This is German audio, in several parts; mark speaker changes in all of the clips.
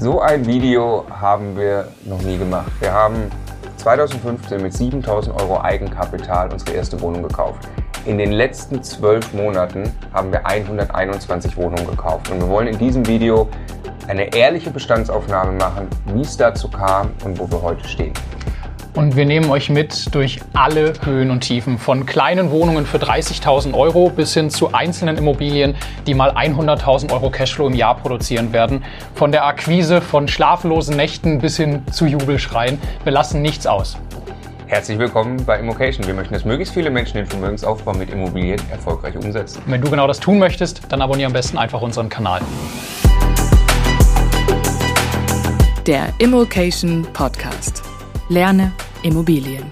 Speaker 1: So ein Video haben wir noch nie gemacht. Wir haben 2015 mit 7000 Euro Eigenkapital unsere erste Wohnung gekauft. In den letzten zwölf Monaten haben wir 121 Wohnungen gekauft. Und wir wollen in diesem Video eine ehrliche Bestandsaufnahme machen, wie es dazu kam und wo wir heute stehen.
Speaker 2: Und wir nehmen euch mit durch alle Höhen und Tiefen. Von kleinen Wohnungen für 30.000 Euro bis hin zu einzelnen Immobilien, die mal 100.000 Euro Cashflow im Jahr produzieren werden. Von der Akquise von schlaflosen Nächten bis hin zu Jubelschreien. Wir lassen nichts aus.
Speaker 1: Herzlich willkommen bei Immocation. Wir möchten, dass möglichst viele Menschen den Vermögensaufbau mit Immobilien erfolgreich umsetzen.
Speaker 2: Wenn du genau das tun möchtest, dann abonniere am besten einfach unseren Kanal.
Speaker 3: Der Immocation Podcast. Lerne Immobilien.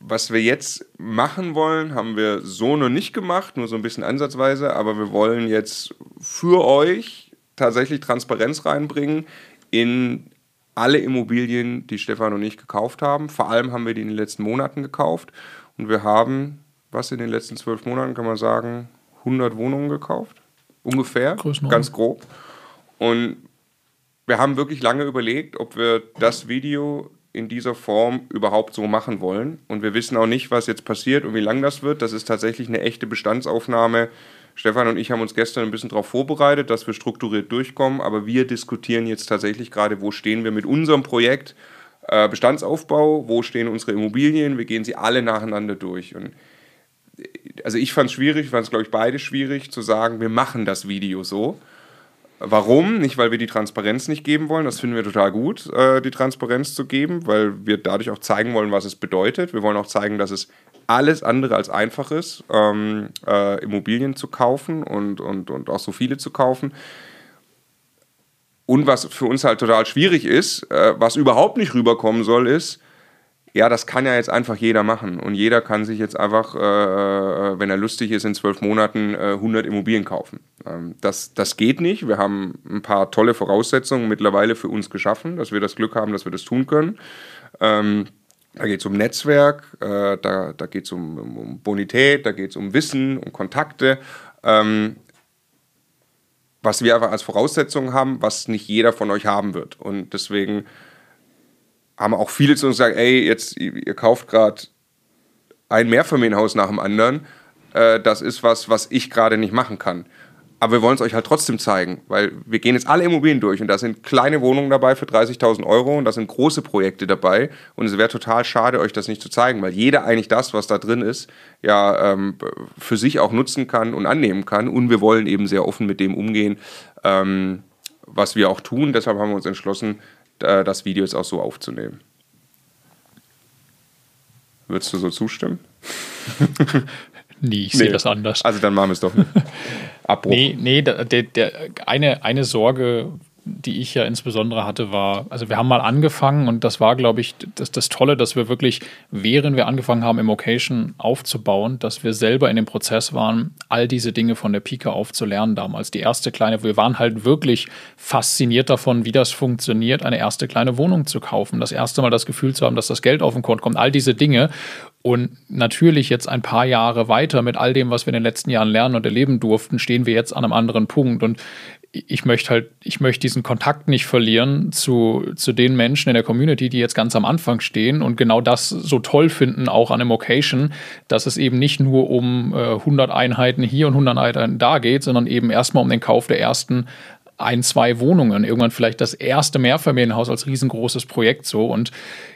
Speaker 4: Was wir jetzt machen wollen, haben wir so noch nicht gemacht, nur so ein bisschen ansatzweise, aber wir wollen jetzt für euch tatsächlich Transparenz reinbringen in alle Immobilien, die Stefan und ich gekauft haben. Vor allem haben wir die in den letzten Monaten gekauft und wir haben, was in den letzten zwölf Monaten kann man sagen, 100 Wohnungen gekauft ungefähr, ganz grob. Und wir haben wirklich lange überlegt, ob wir das Video in dieser Form überhaupt so machen wollen. Und wir wissen auch nicht, was jetzt passiert und wie lang das wird. Das ist tatsächlich eine echte Bestandsaufnahme. Stefan und ich haben uns gestern ein bisschen darauf vorbereitet, dass wir strukturiert durchkommen. Aber wir diskutieren jetzt tatsächlich gerade, wo stehen wir mit unserem Projekt äh, Bestandsaufbau, wo stehen unsere Immobilien. Wir gehen sie alle nacheinander durch. Und also ich fand es schwierig, fand es glaube ich beide schwierig zu sagen, wir machen das Video so. Warum? Nicht, weil wir die Transparenz nicht geben wollen. Das finden wir total gut, äh, die Transparenz zu geben, weil wir dadurch auch zeigen wollen, was es bedeutet. Wir wollen auch zeigen, dass es alles andere als einfach ist, ähm, äh, Immobilien zu kaufen und, und, und auch so viele zu kaufen. Und was für uns halt total schwierig ist, äh, was überhaupt nicht rüberkommen soll, ist, ja, das kann ja jetzt einfach jeder machen. Und jeder kann sich jetzt einfach, äh, äh wenn er lustig ist, in zwölf Monaten äh, 100 Immobilien kaufen. Ähm, das, das geht nicht. Wir haben ein paar tolle Voraussetzungen mittlerweile für uns geschaffen, dass wir das Glück haben, dass wir das tun können. Ähm, da geht es um Netzwerk, äh, da, da geht es um, um, Bonität, da geht es um Wissen, um Kontakte. Ähm, was wir einfach als Voraussetzung haben, was nicht jeder von euch haben wird. Und deswegen haben auch viele zu uns gesagt, ey, jetzt, ihr kauft gerade ein Mehrfamilienhaus nach dem anderen. Äh, das ist was, was ich gerade nicht machen kann. Aber wir wollen es euch halt trotzdem zeigen, weil wir gehen jetzt alle Immobilien durch und da sind kleine Wohnungen dabei für 30.000 Euro und da sind große Projekte dabei und es wäre total schade, euch das nicht zu zeigen, weil jeder eigentlich das, was da drin ist, ja ähm, für sich auch nutzen kann und annehmen kann und wir wollen eben sehr offen mit dem umgehen, ähm, was wir auch tun. Deshalb haben wir uns entschlossen, das Video jetzt auch so aufzunehmen. Würdest du so zustimmen?
Speaker 2: nee, ich sehe nee. das anders.
Speaker 4: Also dann machen wir es doch.
Speaker 2: Abbruch. Nee, nee der, der, eine, eine Sorge die ich ja insbesondere hatte, war, also wir haben mal angefangen und das war, glaube ich, das, das Tolle, dass wir wirklich, während wir angefangen haben, Immocation aufzubauen, dass wir selber in dem Prozess waren, all diese Dinge von der Pike aufzulernen damals. Die erste kleine, wir waren halt wirklich fasziniert davon, wie das funktioniert, eine erste kleine Wohnung zu kaufen, das erste Mal das Gefühl zu haben, dass das Geld auf den Konto kommt, all diese Dinge. Und natürlich jetzt ein paar Jahre weiter mit all dem, was wir in den letzten Jahren lernen und erleben durften, stehen wir jetzt an einem anderen Punkt. Und ich möchte halt, ich möchte diesen Kontakt nicht verlieren zu, zu den Menschen in der Community, die jetzt ganz am Anfang stehen und genau das so toll finden, auch an Immocation, dass es eben nicht nur um äh, 100 Einheiten hier und 100 Einheiten da geht, sondern eben erstmal um den Kauf der ersten ein, zwei Wohnungen, irgendwann vielleicht das erste Mehrfamilienhaus als riesengroßes Projekt so. Und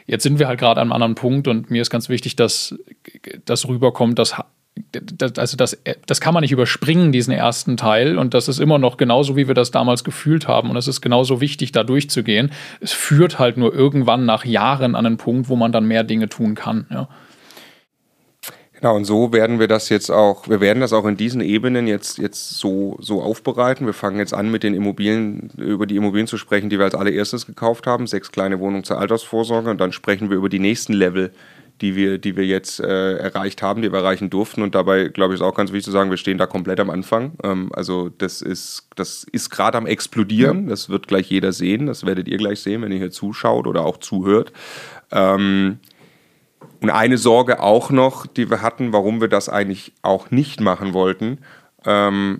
Speaker 2: jetzt sind wir halt gerade an einem anderen Punkt und mir ist ganz wichtig, dass das rüberkommt, dass also das, das kann man nicht überspringen, diesen ersten Teil. Und das ist immer noch genauso, wie wir das damals gefühlt haben. Und es ist genauso wichtig, da durchzugehen. Es führt halt nur irgendwann nach Jahren an einen Punkt, wo man dann mehr Dinge tun kann. Ja.
Speaker 4: Genau, und so werden wir das jetzt auch, wir werden das auch in diesen Ebenen jetzt, jetzt so, so aufbereiten. Wir fangen jetzt an, mit den Immobilien, über die Immobilien zu sprechen, die wir als allererstes gekauft haben. Sechs kleine Wohnungen zur Altersvorsorge. Und dann sprechen wir über die nächsten Level die wir, die wir jetzt äh, erreicht haben, die wir erreichen durften. Und dabei, glaube ich, ist auch ganz wichtig zu sagen, wir stehen da komplett am Anfang. Ähm, also das ist, das ist gerade am explodieren. Das wird gleich jeder sehen. Das werdet ihr gleich sehen, wenn ihr hier zuschaut oder auch zuhört. Ähm, und eine Sorge auch noch, die wir hatten, warum wir das eigentlich auch nicht machen wollten, ähm,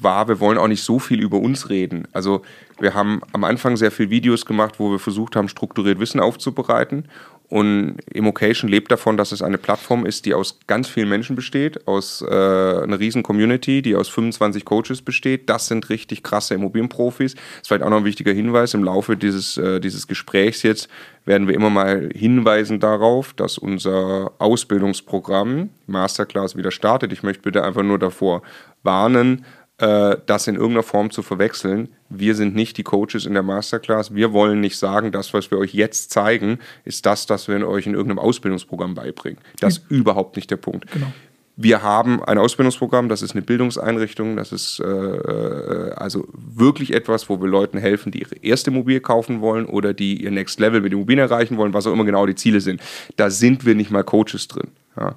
Speaker 4: war, wir wollen auch nicht so viel über uns reden. Also wir haben am Anfang sehr viele Videos gemacht, wo wir versucht haben, strukturiert Wissen aufzubereiten. Und Immocation lebt davon, dass es eine Plattform ist, die aus ganz vielen Menschen besteht, aus äh, einer riesen Community, die aus 25 Coaches besteht. Das sind richtig krasse Immobilienprofis. Das ist vielleicht auch noch ein wichtiger Hinweis. Im Laufe dieses, äh, dieses Gesprächs jetzt werden wir immer mal hinweisen darauf, dass unser Ausbildungsprogramm Masterclass wieder startet. Ich möchte bitte einfach nur davor warnen, äh, das in irgendeiner Form zu verwechseln. Wir sind nicht die Coaches in der Masterclass. Wir wollen nicht sagen, das, was wir euch jetzt zeigen, ist das, das wir euch in irgendeinem Ausbildungsprogramm beibringen. Das ist mhm. überhaupt nicht der Punkt. Genau. Wir haben ein Ausbildungsprogramm, das ist eine Bildungseinrichtung, das ist äh, äh, also wirklich etwas, wo wir Leuten helfen, die ihre erste Immobilie kaufen wollen oder die ihr Next Level mit Immobilien erreichen wollen, was auch immer genau die Ziele sind. Da sind wir nicht mal Coaches drin. Ja.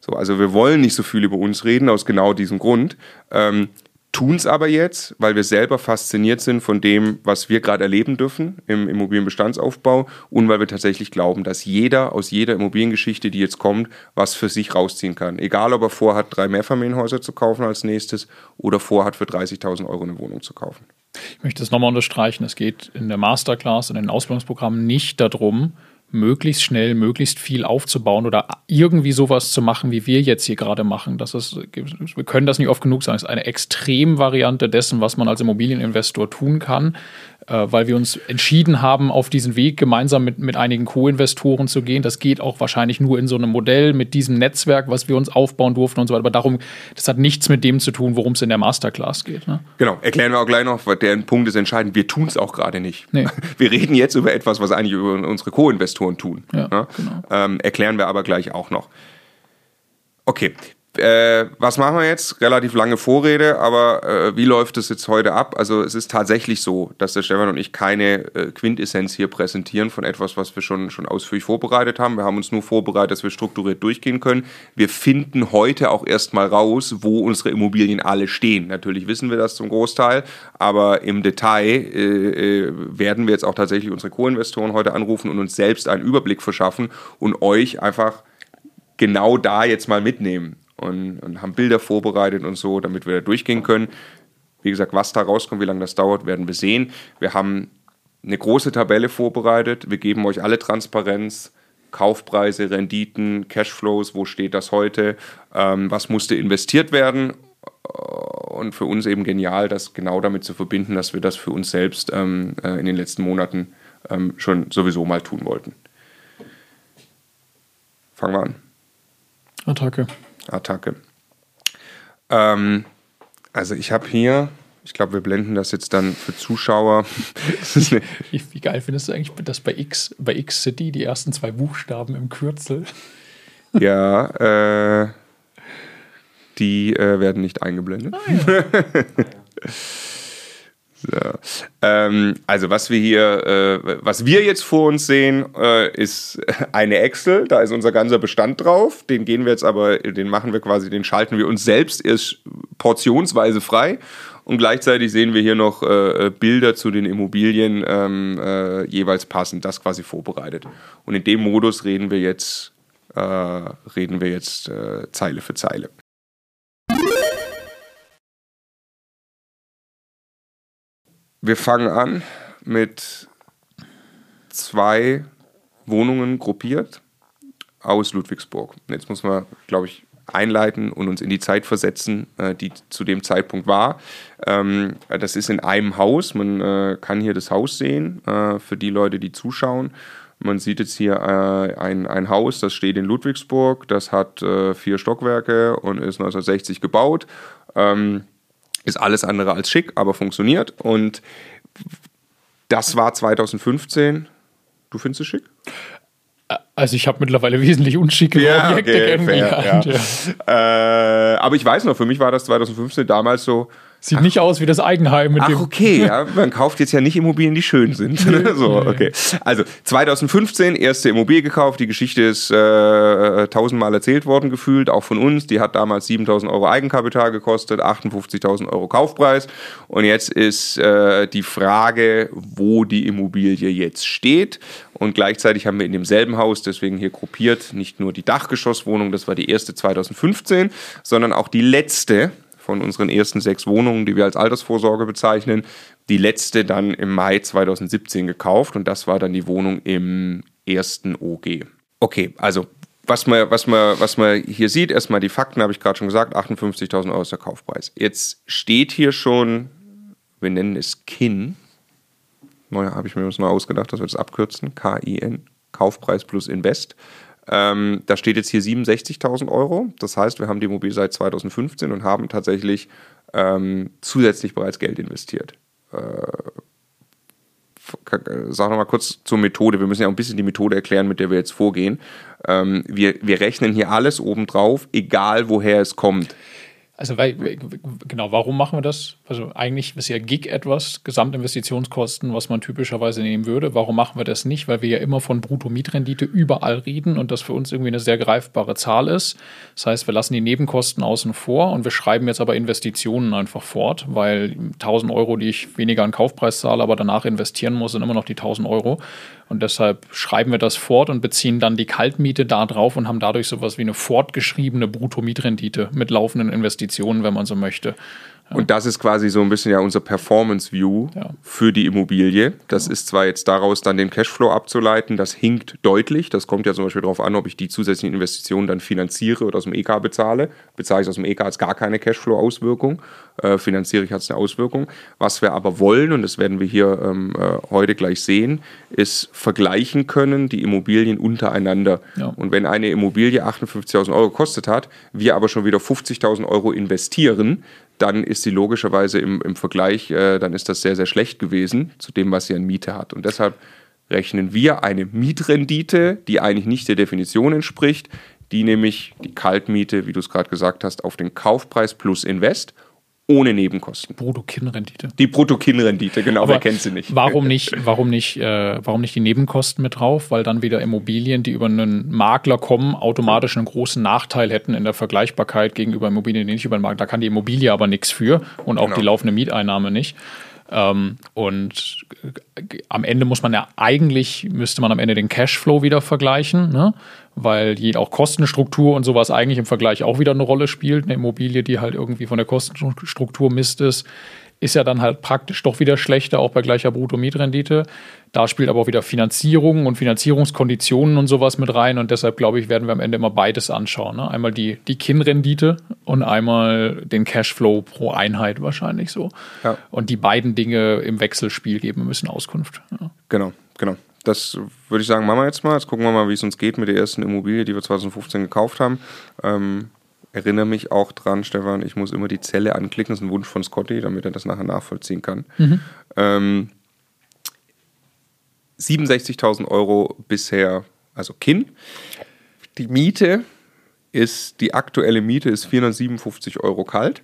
Speaker 4: So, also wir wollen nicht so viel über uns reden, aus genau diesem Grund. Ähm, tun es aber jetzt, weil wir selber fasziniert sind von dem, was wir gerade erleben dürfen im Immobilienbestandsaufbau und weil wir tatsächlich glauben, dass jeder aus jeder Immobiliengeschichte, die jetzt kommt, was für sich rausziehen kann. Egal, ob er vorhat, drei Mehrfamilienhäuser zu kaufen als nächstes oder vorhat, für 30.000 Euro eine Wohnung zu kaufen.
Speaker 2: Ich möchte das nochmal unterstreichen. Es geht in der Masterclass in den Ausbildungsprogrammen nicht darum, möglichst schnell, möglichst viel aufzubauen oder irgendwie sowas zu machen, wie wir jetzt hier gerade machen. Das ist, wir können das nicht oft genug sagen. Es ist eine Extremvariante dessen, was man als Immobilieninvestor tun kann weil wir uns entschieden haben, auf diesen Weg gemeinsam mit, mit einigen Co-Investoren zu gehen. Das geht auch wahrscheinlich nur in so einem Modell mit diesem Netzwerk, was wir uns aufbauen durften und so weiter. Aber darum, das hat nichts mit dem zu tun, worum es in der Masterclass geht. Ne?
Speaker 4: Genau, erklären wir auch gleich noch, weil der Punkt ist entscheidend. Wir tun es auch gerade nicht. Nee. Wir reden jetzt über etwas, was eigentlich über unsere Co-Investoren tun. Ja, ne? genau. ähm, erklären wir aber gleich auch noch. Okay, äh, was machen wir jetzt? Relativ lange Vorrede, aber äh, wie läuft es jetzt heute ab? Also es ist tatsächlich so, dass der Stefan und ich keine äh, Quintessenz hier präsentieren von etwas, was wir schon, schon ausführlich vorbereitet haben. Wir haben uns nur vorbereitet, dass wir strukturiert durchgehen können. Wir finden heute auch erstmal raus, wo unsere Immobilien alle stehen. Natürlich wissen wir das zum Großteil, aber im Detail äh, äh, werden wir jetzt auch tatsächlich unsere Co-Investoren heute anrufen und uns selbst einen Überblick verschaffen und euch einfach genau da jetzt mal mitnehmen und, und haben Bilder vorbereitet und so, damit wir da durchgehen können. Wie gesagt, was da rauskommt, wie lange das dauert, werden wir sehen. Wir haben eine große Tabelle vorbereitet. Wir geben euch alle Transparenz, Kaufpreise, Renditen, Cashflows, wo steht das heute, ähm, was musste investiert werden. Und für uns eben genial, das genau damit zu verbinden, dass wir das für uns selbst ähm, äh, in den letzten Monaten ähm, schon sowieso mal tun wollten. Fangen wir an.
Speaker 2: Attacke.
Speaker 4: Attacke. Ähm, also ich habe hier, ich glaube, wir blenden das jetzt dann für Zuschauer.
Speaker 2: wie, wie, geil findest du eigentlich, dass bei X, bei X City die ersten zwei Buchstaben im Kürzel?
Speaker 4: Ja, äh, die äh, werden nicht eingeblendet. Ah, ja. So. Ähm, also was wir hier, äh, was wir jetzt vor uns sehen, äh, ist eine Excel. Da ist unser ganzer Bestand drauf. Den gehen wir jetzt aber, den machen wir quasi, den schalten wir uns selbst erst portionsweise frei. Und gleichzeitig sehen wir hier noch äh, Bilder zu den Immobilien ähm, äh, jeweils passend, das quasi vorbereitet. Und in dem Modus reden wir jetzt, äh, reden wir jetzt äh, Zeile für Zeile. Wir fangen an mit zwei Wohnungen gruppiert aus Ludwigsburg. Jetzt muss man, glaube ich, einleiten und uns in die Zeit versetzen, äh, die zu dem Zeitpunkt war. Ähm, das ist in einem Haus. Man äh, kann hier das Haus sehen äh, für die Leute, die zuschauen. Man sieht jetzt hier ein, ein Haus, das steht in Ludwigsburg. Das hat vier Stockwerke und ist 1960 gebaut. Ähm, ist alles andere als schick, aber funktioniert. Und das war 2015. Du findest es schick?
Speaker 2: Also ich habe mittlerweile wesentlich unschicke ja, Objekte okay.
Speaker 4: Fair, ja. Ja. Äh, aber ich weiß noch, für mich war das 2015 damals so,
Speaker 2: Sieht Ach. nicht aus wie das Eigenheim.
Speaker 4: Mit Ach, okay, ja. Man kauft jetzt ja nicht Immobilien, die schön sind. so, okay. Also 2015 erste Immobilie gekauft. Die Geschichte ist äh, tausendmal erzählt worden gefühlt, auch von uns. Die hat damals 7.000 Euro Eigenkapital gekostet, 58.000 Euro Kaufpreis. Und jetzt ist äh, die Frage, wo die Immobilie jetzt steht. Und gleichzeitig haben wir in demselben Haus, deswegen hier gruppiert, nicht nur die Dachgeschosswohnung, das war die erste 2015, sondern auch die letzte von unseren ersten sechs Wohnungen, die wir als Altersvorsorge bezeichnen, die letzte dann im Mai 2017 gekauft und das war dann die Wohnung im ersten OG. Okay, also was man, was, man, was man hier sieht, erstmal die Fakten habe ich gerade schon gesagt, 58.000 Euro ist der Kaufpreis. Jetzt steht hier schon, wir nennen es KIN, neu habe ich mir das mal ausgedacht, dass wir das abkürzen, K-I-N, Kaufpreis plus Invest. Ähm, da steht jetzt hier 67.000 Euro. Das heißt, wir haben die Immobilie seit 2015 und haben tatsächlich ähm, zusätzlich bereits Geld investiert. Äh, sag noch mal kurz zur Methode. Wir müssen ja auch ein bisschen die Methode erklären, mit der wir jetzt vorgehen. Ähm, wir, wir rechnen hier alles obendrauf, egal woher es kommt.
Speaker 2: Also, weil, genau, warum machen wir das? Also, eigentlich ist ja Gig etwas, Gesamtinvestitionskosten, was man typischerweise nehmen würde. Warum machen wir das nicht? Weil wir ja immer von Brutto-Mietrendite überall reden und das für uns irgendwie eine sehr greifbare Zahl ist. Das heißt, wir lassen die Nebenkosten außen vor und wir schreiben jetzt aber Investitionen einfach fort, weil 1000 Euro, die ich weniger an Kaufpreis zahle, aber danach investieren muss, sind immer noch die 1000 Euro. Und deshalb schreiben wir das fort und beziehen dann die Kaltmiete da drauf und haben dadurch sowas wie eine fortgeschriebene Brutto-Mietrendite mit laufenden Investitionen, wenn man so möchte.
Speaker 4: Und das ist quasi so ein bisschen ja unser Performance View ja. für die Immobilie. Das genau. ist zwar jetzt daraus dann den Cashflow abzuleiten, das hinkt deutlich. Das kommt ja zum Beispiel darauf an, ob ich die zusätzlichen Investitionen dann finanziere oder aus dem EK bezahle. Bezahle ich aus dem EK, hat es gar keine Cashflow-Auswirkung. Äh, finanziere ich, hat es eine Auswirkung. Was wir aber wollen, und das werden wir hier ähm, äh, heute gleich sehen, ist vergleichen können die Immobilien untereinander. Ja. Und wenn eine Immobilie 58.000 Euro gekostet hat, wir aber schon wieder 50.000 Euro investieren, dann ist sie logischerweise im, im Vergleich, äh, dann ist das sehr, sehr schlecht gewesen zu dem, was sie an Miete hat. Und deshalb rechnen wir eine Mietrendite, die eigentlich nicht der Definition entspricht, die nämlich die Kaltmiete, wie du es gerade gesagt hast, auf den Kaufpreis plus Invest ohne Nebenkosten.
Speaker 2: Brutto-Kin-Rendite.
Speaker 4: Die Brutto-Kin-Rendite, genau, Aber wer kennt sie nicht.
Speaker 2: Warum nicht, warum, nicht, äh, warum nicht die Nebenkosten mit drauf? Weil dann wieder Immobilien, die über einen Makler kommen, automatisch einen großen Nachteil hätten in der Vergleichbarkeit gegenüber Immobilien, die nicht über den Makler. Da kann die Immobilie aber nichts für und auch genau. die laufende Mieteinnahme nicht. Ähm, und am Ende muss man ja eigentlich, müsste man am Ende den Cashflow wieder vergleichen, ne? weil je auch Kostenstruktur und sowas eigentlich im Vergleich auch wieder eine Rolle spielt. Eine Immobilie, die halt irgendwie von der Kostenstruktur Mist ist, ist ja dann halt praktisch doch wieder schlechter, auch bei gleicher Brutto-Mietrendite. Da spielt aber auch wieder Finanzierung und Finanzierungskonditionen und sowas mit rein. Und deshalb, glaube ich, werden wir am Ende immer beides anschauen. Ne? Einmal die, die KIN-Rendite und einmal den Cashflow pro Einheit wahrscheinlich so. Ja. Und die beiden Dinge im Wechselspiel geben müssen Auskunft.
Speaker 4: Ja. Genau, genau. Das würde ich sagen, machen wir jetzt mal. Jetzt gucken wir mal, wie es uns geht mit der ersten Immobilie, die wir 2015 gekauft haben. Ähm, erinnere mich auch dran, Stefan, ich muss immer die Zelle anklicken. Das ist ein Wunsch von Scotty, damit er das nachher nachvollziehen kann. Mhm. Ähm, 67.000 Euro bisher, also KIN. Die Miete ist, die aktuelle Miete ist 457 Euro kalt.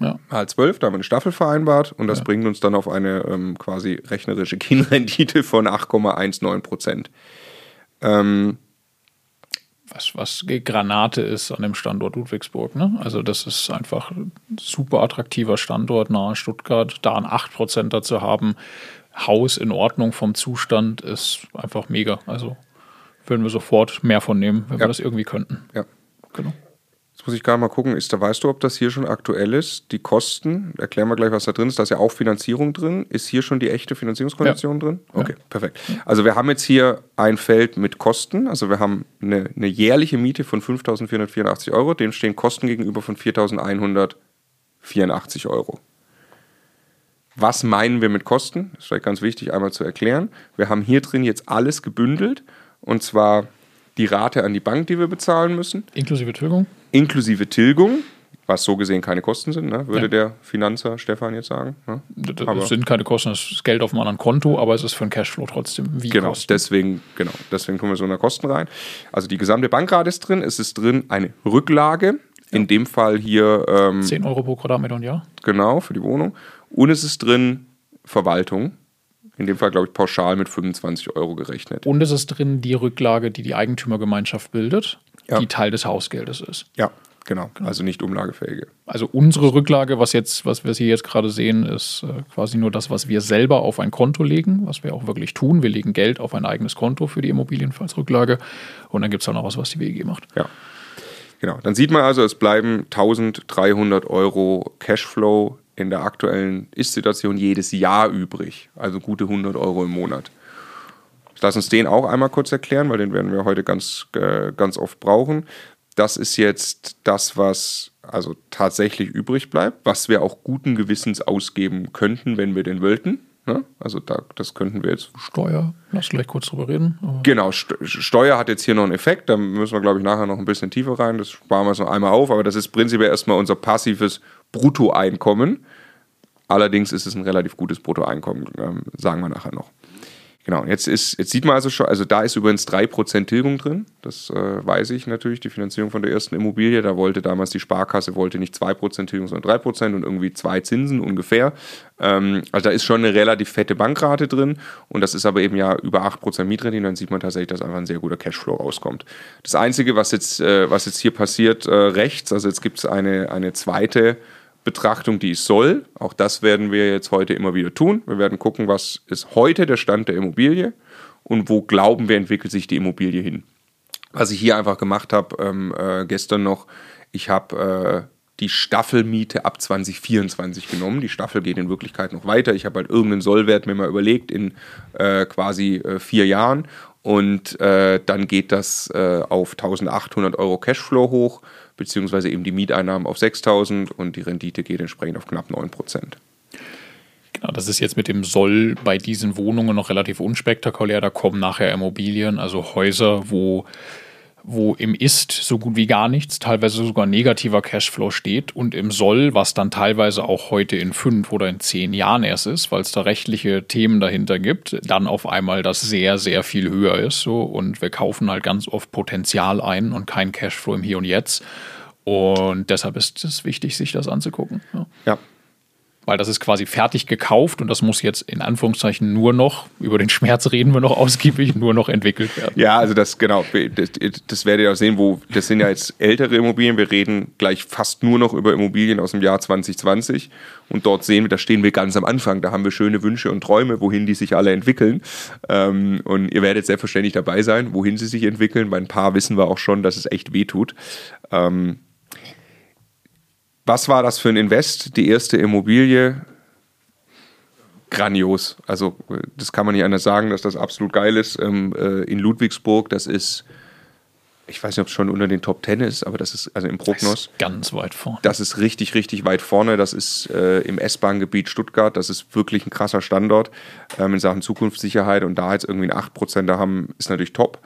Speaker 4: Ja. Mal 12, da haben wir eine Staffel vereinbart und das ja. bringt uns dann auf eine ähm, quasi rechnerische KIN-Rendite von 8,19 Prozent. Ähm,
Speaker 2: was, was Granate ist an dem Standort Ludwigsburg. Ne? Also das ist einfach ein super attraktiver Standort nahe Stuttgart. Da ein 8% dazu haben, Haus in Ordnung vom Zustand, ist einfach mega. Also würden wir sofort mehr von nehmen, wenn ja. wir das irgendwie könnten.
Speaker 4: Ja. Genau. Jetzt muss ich gerade mal gucken, ist da, weißt du, ob das hier schon aktuell ist? Die Kosten, erklären wir gleich, was da drin ist. Da ist ja auch Finanzierung drin. Ist hier schon die echte Finanzierungskondition ja. drin? Okay, ja. perfekt. Also wir haben jetzt hier ein Feld mit Kosten. Also wir haben eine, eine jährliche Miete von 5.484 Euro. Dem stehen Kosten gegenüber von 4.184 Euro. Was meinen wir mit Kosten? Das ist vielleicht ganz wichtig einmal zu erklären. Wir haben hier drin jetzt alles gebündelt. Und zwar die Rate an die Bank, die wir bezahlen müssen.
Speaker 2: Inklusive Tilgung?
Speaker 4: Inklusive Tilgung, was so gesehen keine Kosten sind, ne? würde ja. der Finanzer Stefan jetzt sagen. Ne?
Speaker 2: Das aber sind keine Kosten, das ist Geld auf einem anderen Konto, aber es ist für den Cashflow trotzdem
Speaker 4: wie genau, Kosten. Deswegen, genau, deswegen kommen wir so einer Kosten rein. Also die gesamte Bankrate ist drin, es ist drin eine Rücklage In dem Fall hier.
Speaker 2: Ähm, 10 Euro pro Quadratmeter und Jahr.
Speaker 4: Genau, für die Wohnung. Und es ist drin Verwaltung. In dem Fall, glaube ich, pauschal mit 25 Euro gerechnet.
Speaker 2: Und es ist drin die Rücklage, die die Eigentümergemeinschaft bildet, ja. die Teil des Hausgeldes ist.
Speaker 4: Ja, genau. genau. Also nicht umlagefähige.
Speaker 2: Also unsere Rücklage, was jetzt, was wir hier jetzt gerade sehen, ist äh, quasi nur das, was wir selber auf ein Konto legen, was wir auch wirklich tun. Wir legen Geld auf ein eigenes Konto für die Immobilienfallsrücklage. Und dann gibt es auch noch was, was die WEG macht.
Speaker 4: Ja. Genau. Dann sieht man also, es bleiben 1300 Euro Cashflow in der aktuellen Ist-Situation jedes Jahr übrig. Also gute 100 Euro im Monat. Lass uns den auch einmal kurz erklären, weil den werden wir heute ganz, äh, ganz oft brauchen. Das ist jetzt das, was also tatsächlich übrig bleibt, was wir auch guten Gewissens ausgeben könnten, wenn wir den wollten. Ne? Also da, das könnten wir jetzt.
Speaker 2: Steuer, lass gleich kurz drüber reden.
Speaker 4: Genau, Steuer hat jetzt hier noch einen Effekt, da müssen wir, glaube ich, nachher noch ein bisschen tiefer rein. Das sparen wir uns noch einmal auf, aber das ist prinzipiell erstmal unser passives Bruttoeinkommen. Allerdings ist es ein relativ gutes Bruttoeinkommen, ähm, sagen wir nachher noch. Genau, jetzt, ist, jetzt sieht man also schon, also da ist übrigens 3% Tilgung drin. Das äh, weiß ich natürlich, die Finanzierung von der ersten Immobilie. Da wollte damals die Sparkasse wollte nicht 2% Tilgung, sondern 3% und irgendwie zwei Zinsen ungefähr. Ähm, also da ist schon eine relativ fette Bankrate drin und das ist aber eben ja über 8% Mietrendite. Dann sieht man tatsächlich, dass einfach ein sehr guter Cashflow rauskommt. Das Einzige, was jetzt, äh, was jetzt hier passiert, äh, rechts, also jetzt gibt es eine, eine zweite Betrachtung, die es soll. Auch das werden wir jetzt heute immer wieder tun. Wir werden gucken, was ist heute der Stand der Immobilie und wo glauben wir, entwickelt sich die Immobilie hin. Was ich hier einfach gemacht habe, ähm, äh, gestern noch, ich habe äh, die Staffelmiete ab 2024 genommen. Die Staffel geht in Wirklichkeit noch weiter. Ich habe halt irgendeinen Sollwert mir mal überlegt in äh, quasi äh, vier Jahren und äh, dann geht das äh, auf 1800 Euro Cashflow hoch beziehungsweise eben die Mieteinnahmen auf 6.000 und die Rendite geht entsprechend auf knapp 9 Prozent.
Speaker 2: Genau, das ist jetzt mit dem Soll bei diesen Wohnungen noch relativ unspektakulär. Da kommen nachher Immobilien, also Häuser, wo wo im Ist so gut wie gar nichts, teilweise sogar negativer Cashflow steht und im Soll, was dann teilweise auch heute in fünf oder in zehn Jahren erst ist, weil es da rechtliche Themen dahinter gibt, dann auf einmal das sehr, sehr viel höher ist. So, und wir kaufen halt ganz oft Potenzial ein und kein Cashflow im Hier und Jetzt. Und deshalb ist es wichtig, sich das anzugucken.
Speaker 4: ja, ja
Speaker 2: weil das ist quasi fertig gekauft und das muss jetzt in Anführungszeichen nur noch, über den Schmerz reden wir noch ausgiebig, nur noch entwickelt werden.
Speaker 4: Ja, also das genau, das, das werdet ihr auch sehen, wo das sind ja jetzt ältere Immobilien, wir reden gleich fast nur noch über Immobilien aus dem Jahr 2020 und dort sehen wir, da stehen wir ganz am Anfang, da haben wir schöne Wünsche und Träume, wohin die sich alle entwickeln. Ähm, und ihr werdet selbstverständlich dabei sein, wohin sie sich entwickeln, bei ein paar wissen wir auch schon, dass es echt weh tut. Ähm, was war das für ein Invest? Die erste Immobilie? Grandios. Also, das kann man nicht anders sagen, dass das absolut geil ist. Ähm, äh, in Ludwigsburg, das ist, ich weiß nicht, ob es schon unter den Top Ten ist, aber das ist also im Prognos.
Speaker 2: ganz weit vorne.
Speaker 4: Das ist richtig, richtig weit vorne. Das ist äh, im S-Bahn-Gebiet Stuttgart. Das ist wirklich ein krasser Standort ähm, in Sachen Zukunftssicherheit. Und da jetzt irgendwie ein 8% da haben, ist natürlich top.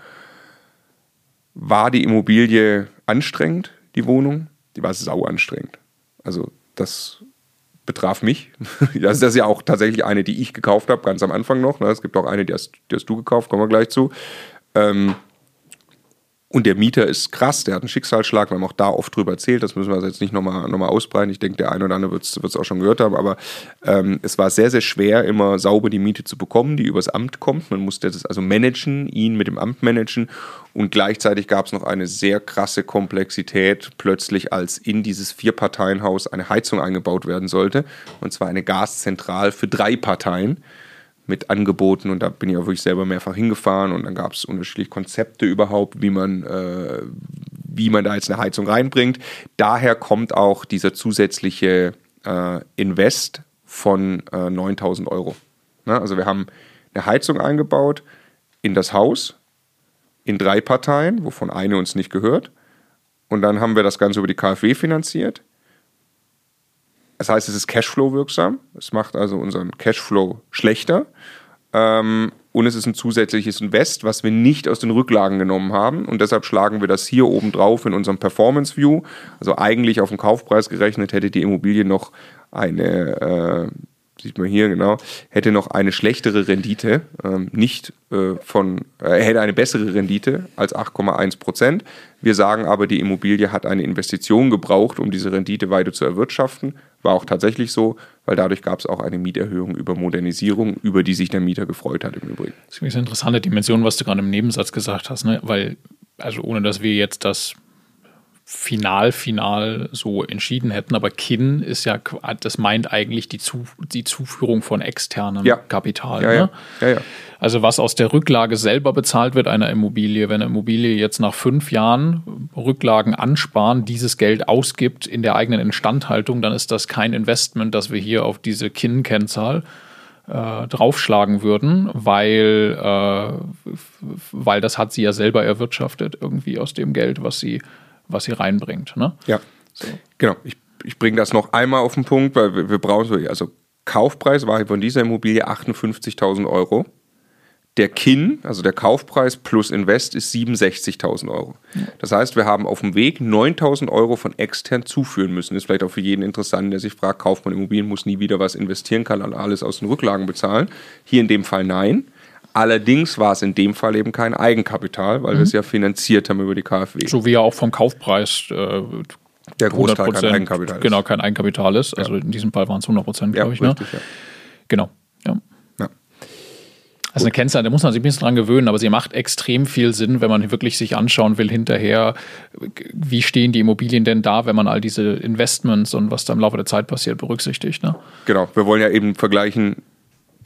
Speaker 4: War die Immobilie anstrengend, die Wohnung? Die war sau anstrengend. Also das betraf mich. Das ist ja auch tatsächlich eine, die ich gekauft habe, ganz am Anfang noch. Ne? Es gibt auch eine, die hast, die hast du gekauft, kommen wir gleich zu. Ähm, und der Mieter ist krass, der hat einen Schicksalsschlag, wir haben auch da oft drüber erzählt, das müssen wir jetzt nicht nochmal noch mal ausbreiten. Ich denke, der eine oder andere wird es auch schon gehört haben, aber ähm, es war sehr, sehr schwer, immer sauber die Miete zu bekommen, die übers Amt kommt. Man musste das also managen, ihn mit dem Amt managen und gleichzeitig gab es noch eine sehr krasse Komplexität plötzlich, als in dieses Vier-Parteien-Haus eine Heizung eingebaut werden sollte, und zwar eine Gaszentral für drei Parteien mit Angeboten und da bin ich auch wirklich selber mehrfach hingefahren und dann gab es unterschiedliche Konzepte überhaupt, wie man, äh, wie man da jetzt eine Heizung reinbringt. Daher kommt auch dieser zusätzliche äh, Invest von äh, 9000 Euro. Ne? Also wir haben eine Heizung eingebaut in das Haus in drei Parteien, wovon eine uns nicht gehört. Und dann haben wir das Ganze über die KfW finanziert. Das heißt, es ist Cashflow-wirksam. Es macht also unseren Cashflow schlechter. Ähm, und es ist ein zusätzliches Invest, was wir nicht aus den Rücklagen genommen haben. Und deshalb schlagen wir das hier oben drauf in unserem Performance View. Also eigentlich auf den Kaufpreis gerechnet hätte die Immobilie noch eine äh, sieht man hier genau, hätte noch eine schlechtere Rendite, ähm, nicht äh, von, äh, hätte eine bessere Rendite als 8,1 Prozent. Wir sagen aber, die Immobilie hat eine Investition gebraucht, um diese Rendite weiter zu erwirtschaften. War auch tatsächlich so, weil dadurch gab es auch eine Mieterhöhung über Modernisierung, über die sich der Mieter gefreut hat im Übrigen.
Speaker 2: Das ist eine interessante Dimension, was du gerade im Nebensatz gesagt hast, ne? weil, also ohne dass wir jetzt das final, final so entschieden hätten. Aber KIN ist ja, das meint eigentlich die, Zu, die Zuführung von externem
Speaker 4: ja.
Speaker 2: Kapital.
Speaker 4: Ja,
Speaker 2: ne?
Speaker 4: ja. Ja,
Speaker 2: also was aus der Rücklage selber bezahlt wird einer Immobilie, wenn eine Immobilie jetzt nach fünf Jahren Rücklagen ansparen, dieses Geld ausgibt in der eigenen Instandhaltung, dann ist das kein Investment, das wir hier auf diese KIN-Kennzahl äh, draufschlagen würden, weil, äh, weil das hat sie ja selber erwirtschaftet, irgendwie aus dem Geld, was sie was sie reinbringt. Ne?
Speaker 4: Ja, so. genau. Ich, ich bringe das noch einmal auf den Punkt, weil wir, wir brauchen so, also Kaufpreis war von dieser Immobilie 58.000 Euro. Der KIN, also der Kaufpreis plus Invest, ist 67.000 Euro. Das heißt, wir haben auf dem Weg 9.000 Euro von extern zuführen müssen. Ist vielleicht auch für jeden interessant, der sich fragt, kauft man Immobilien, muss nie wieder was investieren, kann alles aus den Rücklagen bezahlen. Hier in dem Fall nein. Allerdings war es in dem Fall eben kein Eigenkapital, weil mhm. wir es ja finanziert haben über die KfW.
Speaker 2: So wie ja auch vom Kaufpreis äh,
Speaker 4: der Großteil kein Eigenkapital
Speaker 2: ist. Genau, kein Eigenkapital ist. Also ja. in diesem Fall waren es 100 Prozent, glaube ja, ich. Ne? Richtig, ne? ja. Genau. Ja. ja. Also eine Kennzahl, da muss man sich ein bisschen dran gewöhnen, aber sie macht extrem viel Sinn, wenn man wirklich sich anschauen will hinterher, wie stehen die Immobilien denn da, wenn man all diese Investments und was da im Laufe der Zeit passiert berücksichtigt. Ne?
Speaker 4: Genau, wir wollen ja eben vergleichen,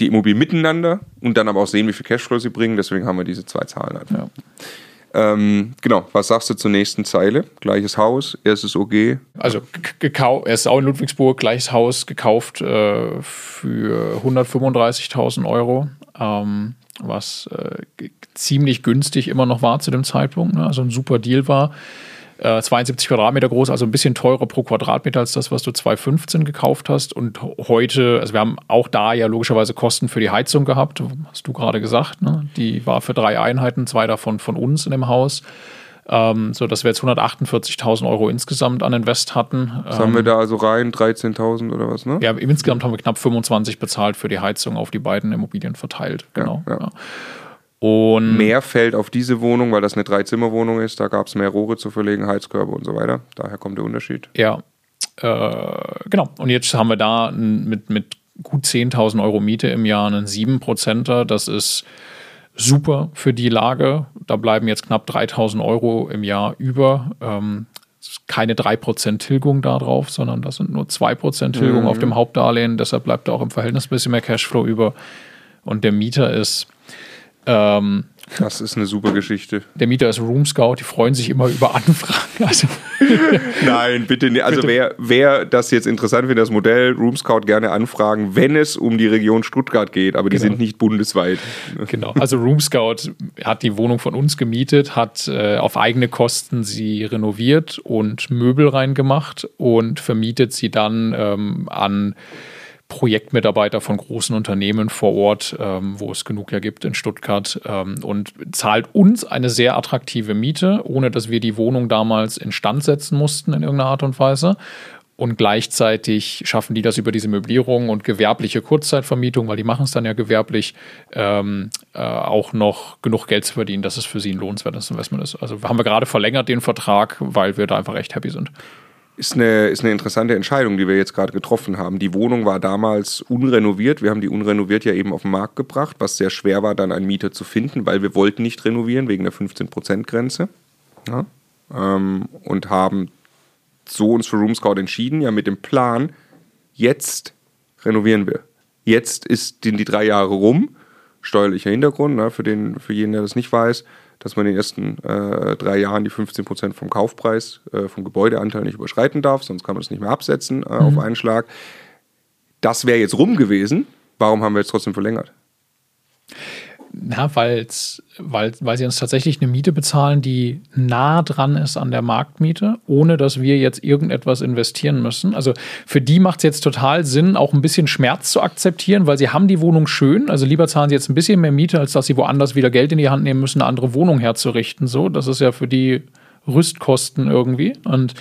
Speaker 4: die Immobilien miteinander und dann aber auch sehen, wie viel Cashflow sie bringen. Deswegen haben wir diese zwei Zahlen. Halt. Ja. Ähm, genau, was sagst du zur nächsten Zeile? Gleiches Haus, erstes OG.
Speaker 2: Also gekauft, er ist auch in Ludwigsburg, gleiches Haus gekauft äh, für 135.000 Euro, ähm, was äh, ziemlich günstig immer noch war zu dem Zeitpunkt, ne? also ein super Deal war. 72 äh, Quadratmeter groß, also ein bisschen teurer pro Quadratmeter als das, was du 2015 gekauft hast. Und heute, also wir haben auch da ja logischerweise Kosten für die Heizung gehabt, hast du gerade gesagt. Ne? Die war für drei Einheiten, zwei davon von uns in dem Haus. Ähm, so dass wir jetzt 148.000 Euro insgesamt an Invest hatten.
Speaker 4: Was ähm, haben wir ähm, da also rein? 13.000 oder was, ne?
Speaker 2: Ja, insgesamt haben wir knapp 25 bezahlt für die Heizung auf die beiden Immobilien verteilt. Genau. Ja, ja. Ja.
Speaker 4: Und mehr fällt auf diese Wohnung, weil das eine Dreizimmerwohnung ist. Da gab es mehr Rohre zu verlegen, Heizkörper und so weiter. Daher kommt der Unterschied.
Speaker 2: Ja, äh, genau. Und jetzt haben wir da mit, mit gut 10.000 Euro Miete im Jahr einen 7%er. Das ist super für die Lage. Da bleiben jetzt knapp 3.000 Euro im Jahr über. Ähm, keine 3% Tilgung darauf, sondern das sind nur 2% Tilgung mhm. auf dem Hauptdarlehen. Deshalb bleibt da auch im Verhältnis ein bisschen mehr Cashflow über. Und der Mieter ist
Speaker 4: ähm, das ist eine super Geschichte.
Speaker 2: Der Mieter ist Room Scout, die freuen sich immer über Anfragen. Also
Speaker 4: Nein, bitte nicht. Also bitte. Wer, wer das jetzt interessant findet, das Modell Room Scout gerne anfragen, wenn es um die Region Stuttgart geht, aber die genau. sind nicht bundesweit.
Speaker 2: Genau, also Room Scout hat die Wohnung von uns gemietet, hat äh, auf eigene Kosten sie renoviert und Möbel reingemacht und vermietet sie dann ähm, an Projektmitarbeiter von großen Unternehmen vor Ort, ähm, wo es genug ja gibt in Stuttgart ähm, und zahlt uns eine sehr attraktive Miete, ohne dass wir die Wohnung damals instand setzen mussten in irgendeiner Art und Weise. Und gleichzeitig schaffen die das über diese Möblierung und gewerbliche Kurzzeitvermietung, weil die machen es dann ja gewerblich, ähm, äh, auch noch genug Geld zu verdienen, dass es für sie ein lohnenswertes Investment ist. Also haben wir gerade verlängert den Vertrag, weil wir da einfach echt happy sind
Speaker 4: ist eine, ist eine interessante Entscheidung, die wir jetzt gerade getroffen haben. Die Wohnung war damals unrenoviert. Wir haben die unrenoviert ja eben auf den Markt gebracht, was sehr schwer war, dann einen Mieter zu finden, weil wir wollten nicht renovieren wegen der 15%-Grenze. Ja, ähm, und haben so uns für Room Scout entschieden, ja mit dem Plan, jetzt renovieren wir. Jetzt ist die, die drei Jahre rum. Steuerlicher Hintergrund, ne, für, den, für jeden, der das nicht weiß dass man in den ersten äh, drei Jahren die 15 Prozent vom Kaufpreis, äh, vom Gebäudeanteil nicht überschreiten darf, sonst kann man es nicht mehr absetzen äh, mhm. auf einen Schlag. Das wäre jetzt rum gewesen. Warum haben wir jetzt trotzdem verlängert?
Speaker 2: Na, weil's, weil, weil sie uns tatsächlich eine Miete bezahlen, die nah dran ist an der Marktmiete, ohne dass wir jetzt irgendetwas investieren müssen. Also für die macht es jetzt total Sinn, auch ein bisschen Schmerz zu akzeptieren, weil sie haben die Wohnung schön. Also lieber zahlen sie jetzt ein bisschen mehr Miete, als dass sie woanders wieder Geld in die Hand nehmen müssen, eine andere Wohnung herzurichten. So, das ist ja für die Rüstkosten irgendwie. Und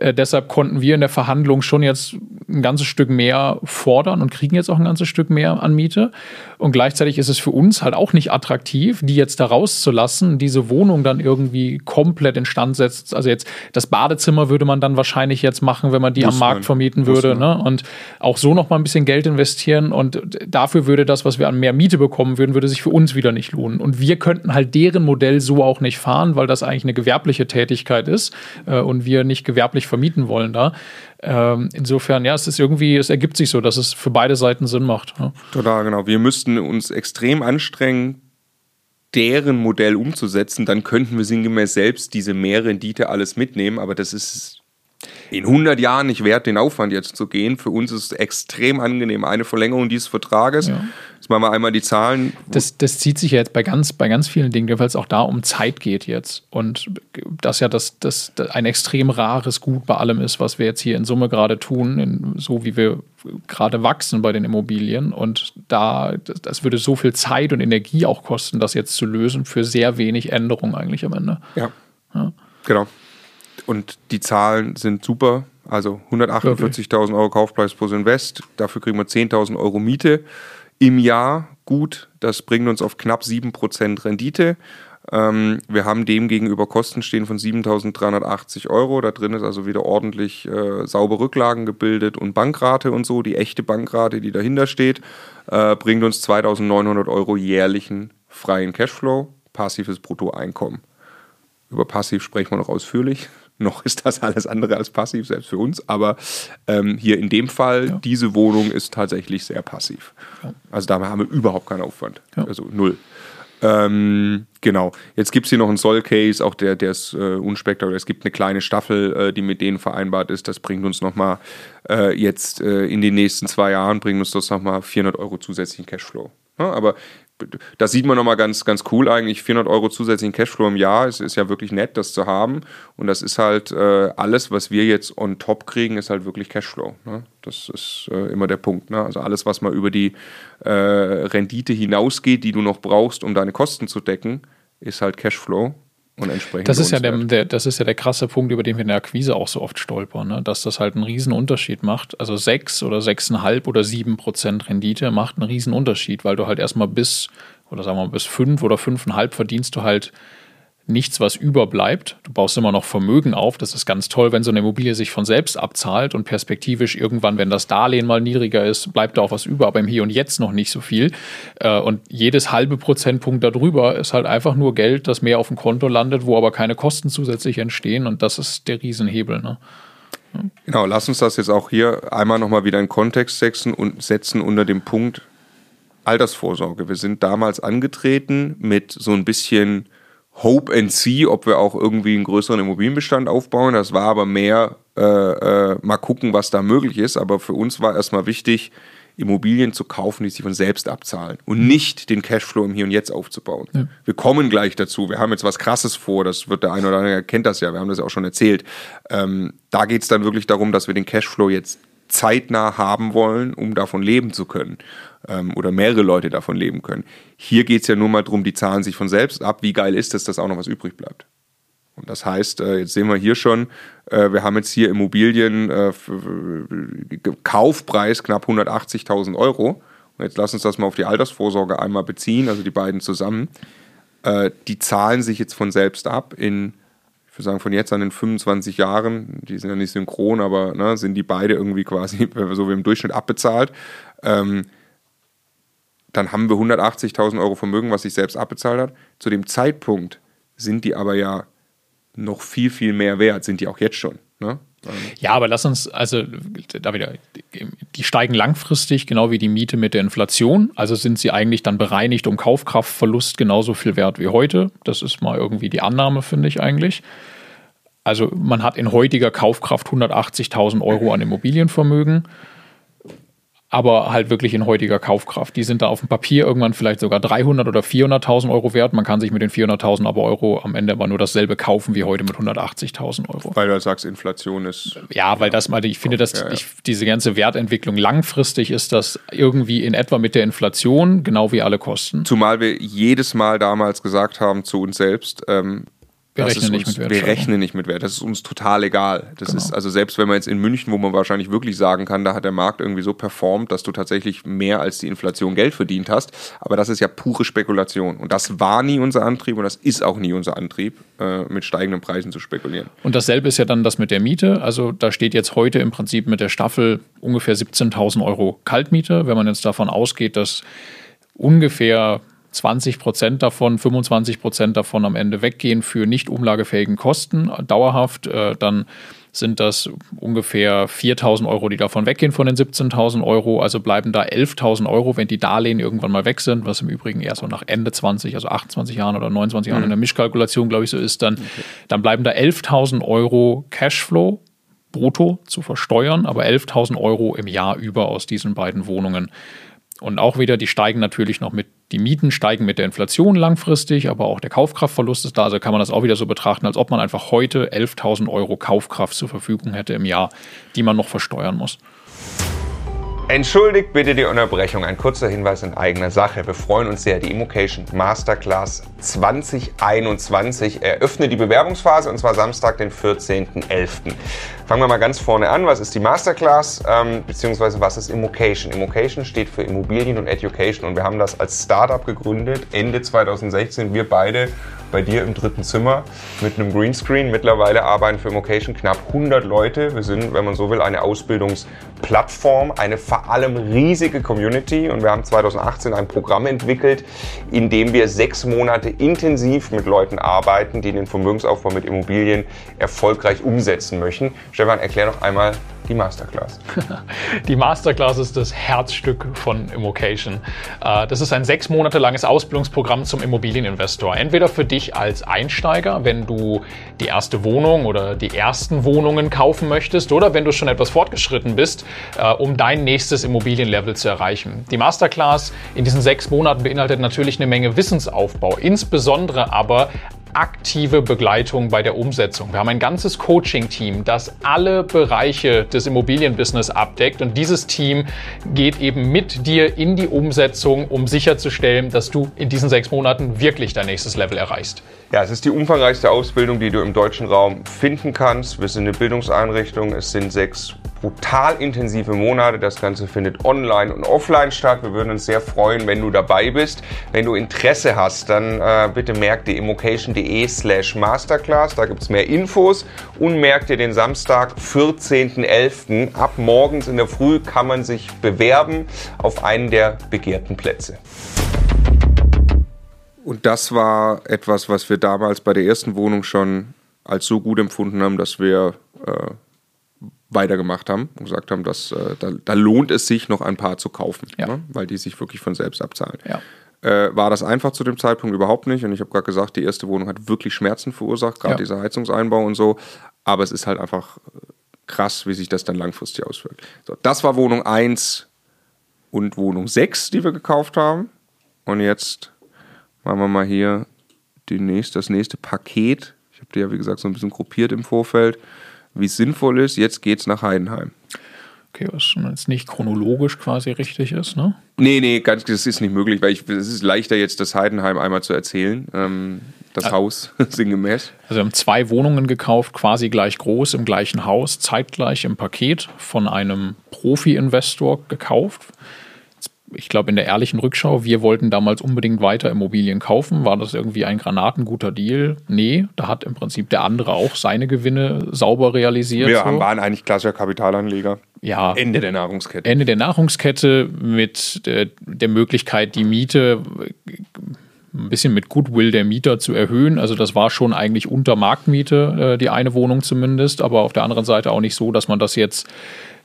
Speaker 2: Äh, deshalb konnten wir in der Verhandlung schon jetzt ein ganzes Stück mehr fordern und kriegen jetzt auch ein ganzes Stück mehr an Miete. Und gleichzeitig ist es für uns halt auch nicht attraktiv, die jetzt da rauszulassen, diese Wohnung dann irgendwie komplett instand setzt. Also jetzt das Badezimmer würde man dann wahrscheinlich jetzt machen, wenn man die Muss am Markt man. vermieten würde. Ne? Und auch so noch mal ein bisschen Geld investieren. Und dafür würde das, was wir an mehr Miete bekommen würden, würde sich für uns wieder nicht lohnen. Und wir könnten halt deren Modell so auch nicht fahren, weil das eigentlich eine gewerbliche Tätigkeit ist äh, und wir nicht gewerblich vermieten wollen da. Ähm, insofern, ja, es ist irgendwie, es ergibt sich so, dass es für beide Seiten Sinn macht. Ja.
Speaker 4: Total, genau. Wir müssten uns extrem anstrengen, deren Modell umzusetzen, dann könnten wir sinngemäß selbst diese Mehrrendite alles mitnehmen, aber das ist in 100 Jahren nicht wert, den Aufwand jetzt zu gehen. Für uns ist es extrem angenehm. Eine Verlängerung dieses Vertrages. Ja. Jetzt machen wir einmal die Zahlen.
Speaker 2: Das, das zieht sich ja jetzt bei ganz, bei ganz vielen Dingen, weil es auch da um Zeit geht jetzt. Und das ja das, das, das ein extrem rares Gut bei allem ist, was wir jetzt hier in Summe gerade tun, in, so wie wir gerade wachsen bei den Immobilien. Und da, das würde so viel Zeit und Energie auch kosten, das jetzt zu lösen, für sehr wenig Änderungen eigentlich am Ende.
Speaker 4: ja. ja. genau und die Zahlen sind super. Also 148.000 Euro Kaufpreis pro Invest, dafür kriegen wir 10.000 Euro Miete im Jahr. Gut, das bringt uns auf knapp 7% Rendite. Ähm, wir haben dem gegenüber Kosten stehen von 7.380 Euro. Da drin ist also wieder ordentlich äh, saubere Rücklagen gebildet und Bankrate und so. Die echte Bankrate, die dahinter steht, äh, bringt uns 2.900 Euro jährlichen freien Cashflow, passives Bruttoeinkommen. Über passiv sprechen wir noch ausführlich. Noch ist das alles andere als passiv, selbst für uns. Aber ähm, hier in dem Fall, ja. diese Wohnung ist tatsächlich sehr passiv. Ja. Also da haben wir überhaupt keinen Aufwand. Ja. Also null. Ähm, genau. Jetzt gibt es hier noch einen Soll-Case, auch der, der ist äh, unspektakulär. Es gibt eine kleine Staffel, äh, die mit denen vereinbart ist. Das bringt uns nochmal äh, jetzt äh, in den nächsten zwei Jahren, bringt uns das nochmal 400 Euro zusätzlichen Cashflow. Ja, aber das sieht man nochmal ganz, ganz cool eigentlich. 400 Euro zusätzlichen Cashflow im Jahr ist, ist ja wirklich nett, das zu haben. Und das ist halt äh, alles, was wir jetzt on top kriegen, ist halt wirklich Cashflow. Ne? Das ist äh, immer der Punkt. Ne? Also alles, was mal über die äh, Rendite hinausgeht, die du noch brauchst, um deine Kosten zu decken, ist halt Cashflow. Und entsprechend
Speaker 2: das ist, ja der, der, das ist ja der krasse Punkt, über den wir in der Akquise auch so oft stolpern, ne? dass das halt einen riesen Unterschied macht. Also sechs oder sechseinhalb oder sieben Prozent Rendite macht einen riesen Unterschied, weil du halt erstmal bis, oder sagen wir mal, bis fünf oder fünfeinhalb verdienst du halt nichts, was überbleibt. Du baust immer noch Vermögen auf. Das ist ganz toll, wenn so eine Immobilie sich von selbst abzahlt und perspektivisch irgendwann, wenn das Darlehen mal niedriger ist, bleibt da auch was über, aber im Hier und Jetzt noch nicht so viel. Äh, und jedes halbe Prozentpunkt darüber ist halt einfach nur Geld, das mehr auf dem Konto landet, wo aber keine Kosten zusätzlich entstehen. Und das ist der Riesenhebel. Ne?
Speaker 4: Genau, lass uns das jetzt auch hier einmal nochmal wieder in Kontext setzen und setzen unter dem Punkt Altersvorsorge. Wir sind damals angetreten mit so ein bisschen Hope and See, ob wir auch irgendwie einen größeren Immobilienbestand aufbauen. Das war aber mehr äh, äh, mal gucken, was da möglich ist. Aber für uns war erstmal wichtig, Immobilien zu kaufen, die sich von selbst abzahlen und nicht den Cashflow im Hier und Jetzt aufzubauen. Ja. Wir kommen gleich dazu. Wir haben jetzt was Krasses vor. Das wird der eine oder andere kennt das ja. Wir haben das ja auch schon erzählt. Ähm, da geht es dann wirklich darum, dass wir den Cashflow jetzt zeitnah haben wollen, um davon leben zu können ähm, oder mehrere Leute davon leben können. Hier geht es ja nur mal darum, die zahlen sich von selbst ab. Wie geil ist es, dass auch noch was übrig bleibt? Und das heißt, äh, jetzt sehen wir hier schon, äh, wir haben jetzt hier Immobilien, äh, Kaufpreis knapp 180.000 Euro. Und jetzt lass uns das mal auf die Altersvorsorge einmal beziehen, also die beiden zusammen. Die zahlen sich jetzt von selbst ab in würde sagen, von jetzt an in 25 Jahren, die sind ja nicht synchron, aber ne, sind die beide irgendwie quasi so wie im Durchschnitt abbezahlt. Ähm, dann haben wir 180.000 Euro Vermögen, was sich selbst abbezahlt hat. Zu dem Zeitpunkt sind die aber ja noch viel, viel mehr wert, sind die auch jetzt schon. Ne?
Speaker 2: Ja, aber lass uns, also da wieder, die steigen langfristig, genau wie die Miete mit der Inflation. Also sind sie eigentlich dann bereinigt um Kaufkraftverlust genauso viel wert wie heute. Das ist mal irgendwie die Annahme, finde ich eigentlich. Also man hat in heutiger Kaufkraft 180.000 Euro an Immobilienvermögen aber halt wirklich in heutiger Kaufkraft. Die sind da auf dem Papier irgendwann vielleicht sogar 300 oder 400.000 Euro wert. Man kann sich mit den 400.000 aber Euro am Ende aber nur dasselbe kaufen wie heute mit 180.000 Euro.
Speaker 4: Weil du halt sagst, Inflation ist.
Speaker 2: Ja, weil das mal, ich finde, dass ja, ja. Ich, diese ganze Wertentwicklung langfristig ist das irgendwie in etwa mit der Inflation, genau wie alle Kosten.
Speaker 4: Zumal wir jedes Mal damals gesagt haben zu uns selbst, ähm,
Speaker 2: Wir
Speaker 4: Das
Speaker 2: rechnen
Speaker 4: ist
Speaker 2: nicht
Speaker 4: uns,
Speaker 2: mit
Speaker 4: wir rechnen nicht mit Wert. Das ist uns total egal. Das
Speaker 2: Genau.
Speaker 4: ist also selbst wenn man jetzt in München, wo man wahrscheinlich wirklich sagen kann, da hat der Markt irgendwie so performt, dass du tatsächlich mehr als die Inflation Geld verdient hast. Aber das ist ja pure Spekulation. Und das war nie unser Antrieb und das ist auch nie unser Antrieb, äh, mit steigenden Preisen zu spekulieren.
Speaker 2: Und dasselbe ist ja dann das mit der Miete. Also da steht jetzt heute im Prinzip mit der Staffel ungefähr 17.000 Euro Kaltmiete. Wenn man jetzt davon ausgeht, dass ungefähr 20 Prozent davon, 25 Prozent davon am Ende weggehen für nicht umlagefähigen Kosten dauerhaft, äh, dann sind das ungefähr 4.000 Euro, die davon weggehen von den 17.000 Euro. Also bleiben da 11.000 Euro, wenn die Darlehen irgendwann mal weg sind, was im Übrigen eher so nach Ende 20, also 28 Jahren oder 29 Jahren in der Mischkalkulation, glaube ich, so ist, dann, dann bleiben da 11.000 Euro Cashflow brutto zu versteuern, aber 11.000 Euro im Jahr über aus diesen beiden Wohnungen. Und auch wieder, die steigen natürlich noch mit, die Mieten steigen mit der Inflation langfristig, aber auch der Kaufkraftverlust ist da. Also kann man das auch wieder so betrachten, als ob man einfach heute 11.000 Euro Kaufkraft zur Verfügung hätte im Jahr, die man noch versteuern muss.
Speaker 1: Entschuldigt bitte die Unterbrechung. Ein kurzer Hinweis in eigener Sache. Wir freuen uns sehr. Die Immocation Masterclass 2021 eröffnet die Bewerbungsphase und zwar Samstag, den 14.11. Fangen wir mal ganz vorne an. Was ist die Masterclass? Ähm, beziehungsweise was ist Immocation? Immocation steht für Immobilien und Education und wir haben das als Startup gegründet Ende 2016. Wir beide bei dir im dritten Zimmer mit einem Greenscreen. Mittlerweile arbeiten für Immocation knapp 100 Leute. Wir sind, wenn man so will, eine Ausbildungsplattform, eine vor allem riesige Community und wir haben 2018 ein Programm entwickelt, in dem wir sechs Monate intensiv mit Leuten arbeiten, die den Vermögensaufbau mit Immobilien erfolgreich umsetzen möchten. Stefan, erklär noch einmal die Masterclass.
Speaker 2: Die Masterclass ist das Herzstück von Immocation. Äh, Das ist ein sechs Monate langes Ausbildungsprogramm zum Immobilieninvestor. Entweder für dich als Einsteiger, wenn du die erste Wohnung oder die ersten Wohnungen kaufen möchtest, oder wenn du schon etwas fortgeschritten bist, äh, um dein nächstes Immobilienlevel zu erreichen. Die Masterclass in diesen sechs Monaten beinhaltet natürlich eine Menge Wissensaufbau, insbesondere aber aktive Begleitung bei der Umsetzung. Wir haben ein ganzes Coaching-Team, das alle Bereiche des Immobilienbusiness abdeckt und dieses Team geht eben mit dir in die Umsetzung, um sicherzustellen, dass du in diesen sechs Monaten wirklich dein nächstes Level erreichst.
Speaker 1: Ja, es ist die umfangreichste Ausbildung, die du im deutschen Raum finden kannst. Wir sind eine Bildungseinrichtung. Es sind sechs brutal intensive Monate. Das Ganze findet online und offline statt. Wir würden uns sehr freuen, wenn du dabei bist. Wenn du Interesse hast, dann äh, bitte merk dir immocation.de slash masterclass. Da gibt's mehr Infos und merk dir den Samstag, 14.11. Ab morgens in der Früh kann man sich bewerben auf einen der begehrten Plätze.
Speaker 4: Und das war etwas, was wir damals bei der ersten Wohnung schon als so gut empfunden haben, dass wir äh, weitergemacht haben und gesagt haben, dass äh, da, da lohnt es sich, noch ein paar zu kaufen,
Speaker 2: Ja.
Speaker 4: ne? weil die sich wirklich von selbst abzahlen.
Speaker 2: Ja.
Speaker 4: Äh, war das einfach zu dem Zeitpunkt überhaupt nicht. Und ich habe gerade gesagt, die erste Wohnung hat wirklich Schmerzen verursacht, gerade
Speaker 2: Ja.
Speaker 4: dieser Heizungseinbau und so. Aber es ist halt einfach krass, wie sich das dann langfristig auswirkt. So, das war Wohnung 1 und Wohnung 6, die wir gekauft haben. Und jetzt machen wir mal hier die nächste, das nächste Paket. Ich habe die ja, wie gesagt, so ein bisschen gruppiert im Vorfeld, wie es sinnvoll ist. Jetzt geht es nach Heidenheim.
Speaker 2: Okay, was jetzt nicht chronologisch quasi richtig ist, ne?
Speaker 4: Nee, nee, ganz, das ist nicht möglich, weil ich, es ist leichter jetzt das Heidenheim einmal zu erzählen. Ähm, das Haus, sinngemäß.
Speaker 2: Also wir haben zwei Wohnungen gekauft, quasi gleich groß im gleichen Haus, zeitgleich im Paket von einem Profi-Investor gekauft. Ich glaube, in der ehrlichen Rückschau, wir wollten damals unbedingt weiter Immobilien kaufen. War das irgendwie ein granatenguter Deal? Nee, da hat im Prinzip der andere auch seine Gewinne sauber realisiert.
Speaker 4: Wir
Speaker 2: so.
Speaker 4: waren eigentlich klassischer Kapitalanleger.
Speaker 2: ja,
Speaker 4: Ende der Nahrungskette.
Speaker 2: Ende der Nahrungskette mit äh, der Möglichkeit, die Miete ein bisschen mit Goodwill der Mieter zu erhöhen. Also das war schon eigentlich unter Marktmiete, äh, die eine Wohnung zumindest, aber auf der anderen Seite auch nicht so, dass man das jetzt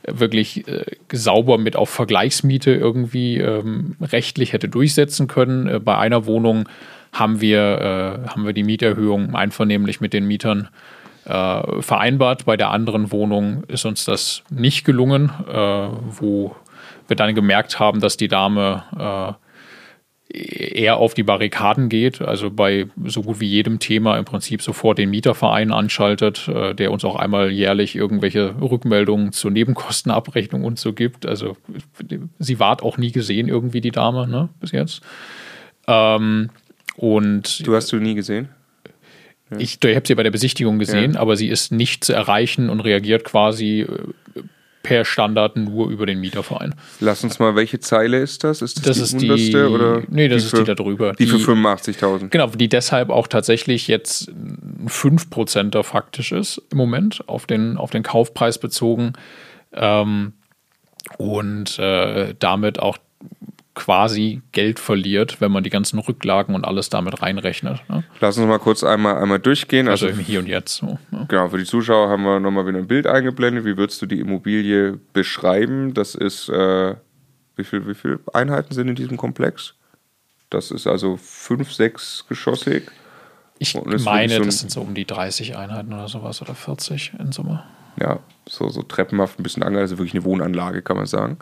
Speaker 2: wirklich äh, sauber mit auf Vergleichsmiete irgendwie ähm, rechtlich hätte durchsetzen können. Äh, bei einer Wohnung haben wir, äh, haben wir die Mieterhöhung einvernehmlich mit den Mietern äh, vereinbart. Bei der anderen Wohnung ist uns das nicht gelungen, äh, wo wir dann gemerkt haben, dass die Dame äh, eher auf die Barrikaden geht, also bei so gut wie jedem Thema im Prinzip sofort den Mieterverein anschaltet, äh, der uns auch einmal jährlich irgendwelche Rückmeldungen zur Nebenkostenabrechnung und so gibt. Also sie ward auch nie gesehen irgendwie die Dame, ne, bis jetzt. Ähm, und
Speaker 4: Du hast du nie gesehen?
Speaker 2: Ich, ich habe sie bei der Besichtigung gesehen,
Speaker 4: Ja.
Speaker 2: aber sie ist nicht zu erreichen und reagiert quasi äh, per Standard nur über den Mieterverein.
Speaker 4: Lass uns mal, welche Zeile ist das? Ist das,
Speaker 2: Das
Speaker 4: die
Speaker 2: ist die-
Speaker 4: unterste oder?
Speaker 2: nee, das
Speaker 4: die
Speaker 2: ist
Speaker 4: für,
Speaker 2: die da drüber.
Speaker 4: Die, für
Speaker 2: Die-
Speaker 4: 85.000.
Speaker 2: Genau, die deshalb auch tatsächlich jetzt ein 5%er faktisch ist im Moment auf den, auf den Kaufpreis bezogen ähm, und äh, damit auch quasi Geld verliert, wenn man die ganzen Rücklagen und alles damit reinrechnet. Ne?
Speaker 4: Lass uns mal kurz einmal, einmal durchgehen.
Speaker 2: Also
Speaker 4: Also,
Speaker 2: im Hier und Jetzt. So, ne?
Speaker 4: genau, für die Zuschauer haben wir nochmal wieder ein Bild eingeblendet. Wie würdest du die Immobilie beschreiben? Das ist, äh, wie viel, wie viel Einheiten sind in diesem Komplex? Das ist also fünf, sechs geschossig.
Speaker 2: Ich meine,
Speaker 4: so
Speaker 2: das sind so um die 30 Einheiten oder sowas oder 40 in Summe.
Speaker 4: Ja, so, so treppenhaft ein bisschen angehalten. Also wirklich eine Wohnanlage, kann man sagen.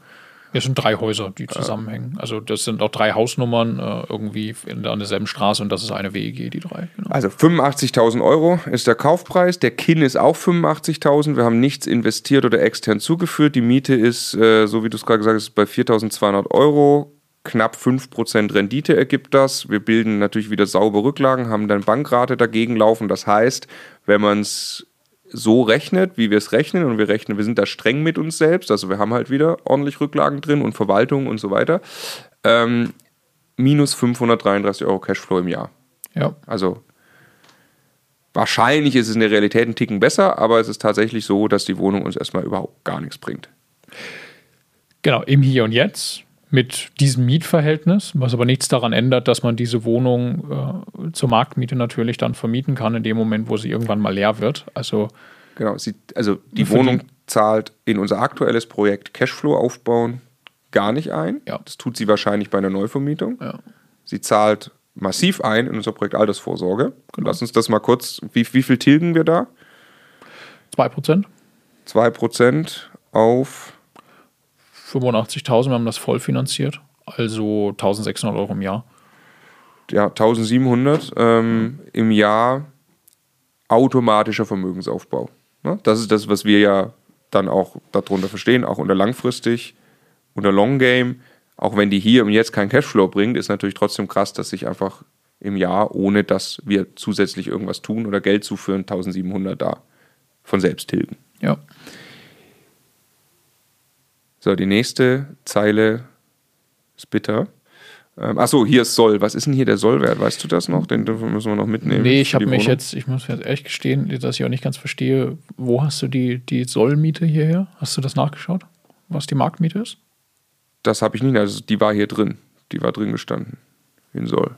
Speaker 2: Es sind drei Häuser, die zusammenhängen. Also das sind auch drei Hausnummern äh, irgendwie in, an derselben Straße und das ist eine WEG, die drei. Genau.
Speaker 4: Also 85.000 Euro ist der Kaufpreis. Der KIN ist auch 85.000. Wir haben nichts investiert oder extern zugeführt. Die Miete ist, äh, so wie du es gerade gesagt hast, bei 4.200 Euro. Knapp 5% Rendite ergibt das. Wir bilden natürlich wieder saubere Rücklagen, haben dann Bankrate dagegen laufen. Das heißt, wenn man es so rechnet, wie wir es rechnen, und wir rechnen, wir sind da streng mit uns selbst, also wir haben halt wieder ordentlich Rücklagen drin und Verwaltung und so weiter, ähm, minus 533 Euro Cashflow im Jahr.
Speaker 2: Ja,
Speaker 4: Also wahrscheinlich ist es in der Realität ein Ticken besser, aber es ist tatsächlich so, dass die Wohnung uns erstmal überhaupt gar nichts bringt.
Speaker 2: genau, im Hier und Jetzt mit diesem Mietverhältnis, was aber nichts daran ändert, dass man diese Wohnung äh, zur Marktmiete natürlich dann vermieten kann, in dem Moment, wo sie irgendwann mal leer wird. Also
Speaker 4: Genau, sie, also die Wohnung zahlt in unser aktuelles Projekt Cashflow aufbauen gar nicht ein.
Speaker 2: Ja.
Speaker 4: Das tut sie wahrscheinlich bei einer Neuvermietung.
Speaker 2: Ja.
Speaker 4: Sie zahlt massiv ein in unser Projekt Altersvorsorge.
Speaker 2: Genau.
Speaker 4: Lass uns das mal kurz, wie, wie viel tilgen wir da?
Speaker 2: 2%,
Speaker 4: 2% auf
Speaker 2: 85.000, wir haben das voll finanziert, also 1.600 Euro im Jahr.
Speaker 4: ja, 1700 ähm, im Jahr automatischer Vermögensaufbau. Ne? Das ist das, was wir ja dann auch darunter verstehen, auch unter langfristig, unter Long Game. Auch wenn die hier und jetzt keinen Cashflow bringt, ist natürlich trotzdem krass, dass sich einfach im Jahr, ohne dass wir zusätzlich irgendwas tun oder Geld zuführen, 1700 da von selbst tilgen.
Speaker 2: Ja.
Speaker 4: So, die nächste Zeile ist bitter. Ähm, achso, hier ist Soll. Was ist denn hier der Sollwert? Weißt du das noch? Den müssen wir noch mitnehmen.
Speaker 2: Nee, ich habe mich jetzt, ich muss jetzt ehrlich gestehen, dass ich auch nicht ganz verstehe, wo hast du die, die Sollmiete hierher? Hast du das nachgeschaut? Was die Marktmiete ist?
Speaker 4: Das habe ich nicht. Also die war hier drin. Die war drin gestanden. In Soll.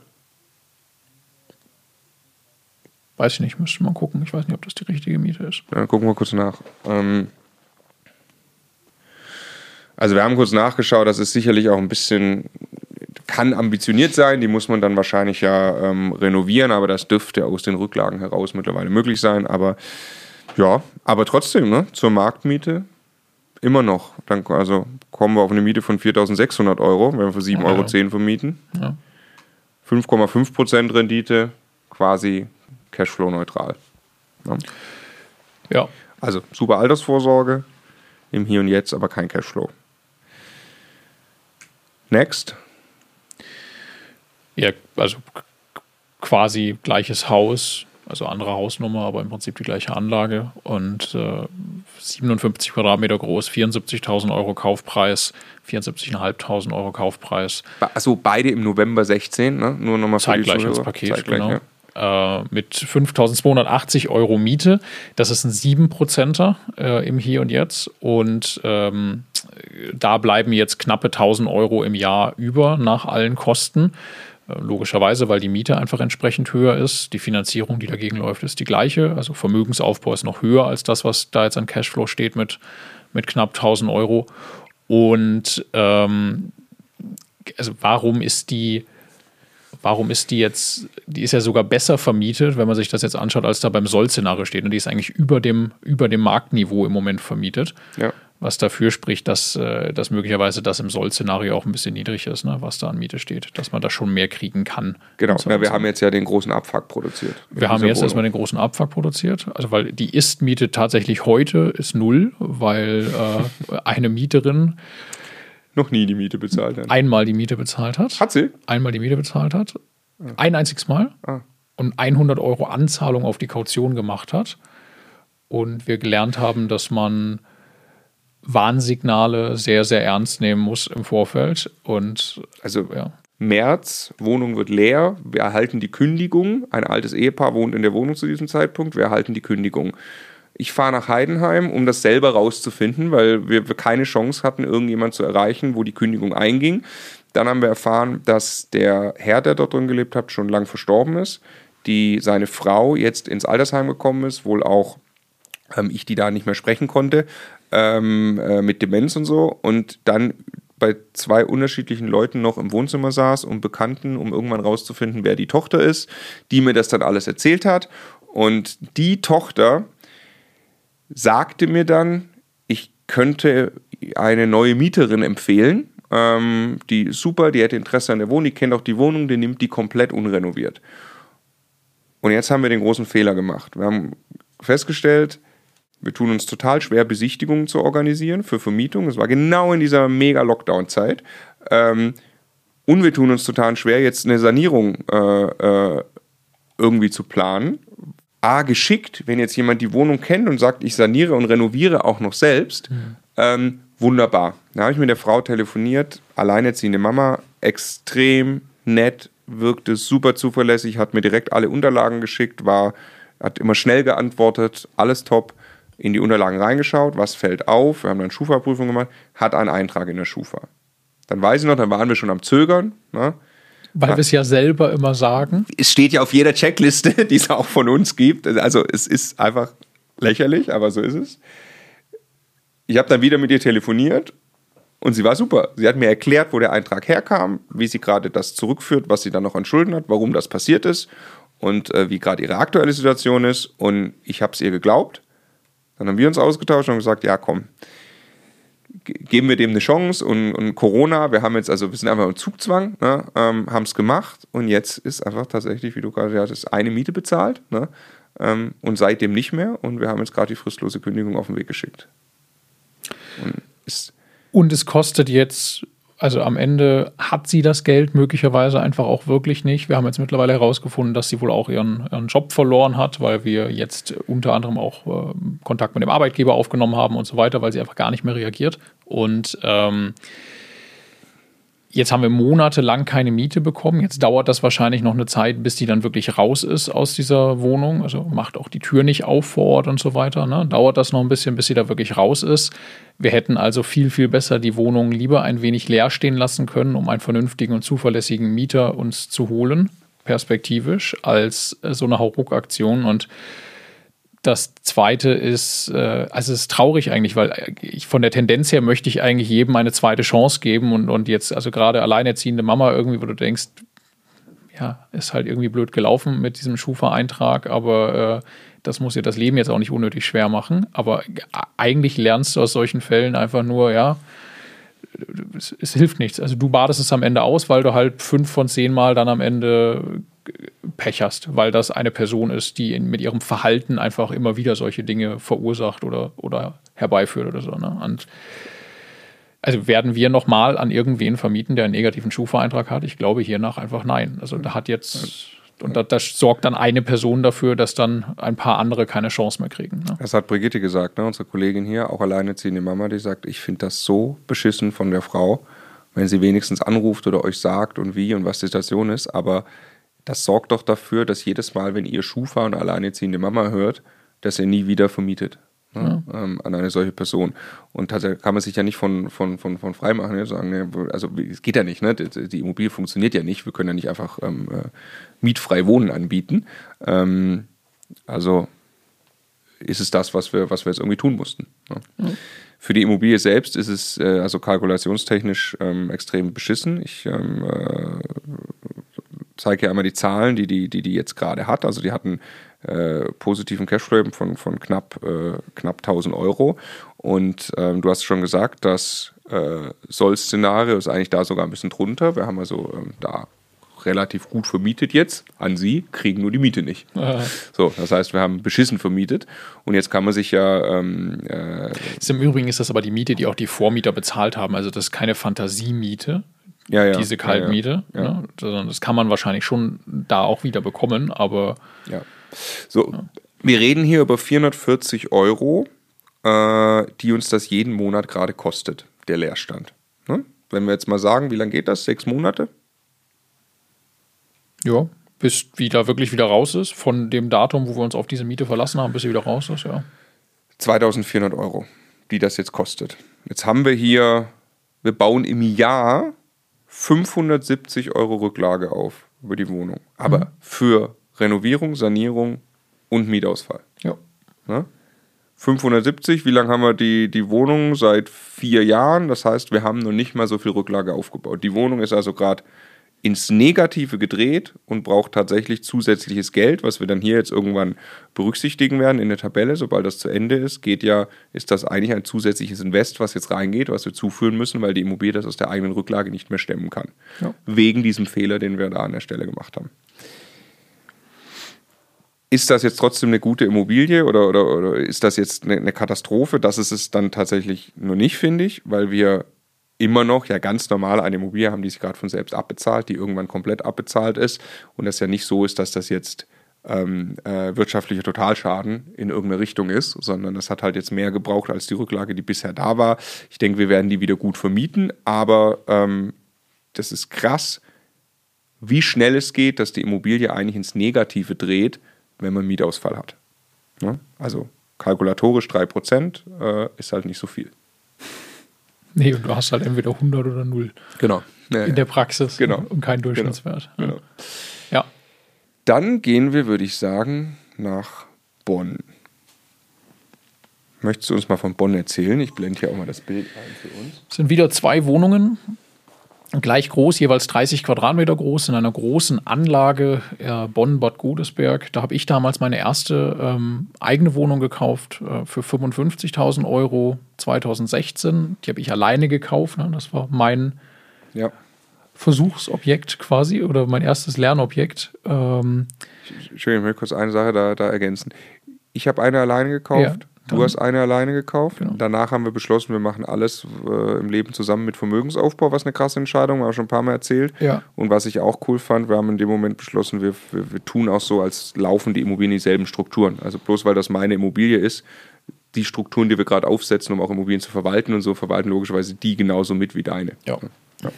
Speaker 2: Weiß ich nicht, müsste mal gucken. Ich weiß nicht, ob das die richtige Miete ist.
Speaker 4: Ja, Dann gucken wir kurz nach. Ähm, also wir haben kurz nachgeschaut, das ist sicherlich auch ein bisschen, kann ambitioniert sein, die muss man dann wahrscheinlich ja ähm, renovieren, aber das dürfte aus den Rücklagen heraus mittlerweile möglich sein. Aber ja, aber trotzdem, ne, zur Marktmiete immer noch. Dann, also kommen wir auf eine Miete von 4.600 Euro, wenn wir für 7,10
Speaker 2: Ja.
Speaker 4: Euro vermieten.
Speaker 2: Ja.
Speaker 4: 5,5% Rendite, quasi Cashflow-neutral. Ne?
Speaker 2: Ja,
Speaker 4: Also super Altersvorsorge im Hier und Jetzt, aber kein Cashflow. Next.
Speaker 2: ja also quasi gleiches Haus, also andere Hausnummer, aber im Prinzip die gleiche Anlage und äh, 57 Quadratmeter groß, 74.000 Euro Kaufpreis, 74.500 Euro Kaufpreis.
Speaker 4: Achso, beide im November 16, ne? Nur nochmal für die
Speaker 2: Zeitgleich als
Speaker 4: Zuhörer.
Speaker 2: Paket,
Speaker 4: Zeitgleich,
Speaker 2: genau.
Speaker 4: ja.
Speaker 2: Äh, mit 5.280 Euro Miete. Das ist ein 7%er äh, im Hier und Jetzt. Und ähm, da bleiben jetzt knappe 1.000 Euro im Jahr über nach allen Kosten. Äh, Logischerweise, weil die Miete einfach entsprechend höher ist. Die Finanzierung, die dagegen läuft, ist die gleiche. Also Vermögensaufbau ist noch höher als das, was da jetzt an Cashflow steht mit, mit knapp 1000 Euro. Und ähm, also warum ist die, warum ist die jetzt, die ist ja sogar besser vermietet, wenn man sich das jetzt anschaut, als da beim Soll-Szenario steht. Und die ist eigentlich über dem, über dem Marktniveau im Moment vermietet.
Speaker 4: Ja.
Speaker 2: Was dafür spricht, dass, äh, dass möglicherweise das im Soll-Szenario auch ein bisschen niedrig ist, ne, was da an Miete steht, dass man da schon mehr kriegen kann.
Speaker 4: Genau, ja, wir haben jetzt ja den großen Abfuck produziert.
Speaker 2: Wir haben jetzt erstmal
Speaker 4: Wohnung.
Speaker 2: den großen Abfuck produziert. Also, weil die Ist-Miete tatsächlich heute ist null, weil äh, eine Mieterin
Speaker 4: noch nie die Miete bezahlt. Hat,
Speaker 2: einmal die Miete bezahlt hat.
Speaker 4: hat sie?
Speaker 2: Einmal die Miete bezahlt hat. Ein einziges Mal.
Speaker 4: Ah.
Speaker 2: und 100 Euro Anzahlung auf die Kaution gemacht hat. Und wir gelernt haben, dass man Warnsignale sehr, sehr ernst nehmen muss im Vorfeld. Und
Speaker 4: also ja. März, Wohnung wird leer, wir erhalten die Kündigung. Ein altes Ehepaar wohnt in der Wohnung zu diesem Zeitpunkt, wir erhalten die Kündigung. Ich fahre nach Heidenheim, um das selber rauszufinden, weil wir, keine Chance hatten, irgendjemand zu erreichen, wo die Kündigung einging. Dann haben wir erfahren, dass der Herr, der dort drin gelebt hat, schon lang verstorben ist, die seine Frau jetzt ins Altersheim gekommen ist, wohl auch ähm, ich, die da nicht mehr sprechen konnte, ähm, äh, mit Demenz und so. Und dann bei zwei unterschiedlichen Leuten noch im Wohnzimmer saß und Bekannten, um irgendwann rauszufinden, wer die Tochter ist, die mir das dann alles erzählt hat. Und die Tochter sagte mir dann, ich könnte eine neue Mieterin empfehlen. Ähm, die super, die hätte Interesse an der Wohnung, die kennt auch die Wohnung, die nimmt die komplett unrenoviert. Und jetzt haben wir den großen Fehler gemacht. Wir haben festgestellt, wir tun uns total schwer, Besichtigungen zu organisieren für Vermietung. Das war genau in dieser mega Lockdown-Zeit. Ähm, und wir tun uns total schwer, jetzt eine Sanierung äh, äh, irgendwie zu planen. A, geschickt, wenn jetzt jemand die Wohnung kennt und sagt, ich saniere und renoviere auch noch selbst. Mhm. Ähm, wunderbar. Da habe ich mit der Frau telefoniert, alleinerziehende Mama, extrem nett, wirkte super zuverlässig, hat mir direkt alle Unterlagen geschickt, war, hat immer schnell geantwortet, alles top in die Unterlagen reingeschaut, was fällt auf, wir haben dann Schufa-Prüfung gemacht, hat einen Eintrag in der Schufa. Dann weiß ich noch, dann waren wir schon am Zögern. Ne?
Speaker 2: Weil wir es ja selber immer sagen.
Speaker 4: Es steht ja auf jeder Checkliste, die es auch von uns gibt. Also es ist einfach lächerlich, aber so ist es. Ich habe dann wieder mit ihr telefoniert und sie war super. Sie hat mir erklärt, wo der Eintrag herkam, wie sie gerade das zurückführt, was sie dann noch an Schulden hat, warum das passiert ist und äh, wie gerade ihre aktuelle Situation ist. Und ich habe es ihr geglaubt. Dann haben wir uns ausgetauscht und gesagt, ja komm, geben wir dem eine Chance und, und, Corona, wir haben jetzt, also wir sind einfach im Zugzwang, ne, ähm, haben es gemacht und jetzt ist einfach tatsächlich, wie du gerade hast, eine Miete bezahlt ne, ähm, und seitdem nicht mehr und wir haben jetzt gerade die fristlose Kündigung auf den Weg geschickt.
Speaker 2: Und, und es kostet jetzt also am Ende hat sie das Geld möglicherweise einfach auch wirklich nicht. Wir haben jetzt mittlerweile herausgefunden, dass sie wohl auch ihren, ihren Job verloren hat, weil wir jetzt unter anderem auch äh, Kontakt mit dem Arbeitgeber aufgenommen haben und so weiter, weil sie einfach gar nicht mehr reagiert. Und ähm, Jetzt haben wir monatelang keine Miete bekommen. Jetzt dauert das wahrscheinlich noch eine Zeit, bis die dann wirklich raus ist aus dieser Wohnung. Also macht auch die Tür nicht auf vor Ort und so weiter. Ne? Dauert das noch ein bisschen, bis sie da wirklich raus ist. Wir hätten also viel, viel besser die Wohnung lieber ein wenig leer stehen lassen können, um einen vernünftigen und zuverlässigen Mieter uns zu holen, perspektivisch, als so eine Hauruck-Aktion. Und das zweite ist, äh, also es ist traurig eigentlich, weil ich von der Tendenz her möchte ich eigentlich jedem eine zweite Chance geben und, und jetzt, also gerade alleinerziehende Mama irgendwie, wo du denkst, ja, ist halt irgendwie blöd gelaufen mit diesem Schufa-Eintrag, aber äh, das muss dir das Leben jetzt auch nicht unnötig schwer machen. Aber eigentlich lernst du aus solchen Fällen einfach nur, ja, es, es hilft nichts. Also du badest es am Ende aus, weil du halt fünf von zehn Mal dann am Ende Pech hast, weil das eine Person ist, die in, mit ihrem Verhalten einfach immer wieder solche Dinge verursacht oder, oder herbeiführt oder so. Ne? Und also werden wir nochmal an irgendwen vermieten, der einen negativen Schufa-Eintrag hat? Ich glaube hiernach einfach nein. Also da hat jetzt, und da, das sorgt dann eine Person dafür, dass dann ein paar andere keine Chance mehr kriegen. Ne?
Speaker 4: Das hat Brigitte gesagt, ne? unsere Kollegin hier, auch alleinerziehende Mama, die sagt, ich finde das so beschissen von der Frau, wenn sie wenigstens anruft oder euch sagt und wie und was die Situation ist, aber das sorgt doch dafür, dass jedes Mal, wenn ihr Schufa und alleinerziehende Mama hört, dass ihr nie wieder vermietet ja. ähm, an eine solche Person. Und da kann man sich ja nicht von, von, von, von frei machen, ne, sagen, ne, also es geht ja nicht, ne? die, die, Immobilie funktioniert ja nicht, wir können ja nicht einfach ähm, äh, mietfrei Wohnen anbieten. Ähm, also ist es das, was wir, was wir jetzt irgendwie tun mussten. Ne? Ja. Für die Immobilie selbst ist es äh, also kalkulationstechnisch ähm, extrem beschissen. Ich ähm, äh, zeige hier einmal die Zahlen, die die, die, die jetzt gerade hat. Also die hatten äh, positiven Cashflow von, von knapp, äh, knapp 1000 Euro. Und ähm, du hast schon gesagt, das äh, Soll-Szenario ist eigentlich da sogar ein bisschen drunter. Wir haben also ähm, da relativ gut vermietet jetzt an sie, kriegen nur die Miete nicht. Aha. So, das heißt, wir haben beschissen vermietet und jetzt kann man sich ja. Ähm,
Speaker 2: äh Im Übrigen ist das aber die Miete, die auch die Vormieter bezahlt haben. Also das ist keine Fantasiemiete,
Speaker 4: Ja, ja.
Speaker 2: diese Kaltmiete.
Speaker 4: Ja.
Speaker 2: Ne? Sondern das kann man wahrscheinlich schon da auch wieder bekommen, aber
Speaker 4: Ja. So, wir reden hier über 440 Euro, äh, die uns das jeden Monat gerade kostet, der Leerstand. Ne? Wenn wir jetzt mal sagen, wie lange geht das? Sechs Monate?
Speaker 2: ja, bis wieder wirklich wieder raus ist, von dem Datum, wo wir uns auf diese Miete verlassen haben, bis sie wieder raus ist, ja.
Speaker 4: 2400 Euro, die das jetzt kostet. Jetzt haben wir hier, wir bauen im Jahr 570 Euro Rücklage auf über die Wohnung. Aber für Renovierung, Sanierung und Mietausfall.
Speaker 2: Ja.
Speaker 4: Ne? 570, wie lange haben wir die, die Wohnung? Seit vier Jahren. Das heißt, wir haben noch nicht mal so viel Rücklage aufgebaut. Die Wohnung ist also gerade ins Negative gedreht und braucht tatsächlich zusätzliches Geld, was wir dann hier jetzt irgendwann berücksichtigen werden in der Tabelle. Sobald das zu Ende ist, geht ja, ist das eigentlich ein zusätzliches Invest, was jetzt reingeht, was wir zuführen müssen, weil die Immobilie das aus der eigenen Rücklage nicht mehr stemmen kann.
Speaker 2: Ja.
Speaker 4: Wegen diesem Fehler, den wir da an der Stelle gemacht haben. Ist das jetzt trotzdem eine gute Immobilie oder, oder, oder ist das jetzt eine, eine Katastrophe? Das ist es dann tatsächlich nur nicht, finde ich, weil wir immer noch ja ganz normal eine Immobilie haben, die sich gerade von selbst abbezahlt, die irgendwann komplett abbezahlt ist und das ja nicht so ist, dass das jetzt ähm, äh, wirtschaftlicher Totalschaden in irgendeine Richtung ist, sondern das hat halt jetzt mehr gebraucht als die Rücklage, die bisher da war. Ich denke, wir werden die wieder gut vermieten, aber ähm, das ist krass, wie schnell es geht, dass die Immobilie eigentlich ins Negative dreht, wenn man Mietausfall hat. Ne? Also kalkulatorisch 3% äh, ist halt nicht so viel.
Speaker 2: Nee, und du hast halt entweder 100 oder 0
Speaker 4: Genau.
Speaker 2: in der Praxis
Speaker 4: Genau.
Speaker 2: und keinen Durchschnittswert. Ja.
Speaker 4: Genau.
Speaker 2: Ja.
Speaker 4: Dann gehen wir, würde ich sagen, nach Bonn. Möchtest du uns mal von Bonn erzählen? Ich blende hier auch mal das Bild ein für uns.
Speaker 2: Es sind wieder zwei Wohnungen, gleich groß, jeweils 30 Quadratmeter groß, in einer großen Anlage äh, Bonn-Bad Godesberg. Da habe ich damals meine erste ähm, eigene Wohnung gekauft äh, für 55.000 Euro 2016. Die habe ich alleine gekauft. Ne? Das war mein
Speaker 4: Ja.
Speaker 2: Versuchsobjekt quasi oder mein erstes Lernobjekt. Ähm,
Speaker 4: Entschuldigung, ich möchte kurz eine Sache da, da ergänzen. Ich habe eine alleine gekauft.
Speaker 2: Ja,
Speaker 4: du hast eine alleine gekauft.
Speaker 2: Genau.
Speaker 4: Danach haben wir beschlossen, wir machen alles äh, im Leben zusammen mit Vermögensaufbau, was eine krasse Entscheidung war, schon ein paar Mal erzählt.
Speaker 2: Ja.
Speaker 4: Und was ich auch cool fand, wir haben in dem Moment beschlossen, wir, wir, wir tun auch so, als laufen die Immobilien dieselben Strukturen. Also bloß weil das meine Immobilie ist, die Strukturen, die wir gerade aufsetzen, um auch Immobilien zu verwalten und so, verwalten logischerweise die genauso mit wie deine.
Speaker 2: ja.
Speaker 4: Ja.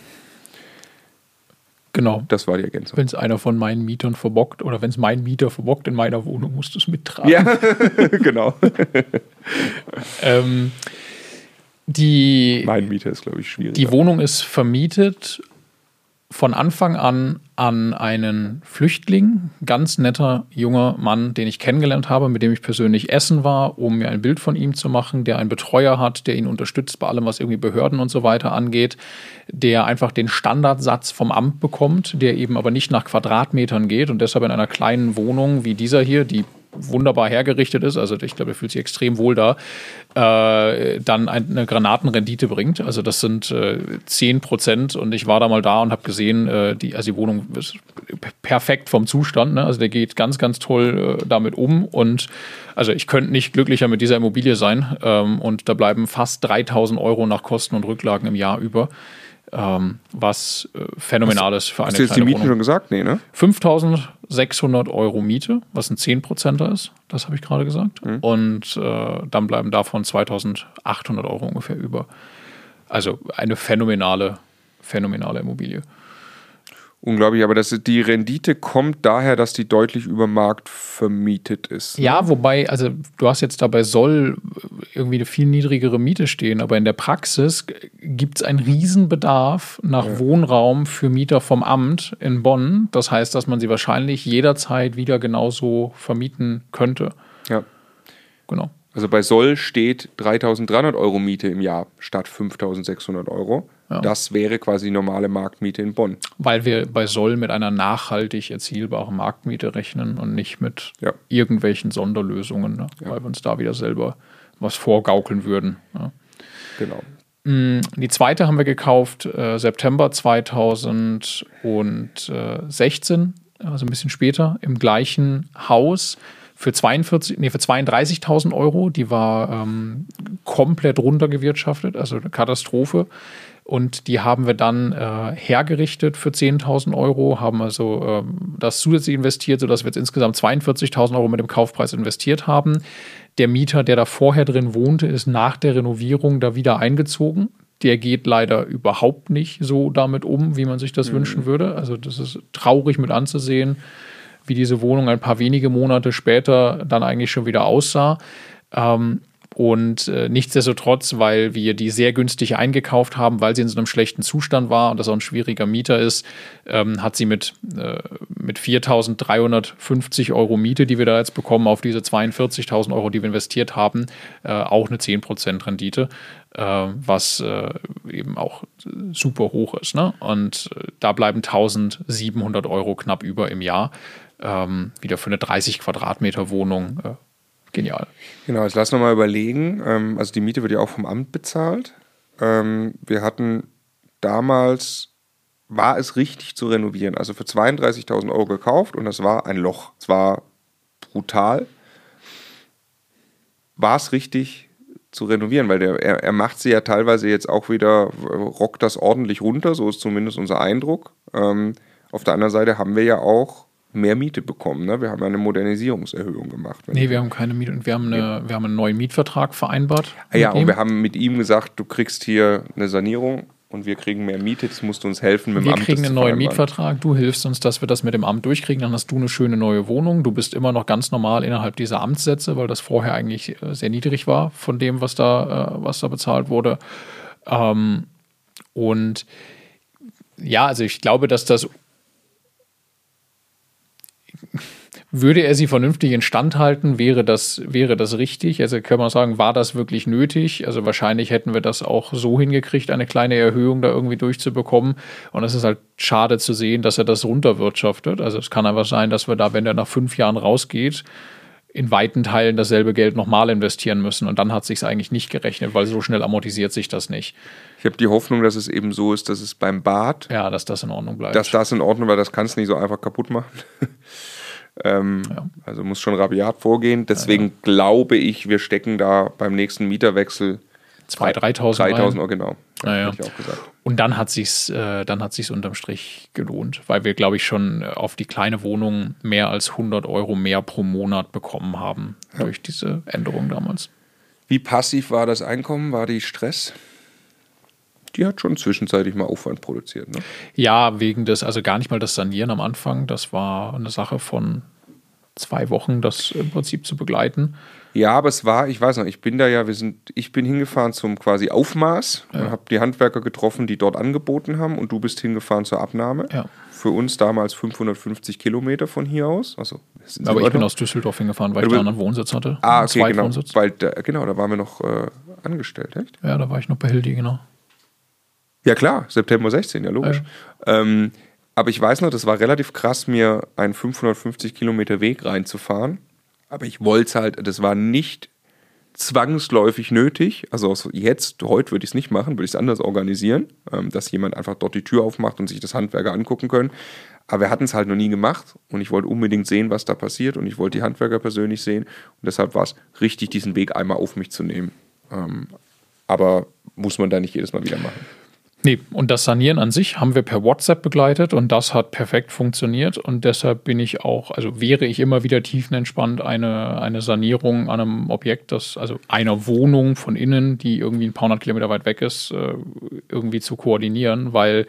Speaker 2: Genau.
Speaker 4: Das war die Ergänzung.
Speaker 2: Wenn es einer von meinen Mietern verbockt oder wenn es mein Mieter verbockt in meiner Wohnung, musst du es mittragen.
Speaker 4: Ja, genau.
Speaker 2: Ähm, die,
Speaker 4: mein Mieter ist, glaube ich, schwierig.
Speaker 2: die Wohnung ist vermietet von Anfang an an einen Flüchtling, ganz netter junger Mann, den ich kennengelernt habe, mit dem ich persönlich essen war, um mir ein Bild von ihm zu machen, der einen Betreuer hat, der ihn unterstützt bei allem, was irgendwie Behörden und so weiter angeht, der einfach den Standardsatz vom Amt bekommt, der eben aber nicht nach Quadratmetern geht und deshalb in einer kleinen Wohnung wie dieser hier, die wunderbar hergerichtet ist, also ich glaube, er fühlt sich extrem wohl da, äh, dann eine Granatenrendite bringt. Also das sind äh, 10 Prozent und ich war da mal da und habe gesehen, äh, die, also die Wohnung ist perfekt vom Zustand. Ne? Also der geht ganz, ganz toll äh, damit um und also ich könnte nicht glücklicher mit dieser Immobilie sein ähm, und da bleiben fast 3000 Euro nach Kosten und Rücklagen im Jahr über. Ähm, was äh, phänomenal ist für eine
Speaker 4: Hast du jetzt die
Speaker 2: Wohnung.
Speaker 4: schon gesagt? Nee, ne?
Speaker 2: 5600 Euro Miete, was ein 10%er ist, das habe ich gerade gesagt.
Speaker 4: Mhm.
Speaker 2: Und äh, dann bleiben davon 2800 Euro ungefähr über. Also eine phänomenale, phänomenale Immobilie.
Speaker 4: Unglaublich, aber das, die Rendite kommt daher, dass die deutlich über Markt vermietet ist.
Speaker 2: Ja, wobei, also du hast jetzt dabei soll irgendwie eine viel niedrigere Miete stehen, aber in der Praxis gibt es einen Riesenbedarf nach Wohnraum für Mieter vom Amt in Bonn. Das heißt, dass man sie wahrscheinlich jederzeit wieder genauso vermieten könnte.
Speaker 4: Ja.
Speaker 2: Genau.
Speaker 4: Also bei Soll steht 3.300 Euro Miete im Jahr statt 5.600 Euro.
Speaker 2: Ja.
Speaker 4: Das wäre quasi die normale Marktmiete in Bonn.
Speaker 2: Weil wir bei Soll mit einer nachhaltig erzielbaren Marktmiete rechnen und nicht mit
Speaker 4: Ja.
Speaker 2: irgendwelchen Sonderlösungen, ne? weil wir uns da wieder selber was vorgaukeln würden. Ne?
Speaker 4: Genau.
Speaker 2: Mm, Die zweite haben wir gekauft äh, September 2016, also ein bisschen später, im gleichen Haus für 42, nee, für 32.000 Euro. Die war ähm, komplett runtergewirtschaftet, also eine Katastrophe. Und die haben wir dann äh, hergerichtet für 10.000 Euro, haben also ähm, das zusätzlich investiert, sodass wir jetzt insgesamt 42.000 Euro mit dem Kaufpreis investiert haben. Der Mieter, der da vorher drin wohnte, ist nach der Renovierung da wieder eingezogen. Der geht leider überhaupt nicht so damit um, wie man sich das mhm. wünschen würde. Also das ist traurig mit anzusehen, wie diese Wohnung ein paar wenige Monate später dann eigentlich schon wieder aussah. Ähm, und äh, nichtsdestotrotz, weil wir die sehr günstig eingekauft haben, weil sie in so einem schlechten Zustand war und das auch ein schwieriger Mieter ist, ähm, hat sie mit, äh, mit 4.350 Euro Miete, die wir da jetzt bekommen, auf diese 42.000 Euro, die wir investiert haben, äh, auch eine 10% Rendite, äh, was äh, eben auch super hoch ist. Ne? Und äh, da bleiben 1.700 Euro knapp über im Jahr. Ähm, wieder für eine 30 Quadratmeter Wohnung genial.
Speaker 4: Genau, jetzt lass noch mal überlegen. Ähm, also die Miete wird ja auch vom Amt bezahlt. Ähm, wir hatten damals, war es richtig zu renovieren. Also für 32.000 Euro gekauft und das war ein Loch. Es war brutal. War es richtig zu renovieren, weil der, er, er macht sie ja teilweise jetzt auch wieder, rockt das ordentlich runter, so ist zumindest unser Eindruck. Ähm, auf der anderen Seite haben wir ja auch mehr Miete bekommen. Ne? Wir haben eine Modernisierungserhöhung gemacht.
Speaker 2: Nee, wir haben keine Miete und wir haben, eine, wir haben einen neuen Mietvertrag vereinbart.
Speaker 4: Ah, ja, und wir haben mit ihm gesagt, du kriegst hier eine Sanierung und wir kriegen mehr Miete, jetzt musst du uns helfen
Speaker 2: mit
Speaker 4: wir
Speaker 2: dem Amt. Wir kriegen einen neuen Mietvertrag, du hilfst uns, dass wir das mit dem Amt durchkriegen, dann hast du eine schöne neue Wohnung. Du bist immer noch ganz normal innerhalb dieser Amtssätze, weil das vorher eigentlich äh, sehr niedrig war von dem, was da, äh, was da bezahlt wurde. Ähm, und ja, also ich glaube, dass das würde er sie vernünftig instand halten, wäre das, wäre das richtig. Also kann man sagen, war das wirklich nötig? Also wahrscheinlich hätten wir das auch so hingekriegt, eine kleine Erhöhung da irgendwie durchzubekommen. Und es ist halt schade zu sehen, dass er das runterwirtschaftet. Also es kann einfach sein, dass wir da, wenn er nach fünf Jahren rausgeht, in weiten Teilen dasselbe Geld nochmal investieren müssen. Und dann hat sich eigentlich nicht gerechnet, weil so schnell amortisiert sich das nicht.
Speaker 4: Ich habe die Hoffnung, dass es eben so ist, dass es beim Bad.
Speaker 2: Ja, dass das in Ordnung bleibt.
Speaker 4: Dass das in Ordnung, weil das kannst du nicht so einfach kaputt machen. ähm, ja. Also muss schon rabiat vorgehen. Deswegen ja, ja. glaube ich, wir stecken da beim nächsten Mieterwechsel
Speaker 2: 2.000, 3.000
Speaker 4: Euro, genau.
Speaker 2: Ja, ich auch gesagt. Und dann hat sich's, äh, dann hat sich's unterm Strich gelohnt, weil wir, glaube ich, schon auf die kleine Wohnung mehr als 100 Euro mehr pro Monat bekommen haben durch diese Änderung damals.
Speaker 4: Wie passiv war das Einkommen? War die Stress? Die hat schon zwischenzeitlich mal Aufwand produziert, ne?
Speaker 2: Ja, wegen des, also gar nicht mal das Sanieren am Anfang. Das war eine Sache von zwei Wochen, das im Prinzip zu begleiten.
Speaker 4: Ja, aber es war, ich weiß noch, ich bin da ja, wir sind, ich bin hingefahren zum quasi Aufmaß ja. und habe die Handwerker getroffen, die dort angeboten haben und du bist hingefahren zur Abnahme.
Speaker 2: Ja.
Speaker 4: Für uns damals 550 Kilometer von hier aus. Also,
Speaker 2: aber ich bin aus Düsseldorf hingefahren, weil ich da einen Wohnsitz hatte.
Speaker 4: Ah, okay, genau. Weil da, genau, da waren wir noch äh, angestellt, echt?
Speaker 2: Ja, da war ich noch bei Hildi, genau.
Speaker 4: Ja, klar, September 16, ja, logisch. Ja. Ähm, aber ich weiß noch, das war relativ krass, mir einen 550 Kilometer Weg reinzufahren aber ich wollte es halt, das war nicht zwangsläufig nötig. Also jetzt, heute würde ich es nicht machen, würde ich es anders organisieren, ähm, dass jemand einfach dort die Tür aufmacht und sich das Handwerker angucken können. Aber wir hatten es halt noch nie gemacht und ich wollte unbedingt sehen, was da passiert und ich wollte die Handwerker persönlich sehen und deshalb war es richtig, diesen Weg einmal auf mich zu nehmen. Ähm, aber muss man da nicht jedes Mal wieder machen.
Speaker 2: Nee, und das Sanieren an sich haben wir per WhatsApp begleitet und das hat perfekt funktioniert und deshalb bin ich auch, also wäre ich immer wieder tiefenentspannt, eine, eine Sanierung an einem Objekt, das, also einer Wohnung von innen, die irgendwie ein paar hundert Kilometer weit weg ist, äh, irgendwie zu koordinieren, weil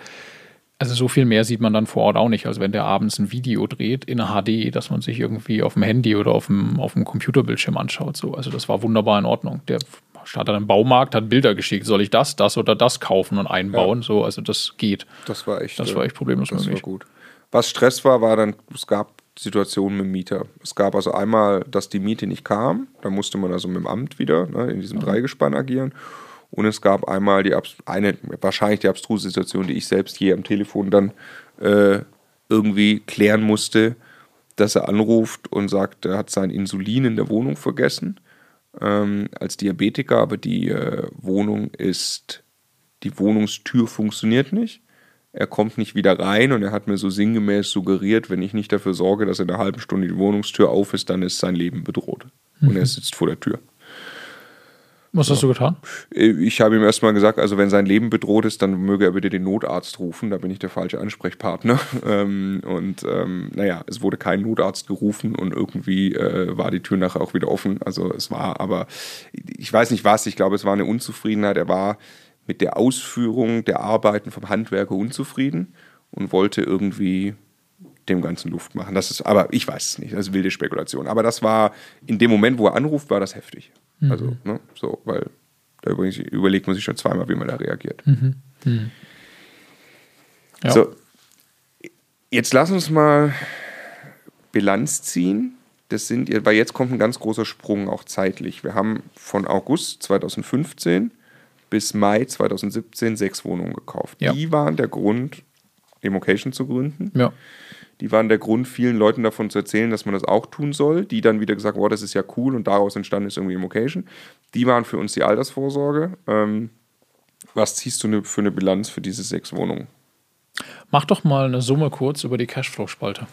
Speaker 2: also so viel mehr sieht man dann vor Ort auch nicht, als wenn der abends ein Video dreht in HD, dass man sich irgendwie auf dem Handy oder auf dem, auf dem Computerbildschirm anschaut. So. Also das war wunderbar in Ordnung. Der Statt an einem Baumarkt, hat Bilder geschickt, soll ich das, das oder das kaufen und einbauen. Ja. So, also das geht.
Speaker 4: Das war echt,
Speaker 2: das war echt problemlos
Speaker 4: das möglich. War gut. Was Stress war, war dann, es gab Situationen mit dem Mieter. Es gab also einmal, dass die Miete nicht kam, da musste man also mit dem Amt wieder ne, in diesem mhm. Dreigespann agieren. Und es gab einmal die eine, wahrscheinlich die abstruse Situation, die ich selbst hier am Telefon dann äh, irgendwie klären musste, dass er anruft und sagt, er hat sein Insulin in der Wohnung vergessen ähm, als Diabetiker, aber die äh, Wohnung ist, die Wohnungstür funktioniert nicht. Er kommt nicht wieder rein und er hat mir so sinngemäß suggeriert, wenn ich nicht dafür sorge, dass in einer halben Stunde die Wohnungstür auf ist, dann ist sein Leben bedroht. Mhm. Und er mhm. sitzt vor der Tür.
Speaker 2: Was hast du getan?
Speaker 4: Äh, ich habe ihm erstmal gesagt, also wenn sein Leben bedroht ist, dann möge er bitte den Notarzt rufen. Da bin ich der falsche Ansprechpartner. Ähm, und ähm, naja, es wurde kein Notarzt gerufen und irgendwie äh, war die Tür nachher auch wieder offen. Also es war aber, ich weiß nicht was, ich glaube, es war eine Unzufriedenheit. Er war mit der Ausführung der Arbeiten vom Handwerker unzufrieden und wollte irgendwie dem ganzen Luft machen. Das ist, aber ich weiß es nicht, das ist wilde Spekulation. Aber das war, in dem Moment, wo er anruft, war das heftig. Mhm. Also, ne, so, weil da überlegt man sich schon zweimal, wie man da reagiert. Mhm. Mhm. Ja. So, jetzt lass uns mal Bilanz ziehen. Das sind, weil jetzt kommt ein ganz großer Sprung auch zeitlich. Wir haben von August 2015 bis Mai 2017 sechs Wohnungen gekauft. Ja. Die waren der Grund, Democation zu gründen. Ja. Die waren der Grund, vielen Leuten davon zu erzählen, dass man das auch tun soll. Die dann wieder gesagt, wow, das ist ja cool und daraus entstanden ist irgendwie Immocation. Die waren für uns die Altersvorsorge. Ähm, was ziehst du ne, für eine Bilanz für diese sechs Wohnungen?
Speaker 2: Mach doch mal eine Summe kurz über die Cashflow-Spalte.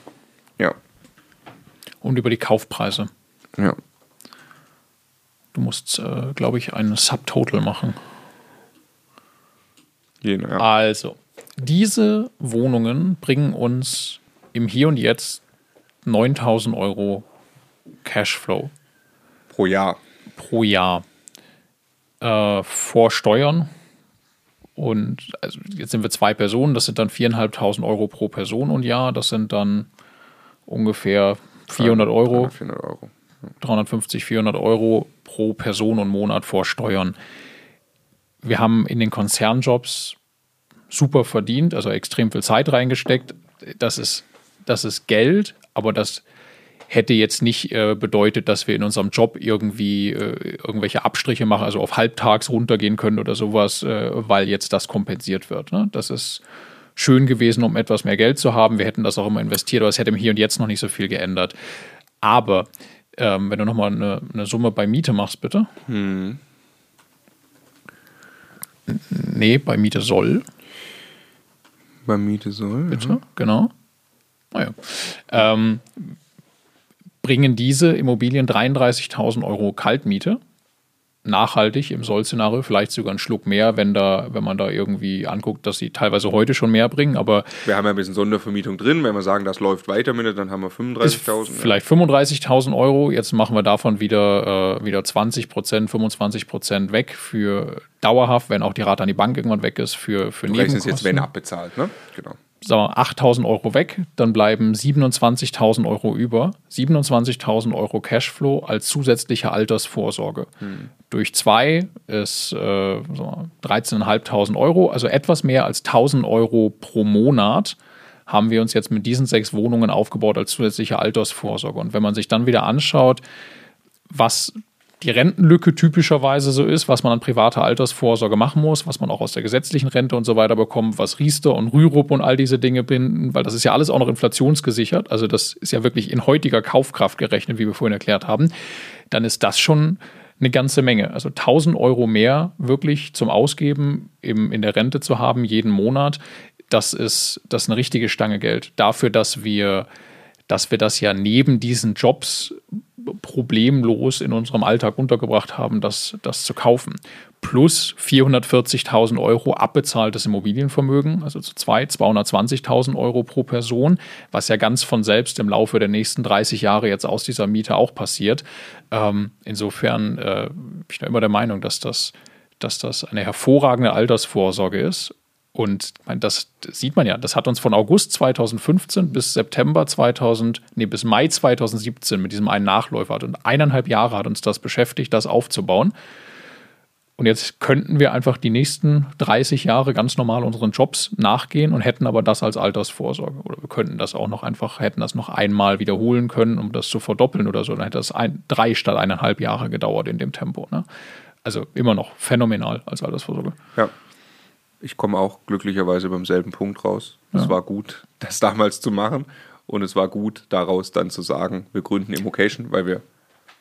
Speaker 4: Ja.
Speaker 2: Und über die Kaufpreise.
Speaker 4: Ja.
Speaker 2: Du musst, äh, glaube ich, einen Subtotal machen.
Speaker 4: Jene, ja.
Speaker 2: Also, diese Wohnungen bringen uns im Hier und Jetzt 9000 Euro Cashflow.
Speaker 4: Pro Jahr.
Speaker 2: Pro Jahr. Äh, vor Steuern. Und also jetzt sind wir zwei Personen, das sind dann 4.500 Euro pro Person und Jahr. Das sind dann ungefähr 400 Euro. 400 Euro. 350, 400 Euro pro Person und Monat vor Steuern. Wir haben in den Konzernjobs super verdient, also extrem viel Zeit reingesteckt. Das ist das ist Geld, aber das hätte jetzt nicht äh, bedeutet, dass wir in unserem Job irgendwie äh, irgendwelche Abstriche machen, also auf halbtags runtergehen können oder sowas, äh, weil jetzt das kompensiert wird. Ne? Das ist schön gewesen, um etwas mehr Geld zu haben. Wir hätten das auch immer investiert, aber es hätte im Hier und Jetzt noch nicht so viel geändert. Aber ähm, wenn du nochmal eine, eine Summe bei Miete machst, bitte. Hm. Nee, bei Miete soll.
Speaker 4: Bei Miete soll.
Speaker 2: Bitte, ja. genau. Naja. Ähm, bringen diese Immobilien 33.000 Euro Kaltmiete. Nachhaltig im Soll-Szenario, vielleicht sogar einen Schluck mehr, wenn, da, wenn man da irgendwie anguckt, dass sie teilweise heute schon mehr bringen. Aber
Speaker 4: wir haben ja ein bisschen Sondervermietung drin. Wenn wir sagen, das läuft weiter mit, dann haben wir 35.000.
Speaker 2: Vielleicht 35.000 Euro. Jetzt machen wir davon wieder, äh, wieder 20 Prozent, 25 Prozent weg für dauerhaft, wenn auch die Rate an die Bank irgendwann weg ist, für, für
Speaker 4: du Nebenkosten. jetzt, wenn abbezahlt, ne?
Speaker 2: Genau sagen wir, 8.000 Euro weg, dann bleiben 27.000 Euro über. 27.000 Euro Cashflow als zusätzliche Altersvorsorge. Hm. Durch zwei ist äh, 13.500 Euro, also etwas mehr als 1.000 Euro pro Monat haben wir uns jetzt mit diesen sechs Wohnungen aufgebaut als zusätzliche Altersvorsorge. Und wenn man sich dann wieder anschaut, was die Rentenlücke typischerweise so ist, was man an privater Altersvorsorge machen muss, was man auch aus der gesetzlichen Rente und so weiter bekommt, was Riester und Rürup und all diese Dinge binden, weil das ist ja alles auch noch inflationsgesichert, also das ist ja wirklich in heutiger Kaufkraft gerechnet, wie wir vorhin erklärt haben, dann ist das schon eine ganze Menge. Also 1000 Euro mehr wirklich zum Ausgeben im, in der Rente zu haben jeden Monat, das ist, das ist eine richtige Stange Geld. Dafür, dass wir dass wir das ja neben diesen Jobs problemlos in unserem Alltag untergebracht haben, das, das zu kaufen. Plus 440.000 Euro abbezahltes Immobilienvermögen, also zu zwei, 220.000 Euro pro Person, was ja ganz von selbst im Laufe der nächsten 30 Jahre jetzt aus dieser Miete auch passiert. Ähm, insofern äh, bin ich da immer der Meinung, dass das, dass das eine hervorragende Altersvorsorge ist und das sieht man ja, das hat uns von August 2015 bis September 2000, nee, bis Mai 2017 mit diesem einen Nachläufer und eineinhalb Jahre hat uns das beschäftigt, das aufzubauen. Und jetzt könnten wir einfach die nächsten 30 Jahre ganz normal unseren Jobs nachgehen und hätten aber das als Altersvorsorge. Oder wir könnten das auch noch einfach, hätten das noch einmal wiederholen können, um das zu verdoppeln oder so. Dann hätte das ein, drei statt eineinhalb Jahre gedauert in dem Tempo. Ne? Also immer noch phänomenal als Altersvorsorge.
Speaker 4: Ja ich komme auch glücklicherweise beim selben Punkt raus. Ja. Es war gut, das damals zu machen. Und es war gut, daraus dann zu sagen, wir gründen Immocation, weil wir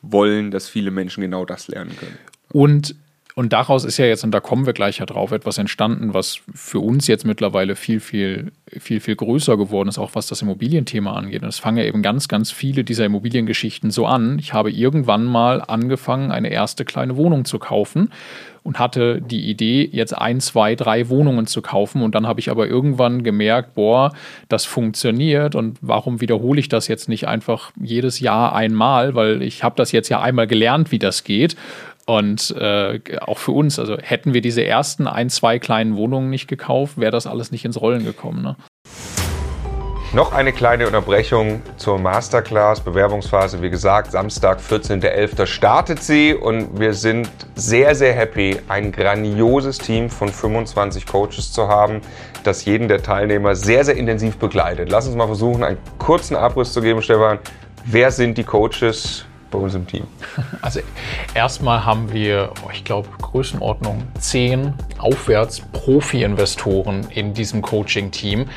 Speaker 4: wollen, dass viele Menschen genau das lernen können.
Speaker 2: Und Und daraus ist ja jetzt, und da kommen wir gleich ja drauf, etwas entstanden, was für uns jetzt mittlerweile viel, viel, viel, viel größer geworden ist, auch was das Immobilienthema angeht. Und es fangen ja eben ganz, ganz viele dieser Immobiliengeschichten so an. Ich habe irgendwann mal angefangen, eine erste kleine Wohnung zu kaufen und hatte die Idee, jetzt ein, zwei, drei Wohnungen zu kaufen. Und dann habe ich aber irgendwann gemerkt, boah, das funktioniert und warum wiederhole ich das jetzt nicht einfach jedes Jahr einmal, weil ich habe das jetzt ja einmal gelernt, wie das geht. Und äh, auch für uns, also hätten wir diese ersten ein, zwei kleinen Wohnungen nicht gekauft, wäre das alles nicht ins Rollen gekommen. Ne?
Speaker 1: Noch eine kleine Unterbrechung zur Masterclass. Bewerbungsphase, wie gesagt, Samstag, 14.11. startet sie und wir sind sehr, sehr happy, ein grandioses Team von 25 Coaches zu haben, das jeden der Teilnehmer sehr, sehr intensiv begleitet. Lass uns mal versuchen, einen kurzen Abriss zu geben, Stefan. Wer sind die Coaches? Bei uns im Team?
Speaker 2: Also erstmal haben wir, ich glaube, Größenordnung 10 aufwärts Profi-Investoren in diesem Coaching-Team,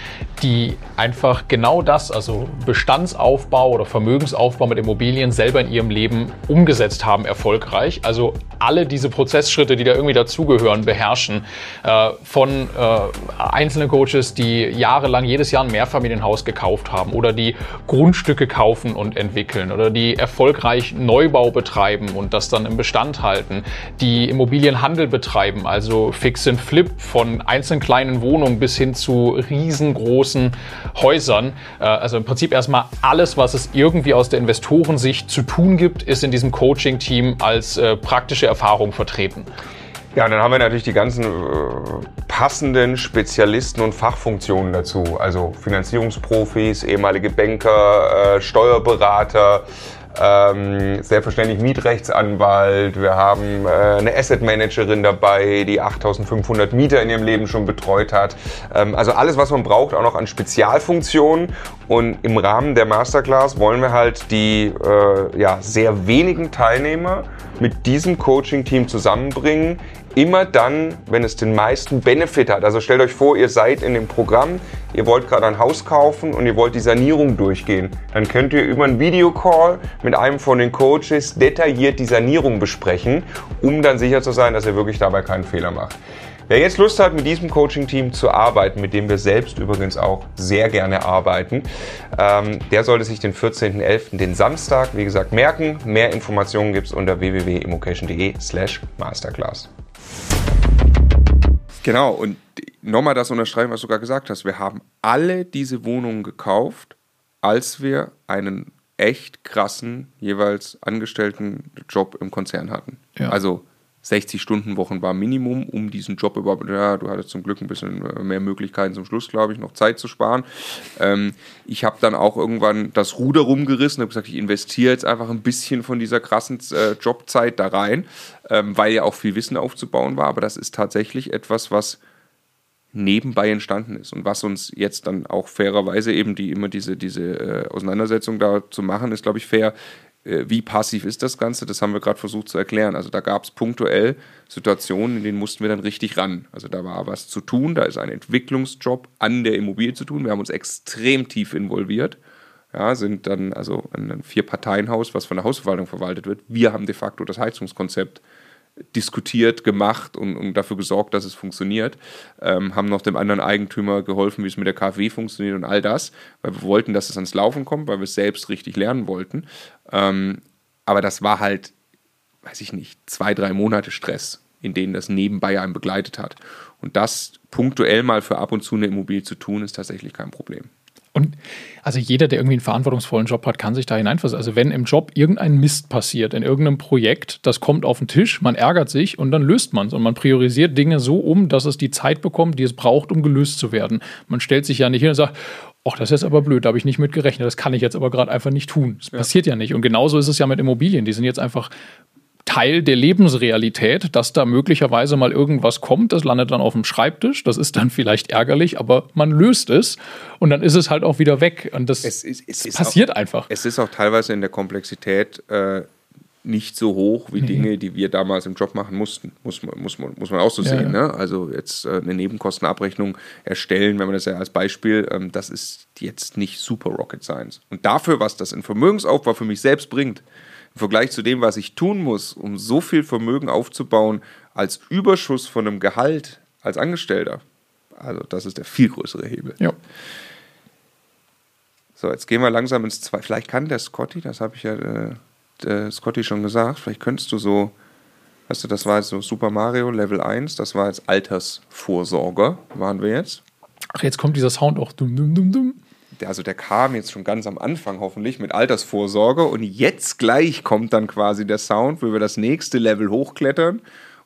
Speaker 2: die einfach genau das, also Bestandsaufbau oder Vermögensaufbau mit Immobilien selber in ihrem Leben umgesetzt haben, erfolgreich. Also alle diese Prozessschritte, die da irgendwie dazugehören, beherrschen. Äh, von äh, einzelnen Coaches, die jahrelang jedes Jahr ein Mehrfamilienhaus gekauft haben oder die Grundstücke kaufen und entwickeln oder die erfolgreich Neubau betreiben und das dann im Bestand halten, die Immobilienhandel betreiben, also Fix and Flip von einzelnen kleinen Wohnungen bis hin zu riesengroßen Häusern. Äh, also im Prinzip erstmal alles, was es irgendwie aus der Investorensicht zu tun gibt, ist in diesem Coaching-Team als äh, praktische Erfahrung vertreten.
Speaker 1: Ja, dann haben wir natürlich die ganzen äh, passenden Spezialisten und Fachfunktionen dazu. Also Finanzierungsprofis, ehemalige Banker, Steuerberater, ähm, selbstverständlich Mietrechtsanwalt, wir haben äh, eine Asset Managerin dabei, die 8500 Mieter in ihrem Leben schon betreut hat. Ähm, also alles, was man braucht, auch noch an Spezialfunktionen. Und im Rahmen der Masterclass wollen wir halt die äh, ja, sehr wenigen Teilnehmer mit diesem Coaching-Team zusammenbringen, immer dann, wenn es den meisten Benefit hat. Also stellt euch vor, ihr seid in dem Programm, ihr wollt gerade ein Haus kaufen und ihr wollt die Sanierung durchgehen. Dann könnt ihr über einen Videocall mit einem von den Coaches detailliert die Sanierung besprechen, um dann sicher zu sein, dass ihr wirklich dabei keinen Fehler macht. Wer jetzt Lust hat, mit diesem Coaching-Team zu arbeiten, mit dem wir selbst übrigens auch sehr gerne arbeiten, ähm, der sollte sich den 14.11., den Samstag, wie gesagt, merken. Mehr Informationen gibt es unter www.immocation.de slash masterclass.
Speaker 4: Genau, und nochmal das unterstreichen, was du gerade gesagt hast. Wir haben alle diese Wohnungen gekauft, als wir einen echt krassen, jeweils angestellten Job im Konzern hatten. Ja. Also 60-Stunden-Wochen war Minimum, um diesen Job überhaupt, ja, du hattest zum Glück ein bisschen äh, mehr Möglichkeiten zum Schluss, glaube ich, noch Zeit zu sparen. Ähm, ich habe dann auch irgendwann das Ruder rumgerissen, habe gesagt, ich investiere jetzt einfach ein bisschen von dieser krassen äh, Jobzeit da rein, ähm, weil ja auch viel Wissen aufzubauen war, aber das ist tatsächlich etwas, was nebenbei entstanden ist und was uns jetzt dann auch fairerweise eben die immer diese, diese äh, Auseinandersetzung da zu machen, ist, glaube ich, fair wie passiv ist das Ganze, das haben wir gerade versucht zu erklären. Also da gab es punktuell Situationen, in denen mussten wir dann richtig ran. Also da war was zu tun, da ist ein Entwicklungsjob an der Immobilie zu tun. Wir haben uns extrem tief involviert. Ja, sind dann also ein Vier-Parteien-Haus, was von der Hausverwaltung verwaltet wird. Wir haben de facto das Heizungskonzept diskutiert, gemacht und, und, dafür gesorgt, dass es funktioniert. Ähm, haben noch dem anderen Eigentümer geholfen, wie es mit der KfW funktioniert und all das, weil wir wollten, dass es ans Laufen kommt, weil wir es selbst richtig lernen wollten. Ähm, aber das war halt, weiß ich nicht, zwei, drei Monate Stress, in denen das nebenbei einen begleitet hat. Und das punktuell mal für ab und zu eine Immobilie zu tun, ist tatsächlich kein Problem.
Speaker 2: Und also jeder, der irgendwie einen verantwortungsvollen Job hat, kann sich da hineinversetzen. Also wenn im Job irgendein Mist passiert, in irgendeinem Projekt, das kommt auf den Tisch, man ärgert sich und dann löst man es. Und man priorisiert Dinge so um, dass es die Zeit bekommt, die es braucht, um gelöst zu werden. Man stellt sich ja nicht hin und sagt, ach, das ist jetzt aber blöd, da habe ich nicht mit gerechnet, das kann ich jetzt aber gerade einfach nicht tun. Das ja. passiert ja nicht. Und genauso ist es ja mit Immobilien. Die sind jetzt einfach Teil der Lebensrealität, dass da möglicherweise mal irgendwas kommt, das landet dann auf dem Schreibtisch, das ist dann vielleicht ärgerlich, aber man löst es und dann ist es halt auch wieder weg und das, es ist, es passiert
Speaker 4: auch,
Speaker 2: einfach.
Speaker 4: Es ist auch teilweise in der Komplexität äh, nicht so hoch wie nee. Dinge, die wir damals im Job machen mussten, muss, muss, muss man auch so ja, sehen. Ja. Ne? Also jetzt äh, eine Nebenkostenabrechnung erstellen, wenn man das ja als Beispiel, ähm, das ist jetzt nicht super Rocket Science. Und dafür, was das in Vermögensaufbau für mich selbst bringt, Vergleich zu dem, was ich tun muss, um so viel Vermögen aufzubauen, als Überschuss von einem Gehalt als Angestellter. Also das ist der viel größere Hebel.
Speaker 2: Ja.
Speaker 4: So, jetzt gehen wir langsam ins Zwei. Vielleicht kann der Scotty, das habe ich ja äh, Scotty schon gesagt, vielleicht könntest du so, weißt du, das war jetzt so Super Mario Level 1, das war jetzt Altersvorsorger, waren wir jetzt.
Speaker 2: Ach, jetzt kommt dieser Sound auch. Dum, dum, dum, dum.
Speaker 4: Also der kam jetzt schon ganz am Anfang hoffentlich mit Altersvorsorge und jetzt gleich kommt dann quasi der Sound, wo wir das nächste Level hochklettern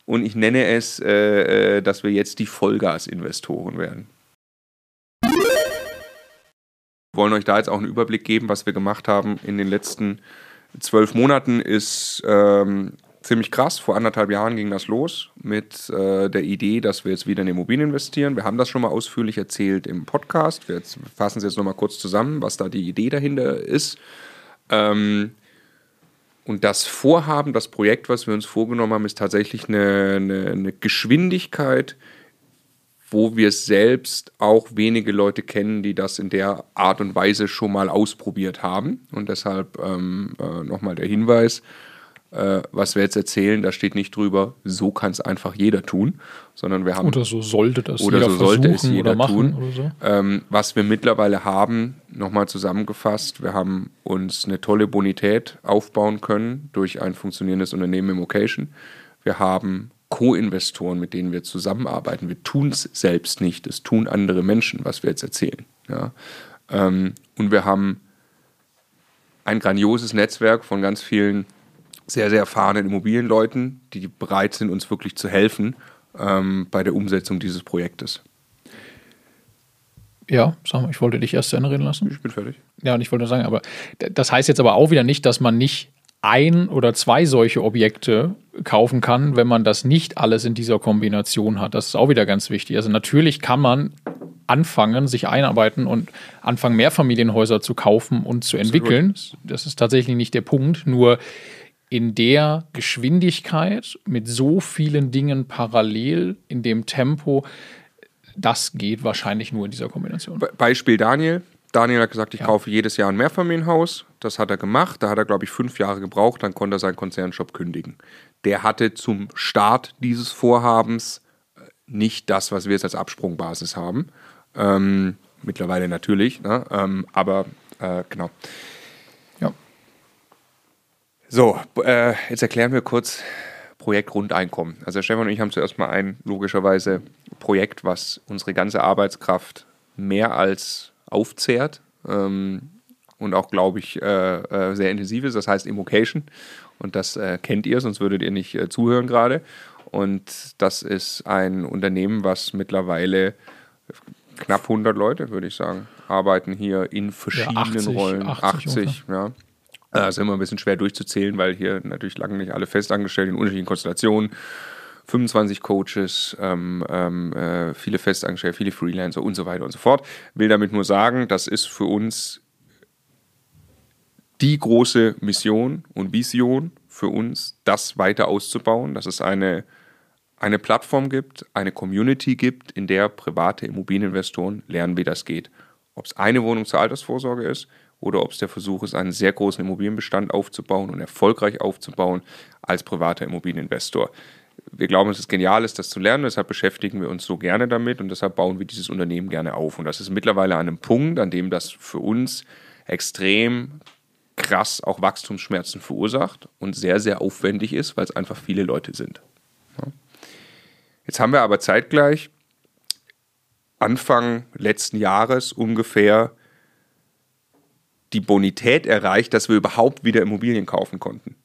Speaker 4: und ich nenne es, äh, äh, dass wir jetzt die Vollgas-Investoren werden. Wir wollen euch da jetzt auch einen Überblick geben, was wir gemacht haben in den letzten zwölf Monaten ist ähm, ziemlich krass. Vor anderthalb Jahren ging das los mit äh, der Idee, dass wir jetzt wieder in Immobilien investieren. Wir haben das schon mal ausführlich erzählt im Podcast. Wir fassen es jetzt nochmal kurz zusammen, was da die Idee dahinter ist. Ähm, und das Vorhaben, das Projekt, was wir uns vorgenommen haben, ist tatsächlich eine, eine, eine Geschwindigkeit, wo wir selbst auch wenige Leute kennen, die das in der Art und Weise schon mal ausprobiert haben. Und deshalb ähm, äh, nochmal der Hinweis, äh, was wir jetzt erzählen, da steht nicht drüber, so kann es einfach jeder tun, sondern wir haben...
Speaker 2: Oder so sollte das
Speaker 4: oder
Speaker 2: jeder
Speaker 4: so sollte es jeder tun.
Speaker 2: so.
Speaker 4: Ähm, was wir mittlerweile haben, nochmal zusammengefasst, wir haben uns eine tolle Bonität aufbauen können durch ein funktionierendes Unternehmen im Occasion. Wir haben Co-Investoren, mit denen wir zusammenarbeiten. Wir tun es selbst nicht, es tun andere Menschen, was wir jetzt erzählen. Ja? Ähm, und wir haben ein grandioses Netzwerk von ganz vielen sehr, sehr erfahrenen Immobilienleuten, die bereit sind, uns wirklich zu helfen ähm, bei der Umsetzung dieses Projektes.
Speaker 2: Ja, sag mal, ich wollte dich erst zu Ende reden lassen.
Speaker 4: Ich bin fertig.
Speaker 2: Ja, und ich wollte nur sagen, aber das heißt jetzt aber auch wieder nicht, dass man nicht ein oder zwei solche Objekte kaufen kann, wenn man das nicht alles in dieser Kombination hat. Das ist auch wieder ganz wichtig. Also natürlich kann man anfangen, sich einarbeiten und anfangen, Mehrfamilienhäuser zu kaufen und zu entwickeln. Das ist tatsächlich nicht der Punkt. Nur in der Geschwindigkeit mit so vielen Dingen parallel in dem Tempo, das geht wahrscheinlich nur in dieser Kombination.
Speaker 4: Be- Beispiel Daniel. Daniel hat gesagt, ich
Speaker 2: Ja.
Speaker 4: kaufe jedes Jahr ein Mehrfamilienhaus. Das hat er gemacht. Da hat er, glaube ich, fünf Jahre gebraucht. Dann konnte er seinen Konzernshop kündigen. Der hatte zum Start dieses Vorhabens äh, nicht das, was wir jetzt als Absprungbasis haben. Ähm, mittlerweile natürlich, ne? ähm, aber äh, genau.
Speaker 2: Ja.
Speaker 4: So, äh, jetzt erklären wir kurz Projekt Grundeinkommen. Also Stefan und ich haben zuerst mal ein, logischerweise, Projekt, was unsere ganze Arbeitskraft mehr als aufzehrt ähm, und auch, glaube ich, äh, äh, sehr intensiv ist. Das heißt Immocation. Und das äh, kennt ihr, sonst würdet ihr nicht äh, zuhören gerade. Und das ist ein Unternehmen, was mittlerweile knapp 100 Leute, würde ich sagen, arbeiten hier in verschiedenen
Speaker 2: 80,
Speaker 4: Rollen.
Speaker 2: 80
Speaker 4: 80 ja. Äh, ist immer ein bisschen schwer durchzuzählen, weil hier natürlich lange nicht alle festangestellt in unterschiedlichen Konstellationen. 25 Coaches, ähm, ähm, äh, viele Festangestellte, viele Freelancer und so weiter und so fort. Will damit nur sagen, das ist für uns die große Mission und Vision für uns, das weiter auszubauen, dass es eine, eine Plattform gibt, eine Community gibt, in der private Immobilieninvestoren lernen, wie das geht. Ob es eine Wohnung zur Altersvorsorge ist oder ob es der Versuch ist, einen sehr großen Immobilienbestand aufzubauen und erfolgreich aufzubauen als privater Immobilieninvestor. Wir glauben, dass es genial ist, das zu lernen, deshalb beschäftigen wir uns so gerne damit und deshalb bauen wir dieses Unternehmen gerne auf. Und das ist mittlerweile an einem Punkt, an dem das für uns extrem krass auch Wachstumsschmerzen verursacht und sehr, sehr aufwendig ist, weil es einfach viele Leute sind. Jetzt haben wir aber zeitgleich Anfang letzten Jahres ungefähr die Bonität erreicht, dass wir überhaupt wieder Immobilien kaufen konnten.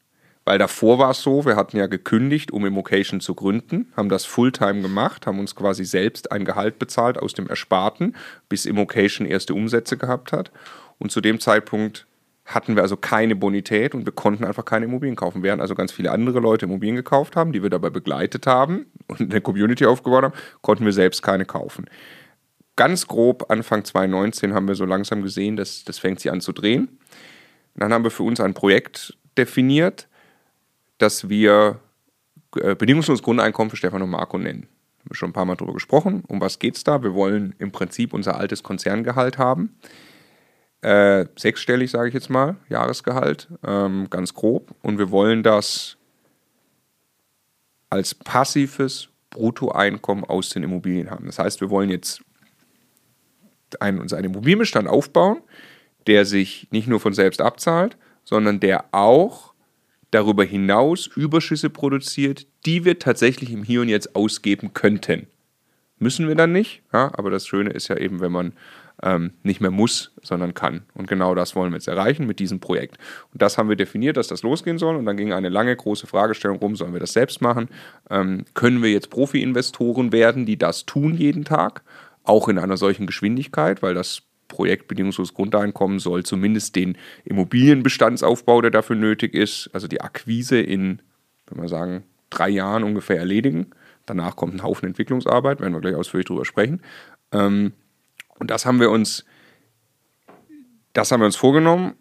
Speaker 4: Weil davor war es so, wir hatten ja gekündigt, um Immocation zu gründen, haben das Fulltime gemacht, haben uns quasi selbst ein Gehalt bezahlt aus dem Ersparten, bis Immocation erste Umsätze gehabt hat. Und zu dem Zeitpunkt hatten wir also keine Bonität und wir konnten einfach keine Immobilien kaufen. Während also ganz viele andere Leute Immobilien gekauft haben, die wir dabei begleitet haben und eine Community aufgebaut haben, konnten wir selbst keine kaufen. Ganz grob Anfang 2019 haben wir so langsam gesehen, dass das fängt sich an zu drehen. Dann haben wir für uns ein Projekt definiert, das wir äh, bedingungsloses Grundeinkommen für Stefan und Marco nennen. Haben wir schon ein paar Mal darüber gesprochen. Um was geht es da? Wir wollen im Prinzip unser altes Konzerngehalt haben. äh, sechsstellig, sage ich jetzt mal, Jahresgehalt, ähm, ganz grob. Und wir wollen das als passives Bruttoeinkommen aus den Immobilien haben. Das heißt, wir wollen jetzt einen, uns einen Immobilienbestand aufbauen, der sich nicht nur von selbst abzahlt, sondern der auch darüber hinaus Überschüsse produziert, die wir tatsächlich im Hier und Jetzt ausgeben könnten. Müssen wir dann nicht, ja, aber das Schöne ist ja eben, wenn man ähm, nicht mehr muss, sondern kann. Und genau das wollen wir jetzt erreichen mit diesem Projekt. Und das haben wir definiert, dass das losgehen soll. Und dann ging eine lange, große Fragestellung rum, sollen wir das selbst machen? Ähm, können wir jetzt Profi-Investoren werden, die das tun jeden Tag? Auch in einer solchen Geschwindigkeit, weil das Projekt bedingungsloses Grundeinkommen soll zumindest den Immobilienbestandsaufbau, der dafür nötig ist, also die Akquise in, wenn wir sagen, drei Jahren ungefähr erledigen. Danach kommt ein Haufen Entwicklungsarbeit, werden wir gleich ausführlich drüber sprechen. Ähm, und das haben wir uns, das haben wir uns vorgenommen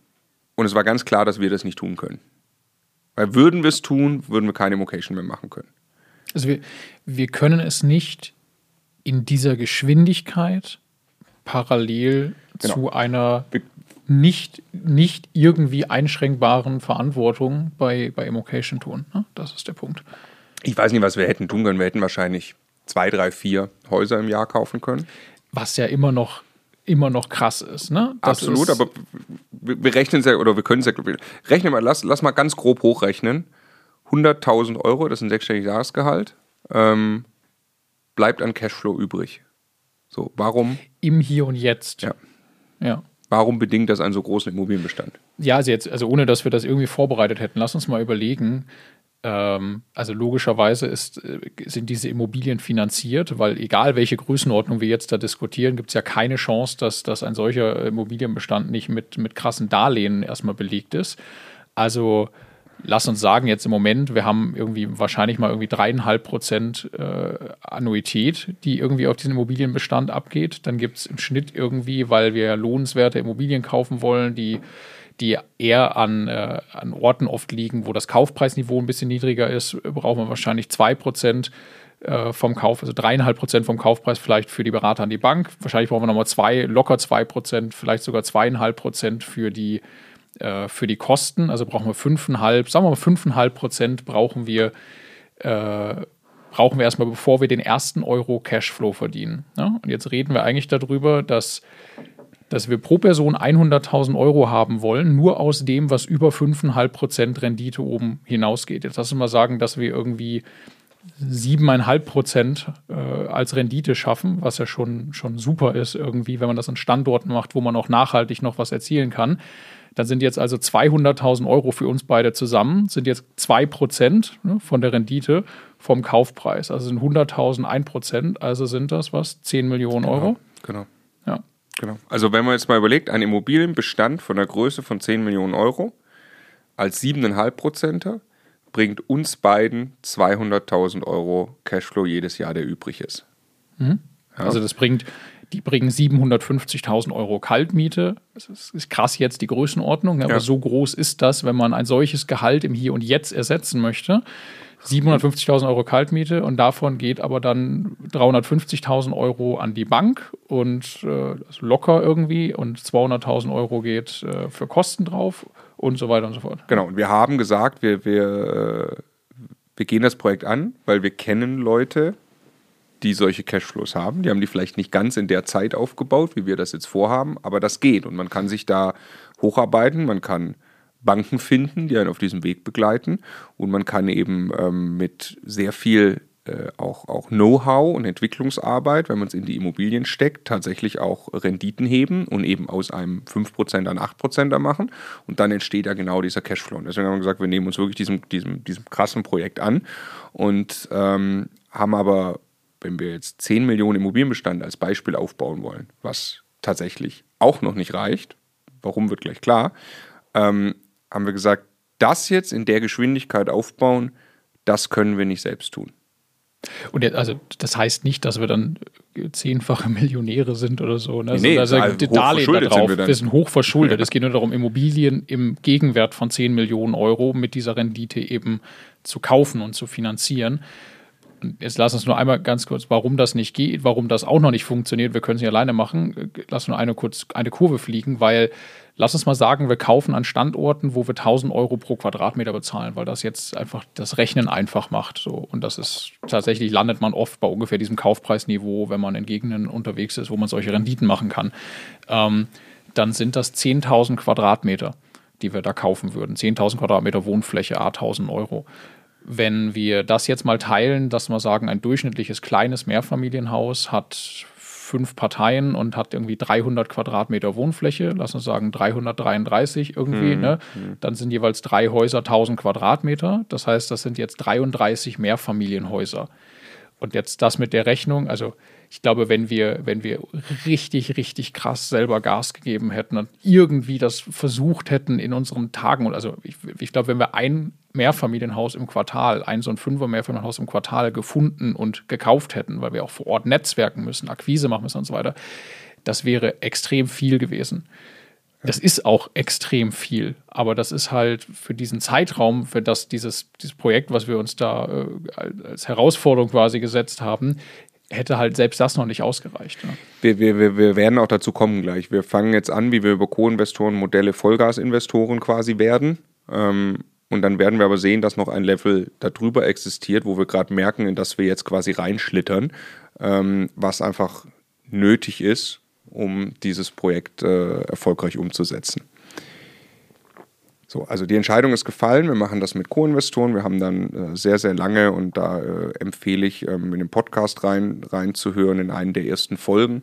Speaker 4: und es war ganz klar, dass wir das nicht tun können. Weil würden wir es tun, würden wir keine Immocation mehr machen können.
Speaker 2: Also wir, wir können es nicht in dieser Geschwindigkeit parallel genau. zu einer nicht, nicht irgendwie einschränkbaren Verantwortung bei, bei Immocation tun. Ne? Das ist der Punkt.
Speaker 4: Ich weiß nicht, was wir hätten tun können. Wir hätten wahrscheinlich zwei, drei, vier Häuser im Jahr kaufen können
Speaker 2: was ja immer noch immer noch krass ist. Ne?
Speaker 4: Das Absolut, ist aber wir rechnen sehr, oder wir können sehr, rechnen mal, lass, lass mal ganz grob hochrechnen. 100.000 Euro, das ist ein sechsstelliges Jahresgehalt, ähm, bleibt an Cashflow übrig. So, warum?
Speaker 2: Im Hier und Jetzt.
Speaker 4: Ja. ja. Warum bedingt das einen so großen Immobilienbestand?
Speaker 2: Ja, also jetzt, also ohne dass wir das irgendwie vorbereitet hätten, lass uns mal überlegen, ähm, also logischerweise ist, äh, sind diese Immobilien finanziert, weil egal welche Größenordnung wir jetzt da diskutieren, gibt es ja keine Chance, dass, dass ein solcher Immobilienbestand nicht mit, mit krassen Darlehen erstmal belegt ist. Also lass uns sagen, jetzt im Moment, wir haben irgendwie wahrscheinlich mal irgendwie dreieinhalb Prozent äh, Annuität, die irgendwie auf diesen Immobilienbestand abgeht. Dann gibt es im Schnitt irgendwie, weil wir lohnenswerte Immobilien kaufen wollen, die die eher an, äh, an Orten oft liegen, wo das Kaufpreisniveau ein bisschen niedriger ist, brauchen wir wahrscheinlich 2% äh, vom Kauf, also 3,5% vom Kaufpreis vielleicht für die Berater an die Bank. Wahrscheinlich brauchen wir nochmal zwei, locker 2%, vielleicht sogar 2,5% für die, äh, für die Kosten. Also brauchen wir 5,5, sagen wir mal 5,5% brauchen wir äh, brauchen wir erstmal, bevor wir den ersten Euro Cashflow verdienen. Ja? Und jetzt reden wir eigentlich darüber, dass dass wir pro Person 100.000 Euro haben wollen, nur aus dem, was über 5,5% Rendite oben hinausgeht. Jetzt lass uns mal sagen, dass wir irgendwie 7,5 Prozent äh, als Rendite schaffen, was ja schon, schon super ist irgendwie, wenn man das an Standorten macht, wo man auch nachhaltig noch was erzielen kann. Dann sind jetzt also 200.000 Euro für uns beide zusammen, sind jetzt 2 Prozent ne, von der Rendite vom Kaufpreis. Also sind 100.000 1 Prozent, also sind das was? 10 Millionen Euro?
Speaker 4: Genau. genau. Ja. Genau. Also wenn man jetzt mal überlegt, ein Immobilienbestand von der Größe von 10 Millionen Euro als 7,5 Prozenter bringt uns beiden 200.000 Euro Cashflow jedes Jahr, der übrig ist.
Speaker 2: Mhm. Ja. Also das bringt, die bringen 750.000 Euro Kaltmiete. Das ist krass jetzt die Größenordnung, aber ja. so groß ist das, wenn man ein solches Gehalt im Hier und Jetzt ersetzen möchte. 750.000 Euro Kaltmiete und davon geht aber dann 350.000 Euro an die Bank und äh, locker irgendwie und 200.000 Euro geht äh, für Kosten drauf und so weiter und so fort.
Speaker 4: Genau, und wir haben gesagt, wir, wir, äh, wir gehen das Projekt an, weil wir kennen Leute, die solche Cashflows haben. Die haben die vielleicht nicht ganz in der Zeit aufgebaut, wie wir das jetzt vorhaben, aber das geht und man kann sich da hocharbeiten, man kann Banken finden, die einen auf diesem Weg begleiten. Und man kann eben ähm, mit sehr viel äh, auch, auch Know-how und Entwicklungsarbeit, wenn man es in die Immobilien steckt, tatsächlich auch Renditen heben und eben aus einem 5% an 8% machen. Und dann entsteht ja genau dieser Cashflow. Und deswegen haben wir gesagt, wir nehmen uns wirklich diesem, diesem, diesem krassen Projekt an und ähm, haben aber, wenn wir jetzt 10 Millionen Immobilienbestand als Beispiel aufbauen wollen, was tatsächlich auch noch nicht reicht, warum wird gleich klar, ähm, haben wir gesagt, das jetzt in der Geschwindigkeit aufbauen, das können wir nicht selbst tun.
Speaker 2: Und jetzt, also das heißt nicht, dass wir dann zehnfache Millionäre sind oder so. Ne? Nee, also, also Darlehen da drauf. Wir, wir, sind hochverschuldet. Es geht nur darum, Immobilien im Gegenwert von 10 Millionen Euro mit dieser Rendite eben zu kaufen und zu finanzieren. Jetzt lass uns nur einmal ganz kurz, warum das nicht geht, warum das auch noch nicht funktioniert. Wir können es nicht alleine machen. Lass nur eine kurz eine Kurve fliegen, weil lass uns mal sagen, wir kaufen an Standorten, wo wir 1000 Euro pro Quadratmeter bezahlen, weil das jetzt einfach das Rechnen einfach macht. So. Und das ist tatsächlich, landet man oft bei ungefähr diesem Kaufpreisniveau, wenn man in Gegenden unterwegs ist, wo man solche Renditen machen kann. Ähm, dann sind das 10.000 Quadratmeter, die wir da kaufen würden. 10.000 Quadratmeter Wohnfläche, a 1.000 Euro. Wenn wir das jetzt mal teilen, dass wir sagen, ein durchschnittliches kleines Mehrfamilienhaus hat fünf Parteien und hat irgendwie 300 Quadratmeter Wohnfläche, lass uns sagen 333 irgendwie, mhm. ne? Mhm. dann sind jeweils drei Häuser 1000 Quadratmeter. Das heißt, das sind jetzt 33 Mehrfamilienhäuser. Und jetzt das mit der Rechnung, also ich glaube, wenn wir, wenn wir richtig, richtig krass selber Gas gegeben hätten und irgendwie das versucht hätten in unseren Tagen, also ich, ich glaube, wenn wir ein Mehrfamilienhaus im Quartal, ein so ein Fünfer Mehrfamilienhaus im Quartal gefunden und gekauft hätten, weil wir auch vor Ort netzwerken müssen, Akquise machen müssen und so weiter, das wäre extrem viel gewesen. Das ist auch extrem viel, aber das ist halt für diesen Zeitraum, für das dieses, dieses Projekt, was wir uns da äh, als Herausforderung quasi gesetzt haben, hätte halt selbst das noch nicht ausgereicht. Ja.
Speaker 4: Wir, wir, wir werden auch dazu kommen gleich. Wir fangen jetzt an, wie wir über Co-Investoren Modelle Vollgasinvestoren quasi werden. Ähm, und dann werden wir aber sehen, dass noch ein Level darüber existiert, wo wir gerade merken, in das wir jetzt quasi reinschlittern, ähm, was einfach nötig ist, um dieses Projekt äh, erfolgreich umzusetzen. So, also die Entscheidung ist gefallen. Wir machen das mit Co-Investoren. Wir haben dann äh, sehr, sehr lange und da äh, empfehle ich, ähm, in den Podcast rein, reinzuhören, in einen der ersten Folgen,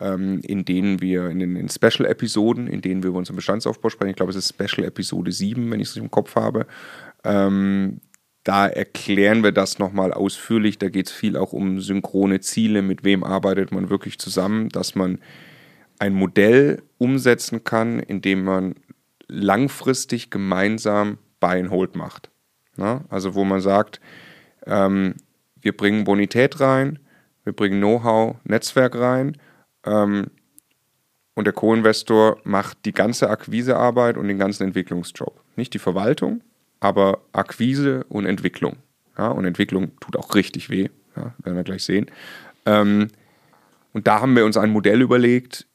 Speaker 4: ähm, in denen wir, in den Special-Episoden, in denen wir über unseren Bestandsaufbau sprechen. Ich glaube, es ist Special-Episode 7, wenn ich es im Kopf habe. Ähm, da erklären wir das nochmal ausführlich. Da geht es viel auch um synchrone Ziele, mit wem arbeitet man wirklich zusammen, dass man ein Modell umsetzen kann, in dem man langfristig gemeinsam Buy and Hold macht. Na? Also wo man sagt, ähm, wir bringen Bonität rein, wir bringen Know-how, Netzwerk rein ähm, und der Co-Investor macht die ganze Akquisearbeit und den ganzen Entwicklungsjob. Nicht die Verwaltung, aber Akquise und Entwicklung. Ja? Und Entwicklung tut auch richtig weh, ja? werden wir gleich sehen. Ähm, und da haben wir uns ein Modell überlegt,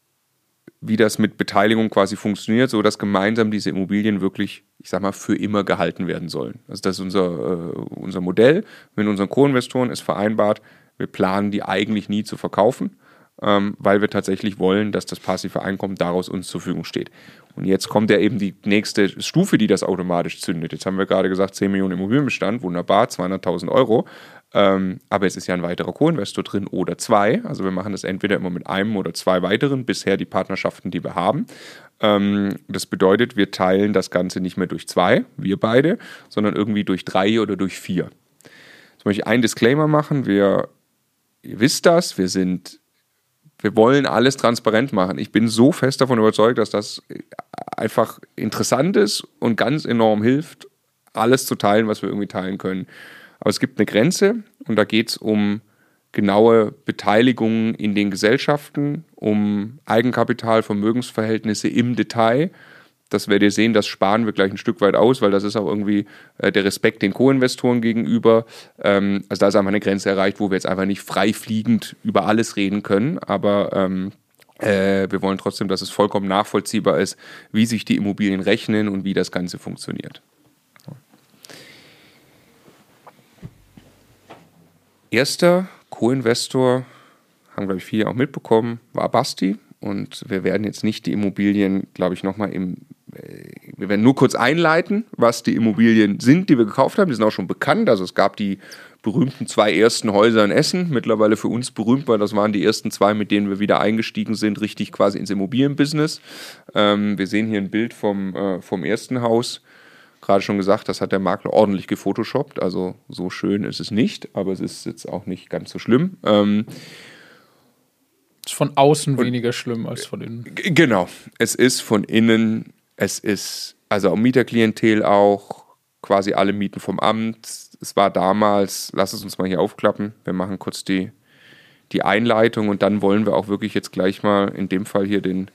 Speaker 4: wie das mit Beteiligung quasi funktioniert, so dass gemeinsam diese Immobilien wirklich, ich sag mal, für immer gehalten werden sollen. Also das ist unser, äh, unser Modell. Mit unseren Co-Investoren ist vereinbart, wir planen die eigentlich nie zu verkaufen, ähm, weil wir tatsächlich wollen, dass das passive Einkommen daraus uns zur Verfügung steht. Und jetzt kommt ja eben die nächste Stufe, die das automatisch zündet. Jetzt haben wir gerade gesagt, 10 Millionen Immobilienbestand, wunderbar, 200.000 Euro. Ähm, aber es ist ja ein weiterer Co-Investor drin oder zwei. Also wir machen das entweder immer mit einem oder zwei weiteren, bisher die Partnerschaften, die wir haben. Ähm, das bedeutet, wir teilen das Ganze nicht mehr durch zwei, wir beide, sondern irgendwie durch drei oder durch vier. Jetzt möchte ich einen Disclaimer machen. Wir, ihr wisst das, wir sind, wir wollen alles transparent machen. Ich bin so fest davon überzeugt, dass das einfach interessant ist und ganz enorm hilft, alles zu teilen, was wir irgendwie teilen können. Aber es gibt eine Grenze und da geht es um genaue Beteiligungen in den Gesellschaften, um Eigenkapital, Vermögensverhältnisse im Detail. Das werdet ihr sehen, das sparen wir gleich ein Stück weit aus, weil das ist auch irgendwie äh, der Respekt den Co-Investoren gegenüber. Ähm, also da ist einfach eine Grenze erreicht, wo wir jetzt einfach nicht frei fliegend über alles reden können. Aber ähm, äh, wir wollen trotzdem, dass es vollkommen nachvollziehbar ist, wie sich die Immobilien rechnen und wie das Ganze funktioniert. Erster Co-Investor, haben glaube ich viele auch mitbekommen, war Basti. Und wir werden jetzt nicht die Immobilien, glaube ich, nochmal im. Äh, wir werden nur kurz einleiten, was die Immobilien sind, die wir gekauft haben. Die sind auch schon bekannt. Also es gab die berühmten zwei ersten Häuser in Essen, mittlerweile für uns berühmt, weil das waren die ersten zwei, mit denen wir wieder eingestiegen sind, richtig quasi ins Immobilienbusiness. Ähm, wir sehen hier ein Bild vom, äh, vom ersten Haus gerade schon gesagt, das hat der Makler ordentlich gefotoshoppt. Also so schön ist es nicht, aber es ist jetzt auch nicht ganz so schlimm. Ähm,
Speaker 2: ist von außen und, weniger schlimm als von innen.
Speaker 4: Genau. Es ist von innen, es ist, also Mieterklientel auch, quasi alle Mieten vom Amt. Es war damals, lass es uns mal hier aufklappen, wir machen kurz die, die Einleitung und dann wollen wir auch wirklich jetzt gleich mal in dem Fall hier den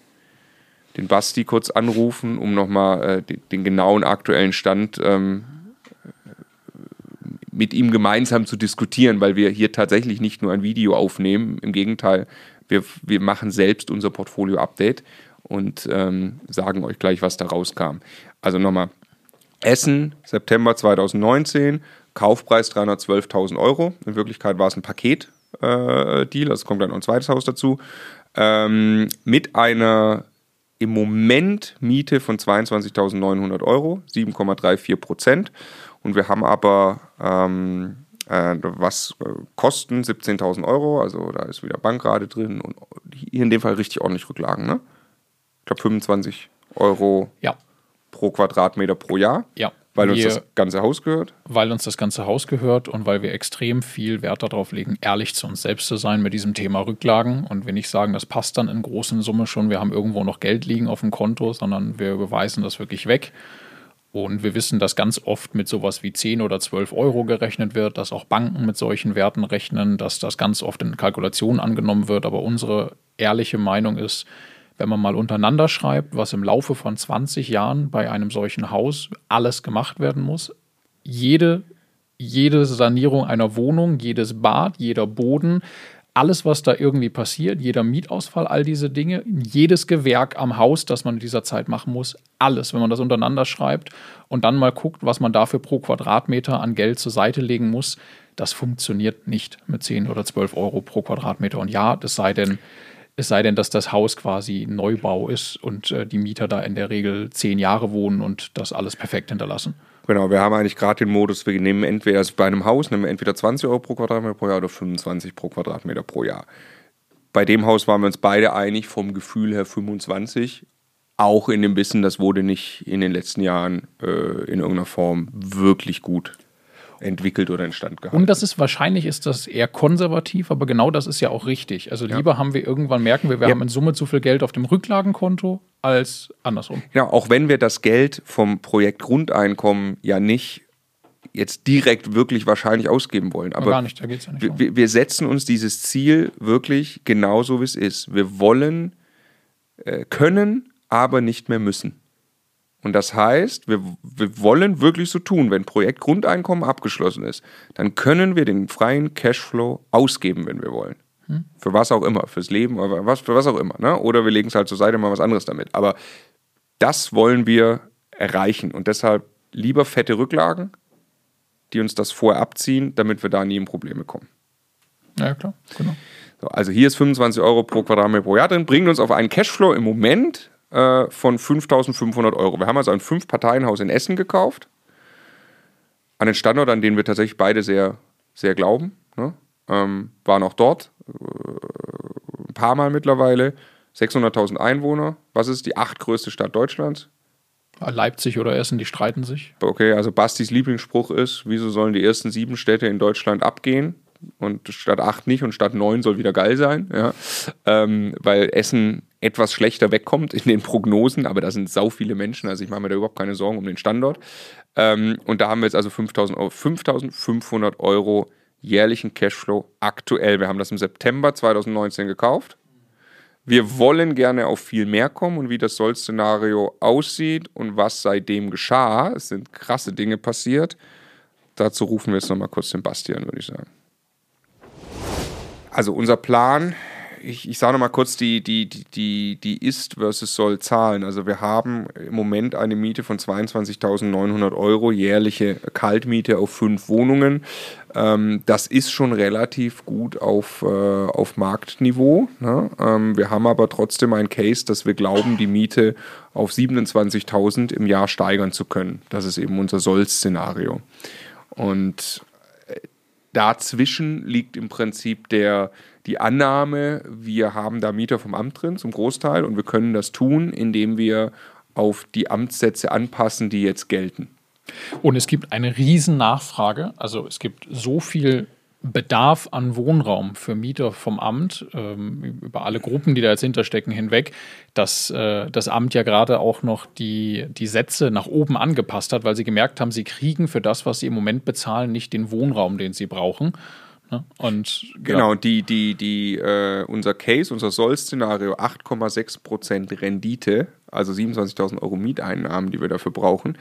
Speaker 4: den Basti kurz anrufen, um nochmal äh, den, den genauen aktuellen Stand ähm, mit ihm gemeinsam zu diskutieren, weil wir hier tatsächlich nicht nur ein Video aufnehmen. Im Gegenteil, wir, wir machen selbst unser Portfolio-Update und ähm, sagen euch gleich, was da rauskam. Also nochmal, Essen, September 2019, Kaufpreis 312.000 Euro. In Wirklichkeit war es ein Paket-Deal, äh, also kommt dann noch ein zweites Haus dazu. Ähm, mit einer im Moment Miete von 22.900 Euro, 7,34 Prozent. Und wir haben aber ähm, äh, was äh, Kosten 17.000 Euro, also da ist wieder Bankrate drin und hier in dem Fall richtig ordentlich Rücklagen, ne? Ich glaube 25 Euro
Speaker 2: ja.
Speaker 4: pro Quadratmeter pro Jahr.
Speaker 2: Ja.
Speaker 4: Weil uns das ganze Haus gehört?
Speaker 2: Weil uns das ganze Haus gehört und weil wir extrem viel Wert darauf legen, ehrlich zu uns selbst zu sein mit diesem Thema Rücklagen. Und wir nicht sagen, das passt dann in großen Summe schon, wir haben irgendwo noch Geld liegen auf dem Konto, sondern wir beweisen das wirklich weg. Und wir wissen, dass ganz oft mit sowas wie 10 oder 12 Euro gerechnet wird, dass auch Banken mit solchen Werten rechnen, dass das ganz oft in Kalkulationen angenommen wird. Aber unsere ehrliche Meinung ist, wenn man mal untereinander schreibt, was im Laufe von 20 Jahren bei einem solchen Haus alles gemacht werden muss, jede, jede Sanierung einer Wohnung, jedes Bad, jeder Boden, alles, was da irgendwie passiert, jeder Mietausfall, all diese Dinge, jedes Gewerk am Haus, das man in dieser Zeit machen muss, alles, wenn man das untereinander schreibt und dann mal guckt, was man dafür pro Quadratmeter an Geld zur Seite legen muss, das funktioniert nicht mit 10 oder 12 Euro pro Quadratmeter. Und ja, das sei denn, es sei denn, dass das Haus quasi Neubau ist und äh, die Mieter da in der Regel zehn Jahre wohnen und das alles perfekt hinterlassen.
Speaker 4: Genau, wir haben eigentlich gerade den Modus, wir nehmen entweder also bei einem Haus nehmen wir entweder 20 Euro pro Quadratmeter pro Jahr oder 25 pro Quadratmeter pro Jahr. Bei dem Haus waren wir uns beide einig, vom Gefühl her 25. Auch in dem Wissen, das wurde nicht in den letzten Jahren äh, in irgendeiner Form wirklich gut entwickelt oder instand gehalten.
Speaker 2: Und das ist wahrscheinlich ist das eher konservativ, aber genau das ist ja auch richtig. Also ja. lieber haben wir irgendwann merken wir, wir ja. haben in Summe zu viel Geld auf dem Rücklagenkonto als andersrum.
Speaker 4: Ja, auch wenn wir das Geld vom Projekt Grundeinkommen ja nicht jetzt direkt wirklich wahrscheinlich ausgeben wollen. Aber
Speaker 2: gar nicht, da geht's ja nicht.
Speaker 4: Um. Wir, wir setzen uns dieses Ziel wirklich genauso, wie es ist. Wir wollen, äh, können, aber nicht mehr müssen. Und das heißt, wir, wir wollen wirklich so tun, wenn Projekt Grundeinkommen abgeschlossen ist, dann können wir den freien Cashflow ausgeben, wenn wir wollen. Hm. Für was auch immer, fürs Leben, was, für was auch immer. Ne? Oder wir legen es halt zur Seite und machen was anderes damit. Aber das wollen wir erreichen. Und deshalb lieber fette Rücklagen, die uns das vorher abziehen, damit wir da nie in Probleme kommen.
Speaker 2: Ja, klar, genau.
Speaker 4: So, also hier ist 25 Euro pro Quadratmeter pro Jahr drin, bringt uns auf einen Cashflow im Moment äh, von 5.500 Euro. Wir haben also ein Fünf-Parteien-Haus in Essen gekauft. An den Standort, an den wir tatsächlich beide sehr, sehr glauben. Ne? Ähm, waren auch dort. Äh, ein paar Mal mittlerweile. 600.000 Einwohner. Was ist die achtgrößte Stadt Deutschlands?
Speaker 2: Leipzig oder Essen, die streiten sich.
Speaker 4: Okay, also Bastis Lieblingsspruch ist, wieso sollen die ersten sieben Städte in Deutschland abgehen? Und Stadt 8 nicht und Stadt 9 soll wieder geil sein, ja. Ähm, weil Essen etwas schlechter wegkommt in den Prognosen, aber da sind sau viele Menschen, also ich mache mir da überhaupt keine Sorgen um den Standort. Ähm, und da haben wir jetzt also 5.500 Euro jährlichen Cashflow aktuell. Wir haben das im September 2019 gekauft. Wir wollen gerne auf viel mehr kommen und wie das Soll-Szenario aussieht und was seitdem geschah. Es sind krasse Dinge passiert. Dazu rufen wir jetzt nochmal kurz den Bastian, würde ich sagen. Also unser Plan, ich, ich sage nochmal kurz die, die, die, die Ist versus Soll Zahlen. Also wir haben im Moment eine Miete von 22.900 Euro, jährliche Kaltmiete auf fünf Wohnungen. Ähm, das ist schon relativ gut auf, äh, auf Marktniveau. Ne? Ähm, wir haben aber trotzdem ein Case, dass wir glauben, die Miete auf 27.000 im Jahr steigern zu können. Das ist eben unser Soll-Szenario. Und Dazwischen liegt im Prinzip der, die Annahme, wir haben da Mieter vom Amt drin zum Großteil und wir können das tun, indem wir auf die Amtssätze anpassen, die jetzt gelten.
Speaker 2: Und es gibt eine riesen Nachfrage. Also es gibt so viel Bedarf an Wohnraum für Mieter vom Amt, ähm, über alle Gruppen, die da jetzt hinterstecken, hinweg, dass äh, das Amt ja gerade auch noch die, die Sätze nach oben angepasst hat, weil sie gemerkt haben, sie kriegen für das, was sie im Moment bezahlen, nicht den Wohnraum, den sie brauchen. Ne? Und,
Speaker 4: genau, die, die, die, äh, unser Case, unser Soll-Szenario, 8,6% Rendite, also 27.000 Euro Mieteinnahmen, die wir dafür brauchen,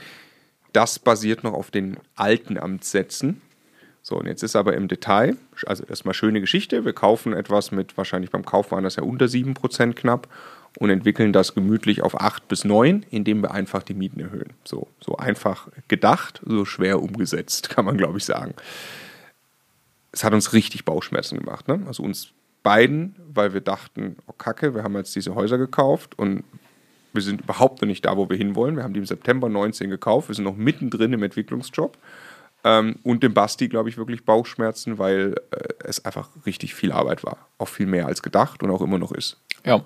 Speaker 4: das basiert noch auf den alten Amtssätzen So, und jetzt ist aber im Detail, also erstmal schöne Geschichte, wir kaufen etwas mit, wahrscheinlich beim Kauf waren das ja unter 7% knapp und entwickeln das gemütlich auf 8 bis 9, indem wir einfach die Mieten erhöhen. So, so einfach gedacht, so schwer umgesetzt, kann man glaube ich sagen. Es hat uns richtig Bauchschmerzen gemacht, ne? also uns beiden, weil wir dachten, oh Kacke, wir haben jetzt diese Häuser gekauft und wir sind überhaupt noch nicht da, wo wir hinwollen. Wir haben die im September 19 gekauft, wir sind noch mittendrin im Entwicklungsjob ähm, und dem Basti, glaube ich, wirklich Bauchschmerzen, weil äh, es einfach richtig viel Arbeit war. Auch viel mehr als gedacht und auch immer noch ist.
Speaker 2: Ja.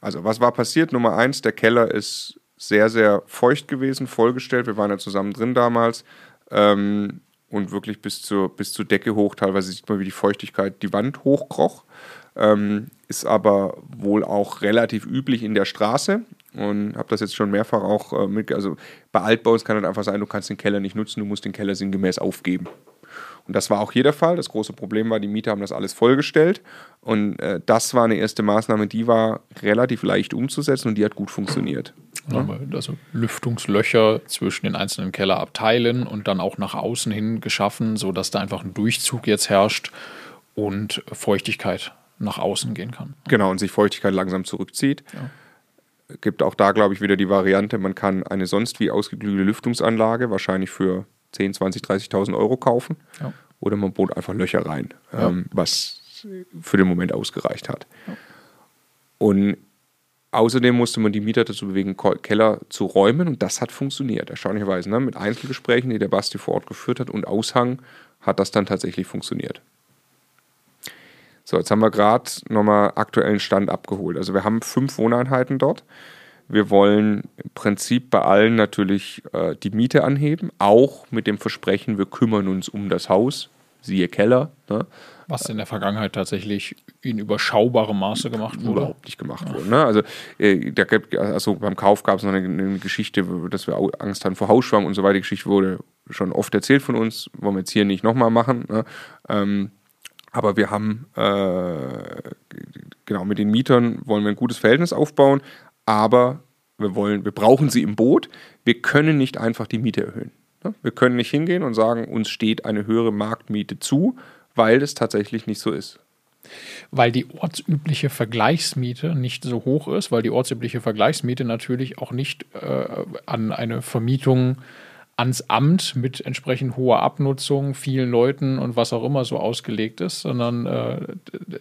Speaker 4: Also, was war passiert? Nummer eins, der Keller ist sehr, sehr feucht gewesen, vollgestellt. Wir waren ja zusammen drin damals. Ähm, und wirklich bis zur, bis zur Decke hoch. Teilweise sieht man, wie die Feuchtigkeit die Wand hochkroch. Ähm, ist aber wohl auch relativ üblich in der Straße und habe das jetzt schon mehrfach auch äh, mit. Also bei Altbaus kann es einfach sein, du kannst den Keller nicht nutzen, du musst den Keller sinngemäß aufgeben. Und das war auch hier der Fall. Das große Problem war, die Mieter haben das alles vollgestellt. Und äh, das war eine erste Maßnahme, die war relativ leicht umzusetzen und die hat gut funktioniert.
Speaker 2: Ja. Also Lüftungslöcher zwischen den einzelnen Kellerabteilen und dann auch nach außen hin geschaffen, sodass da einfach ein Durchzug jetzt herrscht und Feuchtigkeit nach außen gehen kann.
Speaker 4: Genau, und sich Feuchtigkeit langsam zurückzieht. Ja gibt auch da, glaube ich, wieder die Variante, man kann eine sonst wie ausgeklügelte Lüftungsanlage wahrscheinlich für 10, 20, 30.000 Euro kaufen. Ja. Oder man bohrt einfach Löcher rein, ja. ähm, was für den Moment ausgereicht hat. Ja. Und außerdem musste man die Mieter dazu bewegen, Keller zu räumen und das hat funktioniert, erstaunlicherweise. Ne? Mit Einzelgesprächen, die der Basti vor Ort geführt hat und Aushang hat das dann tatsächlich funktioniert. So, jetzt haben wir gerade nochmal aktuellen Stand abgeholt. Also wir haben fünf Wohneinheiten dort. Wir wollen im Prinzip bei allen natürlich äh, die Miete anheben, auch mit dem Versprechen, wir kümmern uns um das Haus, siehe Keller. Ne?
Speaker 2: Was in der Vergangenheit tatsächlich in überschaubarem Maße gemacht wurde.
Speaker 4: Überhaupt nicht gemacht ja. wurde. Ne? Also, äh, da gibt, also beim Kauf gab es noch eine, eine, Geschichte, dass wir Angst hatten vor Hausschwang und so weiter. Die Geschichte wurde schon oft erzählt von uns, wollen wir jetzt hier nicht nochmal machen. Ne? Ähm, aber wir haben, äh, genau, mit den Mietern wollen wir ein gutes Verhältnis aufbauen, aber wir, wollen, wir brauchen sie im Boot. Wir können nicht einfach die Miete erhöhen. Ne? Wir können nicht hingehen und sagen, uns steht eine höhere Marktmiete zu, weil es tatsächlich nicht so ist.
Speaker 2: Weil die ortsübliche Vergleichsmiete nicht so hoch ist, weil die ortsübliche Vergleichsmiete natürlich auch nicht äh, an eine Vermietung äh, ans Amt mit entsprechend hoher Abnutzung, vielen Leuten und was auch immer so ausgelegt ist, sondern äh,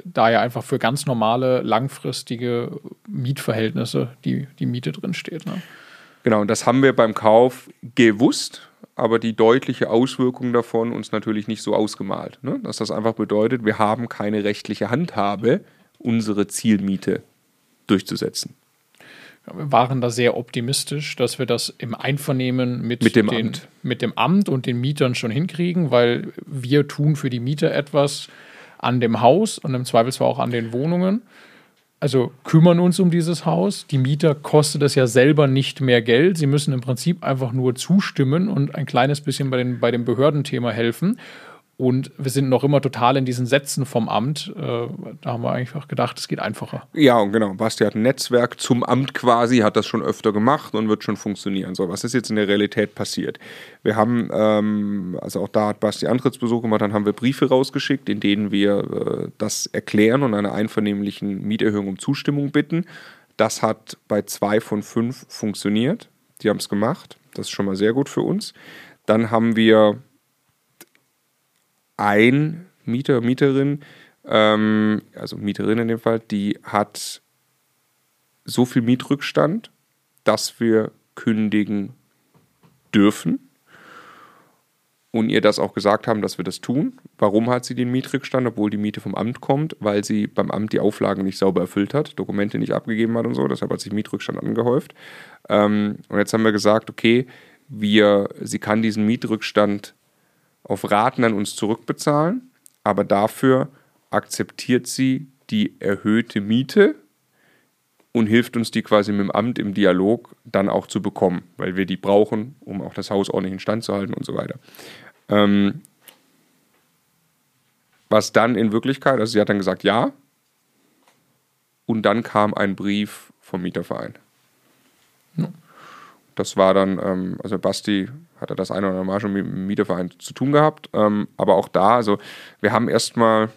Speaker 2: da ja einfach für ganz normale, langfristige Mietverhältnisse die, die Miete drin steht. Ne?
Speaker 4: Genau, und das haben wir beim Kauf gewusst, aber die deutliche Auswirkung davon uns natürlich nicht so ausgemalt. Ne? Dass das einfach bedeutet, wir haben keine rechtliche Handhabe, unsere Zielmiete durchzusetzen
Speaker 2: waren da sehr optimistisch, dass wir das im Einvernehmen mit,
Speaker 4: mit, dem,
Speaker 2: den,
Speaker 4: Amt.
Speaker 2: mit dem Amt und den Mietern schon hinkriegen, weil wir tun für die Mieter etwas an dem Haus und im Zweifelsfall auch an den Wohnungen. Also kümmern uns um dieses Haus. Die Mieter kostet es ja selber nicht mehr Geld. Sie müssen im Prinzip einfach nur zustimmen und ein kleines bisschen bei, den, bei dem Behördenthema helfen. Und wir sind noch immer total in diesen Sätzen vom Amt. Äh, da haben wir einfach gedacht, es geht einfacher.
Speaker 4: Ja, und genau. Basti hat ein Netzwerk zum Amt quasi, hat das schon öfter gemacht und wird schon funktionieren. So, was ist jetzt in der Realität passiert? Wir haben, ähm, also auch da hat Basti Antrittsbesuch gemacht, dann haben wir Briefe rausgeschickt, in denen wir äh, das erklären und einer einvernehmlichen Mieterhöhung um Zustimmung bitten. Das hat bei zwei von fünf funktioniert. Die haben es gemacht. Das ist schon mal sehr gut für uns. Dann haben wir ein Mieter, Mieterin, ähm, also Mieterin in dem Fall, die hat so viel Mietrückstand, dass wir kündigen dürfen und ihr das auch gesagt haben, dass wir das tun. Warum hat sie den Mietrückstand, obwohl die Miete vom Amt kommt? Weil sie beim Amt die Auflagen nicht sauber erfüllt hat, Dokumente nicht abgegeben hat und so. Deshalb hat sich Mietrückstand angehäuft. Ähm, und jetzt haben wir gesagt, okay, wir, sie kann diesen Mietrückstand auf Raten an uns zurückbezahlen, aber dafür akzeptiert sie die erhöhte Miete und hilft uns die quasi mit dem Amt im Dialog dann auch zu bekommen, weil wir die brauchen, um auch das Haus ordentlich in Stand zu halten und so weiter. Ähm, was dann in Wirklichkeit, also sie hat dann gesagt ja, und dann kam ein Brief vom Mieterverein. Ja. Das war dann, ähm, also Basti hat er das eine oder andere Mal schon mit dem Mieterverein zu tun gehabt. Ähm, aber auch da, also wir haben erstmal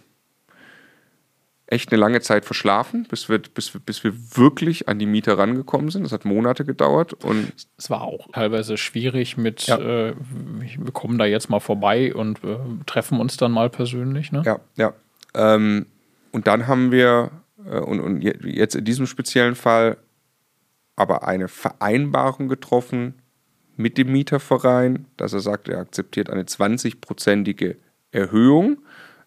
Speaker 4: echt eine lange Zeit verschlafen, bis wir, bis, bis wir wirklich an die Mieter rangekommen sind. Das hat Monate gedauert. Und
Speaker 2: es war auch teilweise schwierig mit, ja. äh, wir kommen da jetzt mal vorbei und äh, treffen uns dann mal persönlich. Ne?
Speaker 4: Ja, ja. Ähm, und dann haben wir, äh, und, und jetzt in diesem speziellen Fall, aber eine Vereinbarung getroffen mit dem Mieterverein, dass er sagt, er akzeptiert eine 20-prozentige Erhöhung.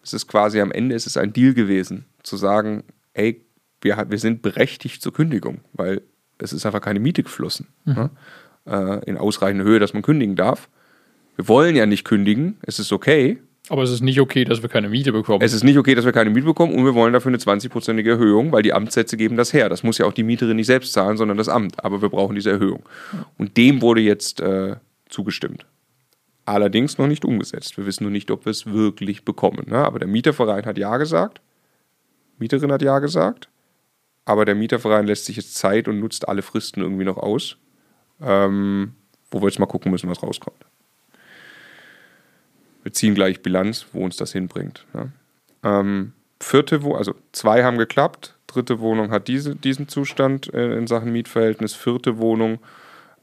Speaker 4: Es ist quasi am Ende ist es ein Deal gewesen zu sagen, ey, wir, wir sind berechtigt zur Kündigung, weil es ist einfach keine Miete geflossen mhm. ne? äh, in ausreichender Höhe, dass man kündigen darf. Wir wollen ja nicht kündigen, es ist okay.
Speaker 2: Aber es ist nicht okay, dass wir keine Miete bekommen.
Speaker 4: Es ist nicht okay, dass wir keine Miete bekommen und wir wollen dafür eine 20-prozentige Erhöhung, weil die Amtssätze geben das her. Das muss ja auch die Mieterin nicht selbst zahlen, sondern das Amt. Aber wir brauchen diese Erhöhung. Und dem wurde jetzt äh, zugestimmt. Allerdings noch nicht umgesetzt. Wir wissen noch nicht, ob wir es wirklich bekommen. Ne? Aber der Mieterverein hat Ja gesagt. Mieterin hat ja gesagt, aber der Mieterverein lässt sich jetzt Zeit und nutzt alle Fristen irgendwie noch aus, ähm, wo wir jetzt mal gucken müssen, was rauskommt. Wir ziehen gleich Bilanz, wo uns das hinbringt. Ne? Ähm, vierte Wohnung, also zwei haben geklappt, dritte Wohnung hat diese, diesen Zustand äh, in Sachen Mietverhältnis, vierte Wohnung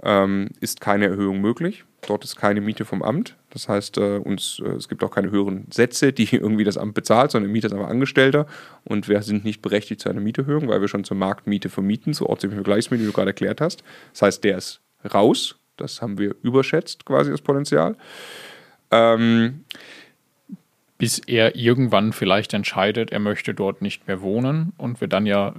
Speaker 4: ähm, ist keine Erhöhung möglich. Dort ist keine Miete vom Amt. Das heißt, äh, uns, äh, es gibt auch keine höheren Sätze, die irgendwie das Amt bezahlt, sondern der Mieter ist einfach Angestellter und wir sind nicht berechtigt zu einer Mieterhöhung, weil wir schon zur Marktmiete vermieten, zur ortsüblichen Vergleichsmiete, wie du gerade erklärt hast. Das heißt, der ist raus. Das haben wir überschätzt, quasi das Potenzial. Ähm,
Speaker 2: bis er irgendwann vielleicht entscheidet, er möchte dort nicht mehr wohnen und wir dann ja äh,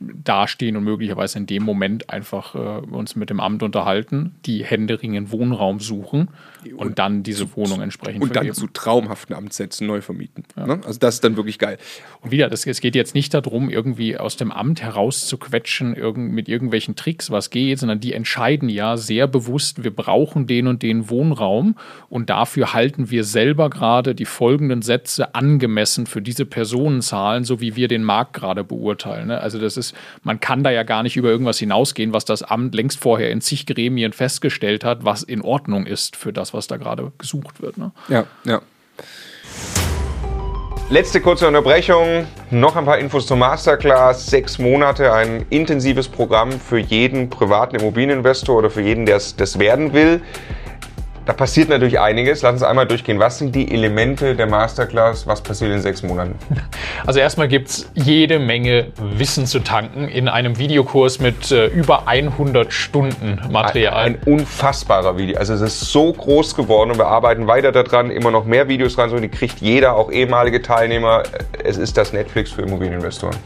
Speaker 2: dastehen und möglicherweise in dem Moment einfach äh, uns mit dem Amt unterhalten, die händeringend Wohnraum suchen und, und dann diese zu, Wohnung entsprechend
Speaker 4: Und vergeben. dann zu traumhaften Amtssätzen neu vermieten. Ja. Ne? Also das ist dann wirklich geil.
Speaker 2: Und wieder, das, es geht jetzt nicht darum, irgendwie aus dem Amt herauszuquetschen irgend, mit irgendwelchen Tricks, was geht, sondern die entscheiden ja sehr bewusst, wir brauchen den und den Wohnraum und dafür halten wir selber gerade die folgenden Sätze angemessen für diese Personenzahlen, so wie wir den Markt gerade beurteilen. Ne? Also das ist, man kann da ja gar nicht über irgendwas hinausgehen, was das Amt längst vorher in zig Gremien festgestellt hat, was in Ordnung ist für das, was da gerade gesucht wird. Ne?
Speaker 4: Ja, ja.
Speaker 1: Letzte kurze Unterbrechung. Noch ein paar Infos zur Masterclass. Sechs Monate, ein intensives Programm für jeden privaten Immobilieninvestor oder für jeden, der es werden will. Da passiert natürlich einiges. Lass uns einmal durchgehen. Was sind die Elemente der Masterclass? Was passiert in sechs Monaten?
Speaker 2: Also erstmal gibt es jede Menge Wissen zu tanken in einem Videokurs mit äh, über 100 Stunden Material.
Speaker 1: Ein, ein, unfassbarer Video. Also es ist so groß geworden und wir arbeiten weiter daran, immer noch mehr Videos rein. So, die kriegt jeder, auch ehemalige Teilnehmer. Es ist das Netflix für Immobilieninvestoren.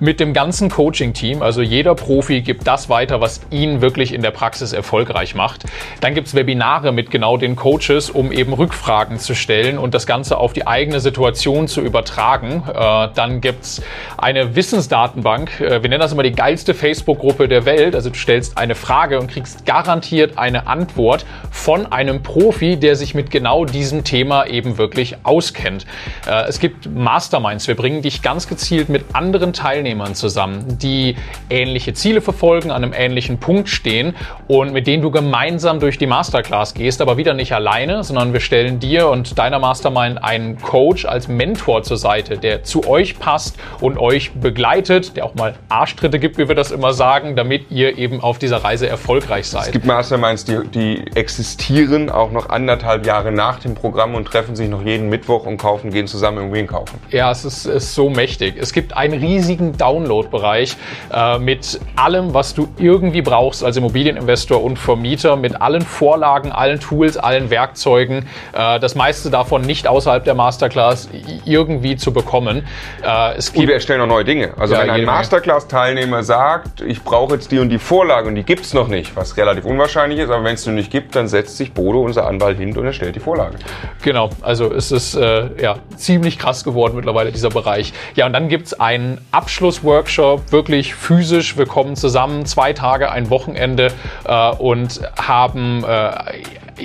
Speaker 2: Mit dem ganzen Coaching-Team, also jeder Profi gibt das weiter, was ihn wirklich in der Praxis erfolgreich macht. Dann gibt es Webinare mit genau genau den Coaches, um eben Rückfragen zu stellen und das Ganze auf die eigene Situation zu übertragen. Äh, dann gibt es eine Wissensdatenbank. Äh, wir nennen das immer die geilste Facebook-Gruppe der Welt. Also du stellst eine Frage und kriegst garantiert eine Antwort von einem Profi, der sich mit genau diesem Thema eben wirklich auskennt. Äh, es gibt Masterminds. Wir bringen dich ganz gezielt mit anderen Teilnehmern zusammen, die ähnliche Ziele verfolgen, an einem ähnlichen Punkt stehen und mit denen du gemeinsam durch die Masterclass gehst, aber wieder nicht alleine, sondern wir stellen dir und deiner Mastermind einen Coach als Mentor zur Seite, der zu euch passt und euch begleitet, der auch mal Arschtritte gibt, wie wir das immer sagen, damit ihr eben auf dieser Reise erfolgreich seid.
Speaker 1: Es gibt Masterminds, die, die existieren auch noch anderthalb Jahre nach dem Programm und treffen sich noch jeden Mittwoch und kaufen, gehen zusammen Immobilien kaufen.
Speaker 2: Ja, es ist, ist so mächtig. Es gibt einen riesigen Download-Bereich äh, mit allem, was du irgendwie brauchst als Immobilieninvestor und Vermieter, mit allen Vorlagen, allen Tools, Tools, allen Werkzeugen, äh, das meiste davon nicht außerhalb der Masterclass irgendwie zu bekommen.
Speaker 1: Äh, es gibt und wir erstellen auch neue Dinge. Also ja, wenn ein Masterclass-Teilnehmer sagt, ich brauche jetzt die und die Vorlage und die gibt es noch nicht, was relativ unwahrscheinlich ist, aber wenn es nur nicht gibt, dann setzt sich Bodo, unser Anwalt, hin und erstellt die Vorlage.
Speaker 2: Genau, also es ist äh, ja, ziemlich krass geworden mittlerweile, dieser Bereich. Ja, und dann gibt es einen Abschlussworkshop, wirklich physisch. Wir kommen zusammen, zwei Tage, ein Wochenende äh, und haben äh,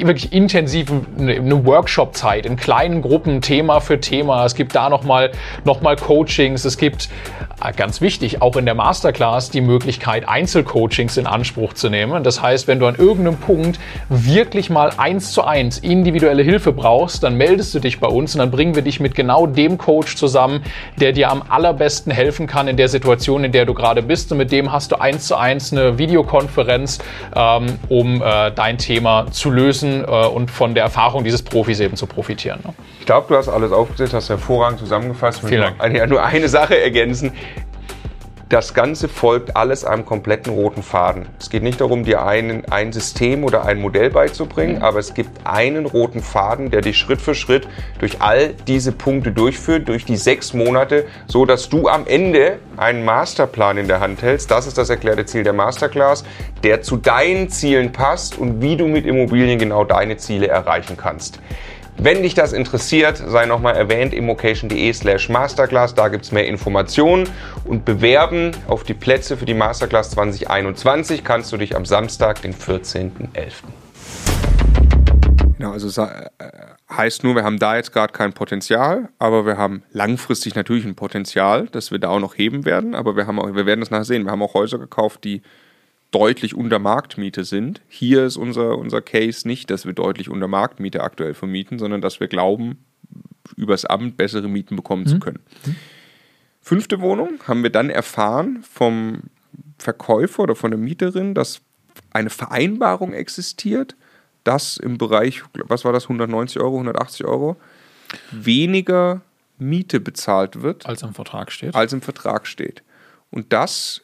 Speaker 2: wirklich intensiv eine Workshop-Zeit in kleinen Gruppen, Thema für Thema. Es gibt da nochmal noch mal Coachings. Es gibt, äh, ganz wichtig, auch in der Masterclass die Möglichkeit, Einzelcoachings in Anspruch zu nehmen. Das heißt, wenn du an irgendeinem Punkt wirklich mal eins zu eins individuelle Hilfe brauchst, dann meldest du dich bei uns und dann bringen wir dich mit genau dem Coach zusammen, der dir am allerbesten helfen kann in der Situation, in der du gerade bist. Und mit dem hast du eins zu eins eine Videokonferenz, ähm, um äh, dein Thema zu lösen äh, und von der Erfahrung dieses Profis eben zu profitieren. Ne?
Speaker 1: Ich glaube, du hast alles aufgesetzt, hast hervorragend zusammengefasst.
Speaker 2: Vielen Dank.
Speaker 1: Nur eine Sache ergänzen. Das Ganze folgt alles einem kompletten roten Faden. Es geht nicht darum, dir einen, ein System oder ein Modell beizubringen, mhm. aber es gibt einen roten Faden, der dich Schritt für Schritt durch all diese Punkte durchführt, durch die sechs Monate, so dass du am Ende einen Masterplan in der Hand hältst. Das ist das erklärte Ziel der Masterclass, der zu deinen Zielen passt und wie du mit Immobilien genau deine Ziele erreichen kannst. Wenn dich das interessiert, sei nochmal erwähnt, immocation.de slash masterclass. Da gibt es mehr Informationen und bewerben auf die Plätze für die Masterclass 2021 kannst du dich am Samstag, den 14.11.
Speaker 4: Genau, also äh, heißt nur, wir haben da jetzt gerade kein Potenzial, aber wir haben langfristig natürlich ein Potenzial, das wir da auch noch heben werden. Aber wir haben auch, wir werden das nachher sehen. Wir haben auch Häuser gekauft, die deutlich unter Marktmiete sind. Hier ist unser, unser Case nicht, dass wir deutlich unter Marktmiete aktuell vermieten, sondern dass wir glauben, übers Amt bessere Mieten bekommen mhm. zu können. Fünfte Wohnung haben wir dann erfahren vom Verkäufer oder von der Mieterin, dass eine Vereinbarung existiert, dass im Bereich, was war das, 190 Euro, 180 Euro, weniger Miete bezahlt wird.
Speaker 2: Als im Vertrag steht.
Speaker 4: Als im Vertrag steht. Und das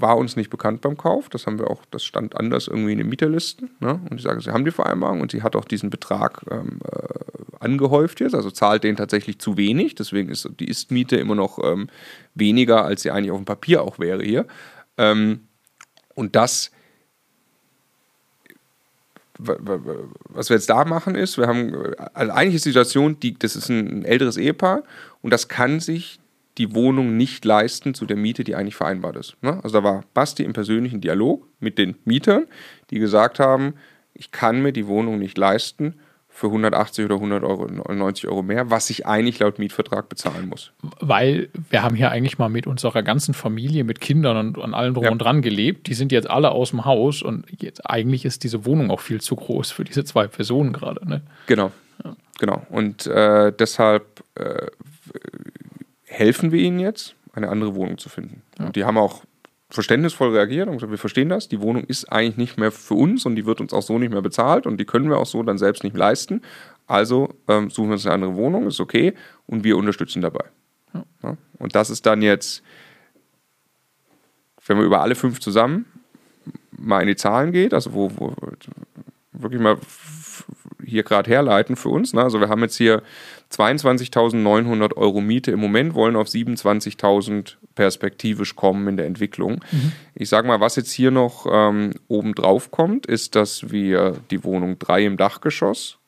Speaker 4: war uns nicht bekannt beim Kauf. Das haben wir auch, das stand anders irgendwie in den Mieterlisten. Ne? Und ich sage, sie haben die Vereinbarung und sie hat auch diesen Betrag ähm, äh, angehäuft jetzt, also zahlt den tatsächlich zu wenig. Deswegen ist die Ist-Miete immer noch ähm, weniger, als sie eigentlich auf dem Papier auch wäre hier. Ähm, und das, was wir jetzt da machen, ist, wir haben, also eigentlich ist die Situation, die, das ist ein älteres Ehepaar und das kann sich die Wohnung nicht leisten zu der Miete, die eigentlich vereinbart ist. Ne? Also da war Basti im persönlichen Dialog mit den Mietern, die gesagt haben, ich kann mir die Wohnung nicht leisten für 180 oder 100 Euro, 90 Euro mehr, was ich eigentlich laut Mietvertrag bezahlen muss.
Speaker 2: Weil wir haben hier eigentlich mal mit unserer ganzen Familie, mit Kindern und an allem drum ja. und dran gelebt. Die sind jetzt alle aus dem Haus und jetzt eigentlich ist diese Wohnung auch viel zu groß für diese zwei Personen gerade. Ne?
Speaker 4: Genau, ja. genau. Und äh, deshalb äh, helfen wir ihnen jetzt, eine andere Wohnung zu finden. Ja. Und die haben auch verständnisvoll reagiert und gesagt, wir verstehen das, die Wohnung ist eigentlich nicht mehr für uns und die wird uns auch so nicht mehr bezahlt und die können wir auch so dann selbst nicht leisten. Also ähm, suchen wir uns eine andere Wohnung, ist okay und wir unterstützen dabei. Ja. Ja. Und das ist dann jetzt, wenn wir über alle fünf zusammen mal in die Zahlen geht, also wo, wo wirklich mal hier gerade herleiten für uns. Ne? Also wir haben jetzt hier 22.900 Euro Miete im Moment, wollen auf 27.000 perspektivisch kommen in der Entwicklung. Mhm. Ich sage mal, was jetzt hier noch ähm, oben drauf kommt, ist, dass wir die Wohnung 3 im Dachgeschoss,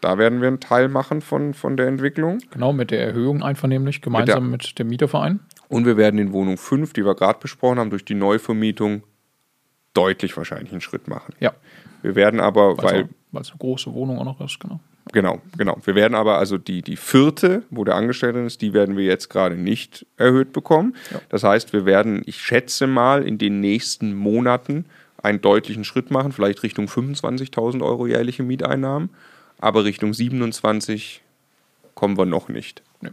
Speaker 4: da werden wir einen Teil machen von, von der Entwicklung.
Speaker 2: Genau, mit der Erhöhung einvernehmlich, gemeinsam mit, der, mit dem Mieterverein.
Speaker 4: Und wir werden in Wohnung 5, die wir gerade besprochen haben, durch die Neuvermietung deutlich wahrscheinlich einen Schritt machen.
Speaker 2: Ja.
Speaker 4: Wir werden aber, weil.
Speaker 2: Weil es eine große Wohnung auch noch ist, genau.
Speaker 4: Genau, genau. Wir werden aber also die, die vierte, wo der Angestellte ist, die werden wir jetzt gerade nicht erhöht bekommen. Ja. Das heißt, wir werden, ich schätze mal, in den nächsten Monaten einen deutlichen Schritt machen, vielleicht Richtung 25.000 Euro jährliche Mieteinnahmen, aber Richtung 27 kommen wir noch nicht. Nee.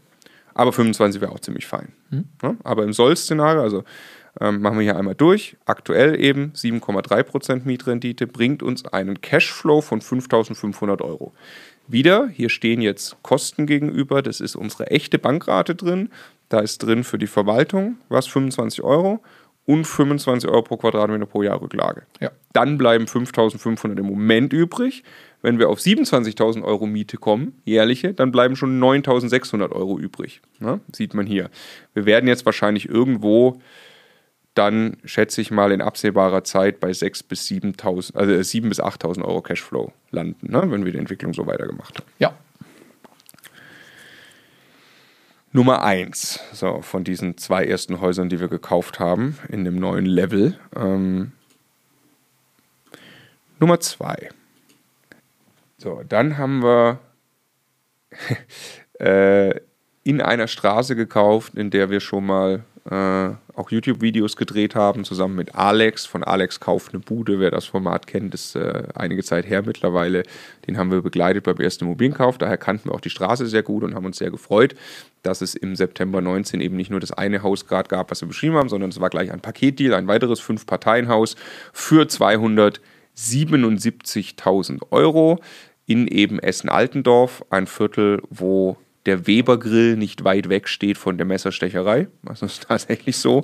Speaker 4: Aber 25 wäre auch ziemlich fein. Mhm. Ja, aber im Soll-Szenario, also ähm, machen wir hier einmal durch. Aktuell eben 7,3% Mietrendite bringt uns einen Cashflow von 5.500 Euro. Wieder, hier stehen jetzt Kosten gegenüber, das ist unsere echte Bankrate drin. Da ist drin für die Verwaltung was 25 Euro und 25 Euro pro Quadratmeter pro Jahr Rücklage. Ja. Dann bleiben 5.500 im Moment übrig. Wenn wir auf 27.000 Euro Miete kommen, jährliche, dann bleiben schon 9.600 Euro übrig. Ne? Sieht man hier. Wir werden jetzt wahrscheinlich irgendwo dann schätze ich mal in absehbarer Zeit bei 6.000 bis 7.000, also 7.000 bis 8.000 Euro Cashflow landen, ne, wenn wir die Entwicklung so weitergemacht haben.
Speaker 2: Ja.
Speaker 4: Nummer 1 so, von diesen zwei ersten Häusern, die wir gekauft haben, in dem neuen Level. Ähm, Nummer 2. So, dann haben wir äh, in einer Straße gekauft, in der wir schon mal äh, auch YouTube-Videos gedreht haben, zusammen mit Alex von Alex kauft eine Bude. Wer das Format kennt, ist äh, einige Zeit her mittlerweile. Den haben wir begleitet beim ersten Immobilienkauf. Daher kannten wir auch die Straße sehr gut und haben uns sehr gefreut, dass es im September 19 eben nicht nur das eine Haus gerade gab, was wir beschrieben haben, sondern es war gleich ein Paketdeal, ein weiteres Fünf-Parteien-Haus für 277.000 Euro in eben Essen-Altendorf, ein Viertel, wo der Weber-Grill nicht weit weg steht von der Messerstecherei. Das ist tatsächlich so.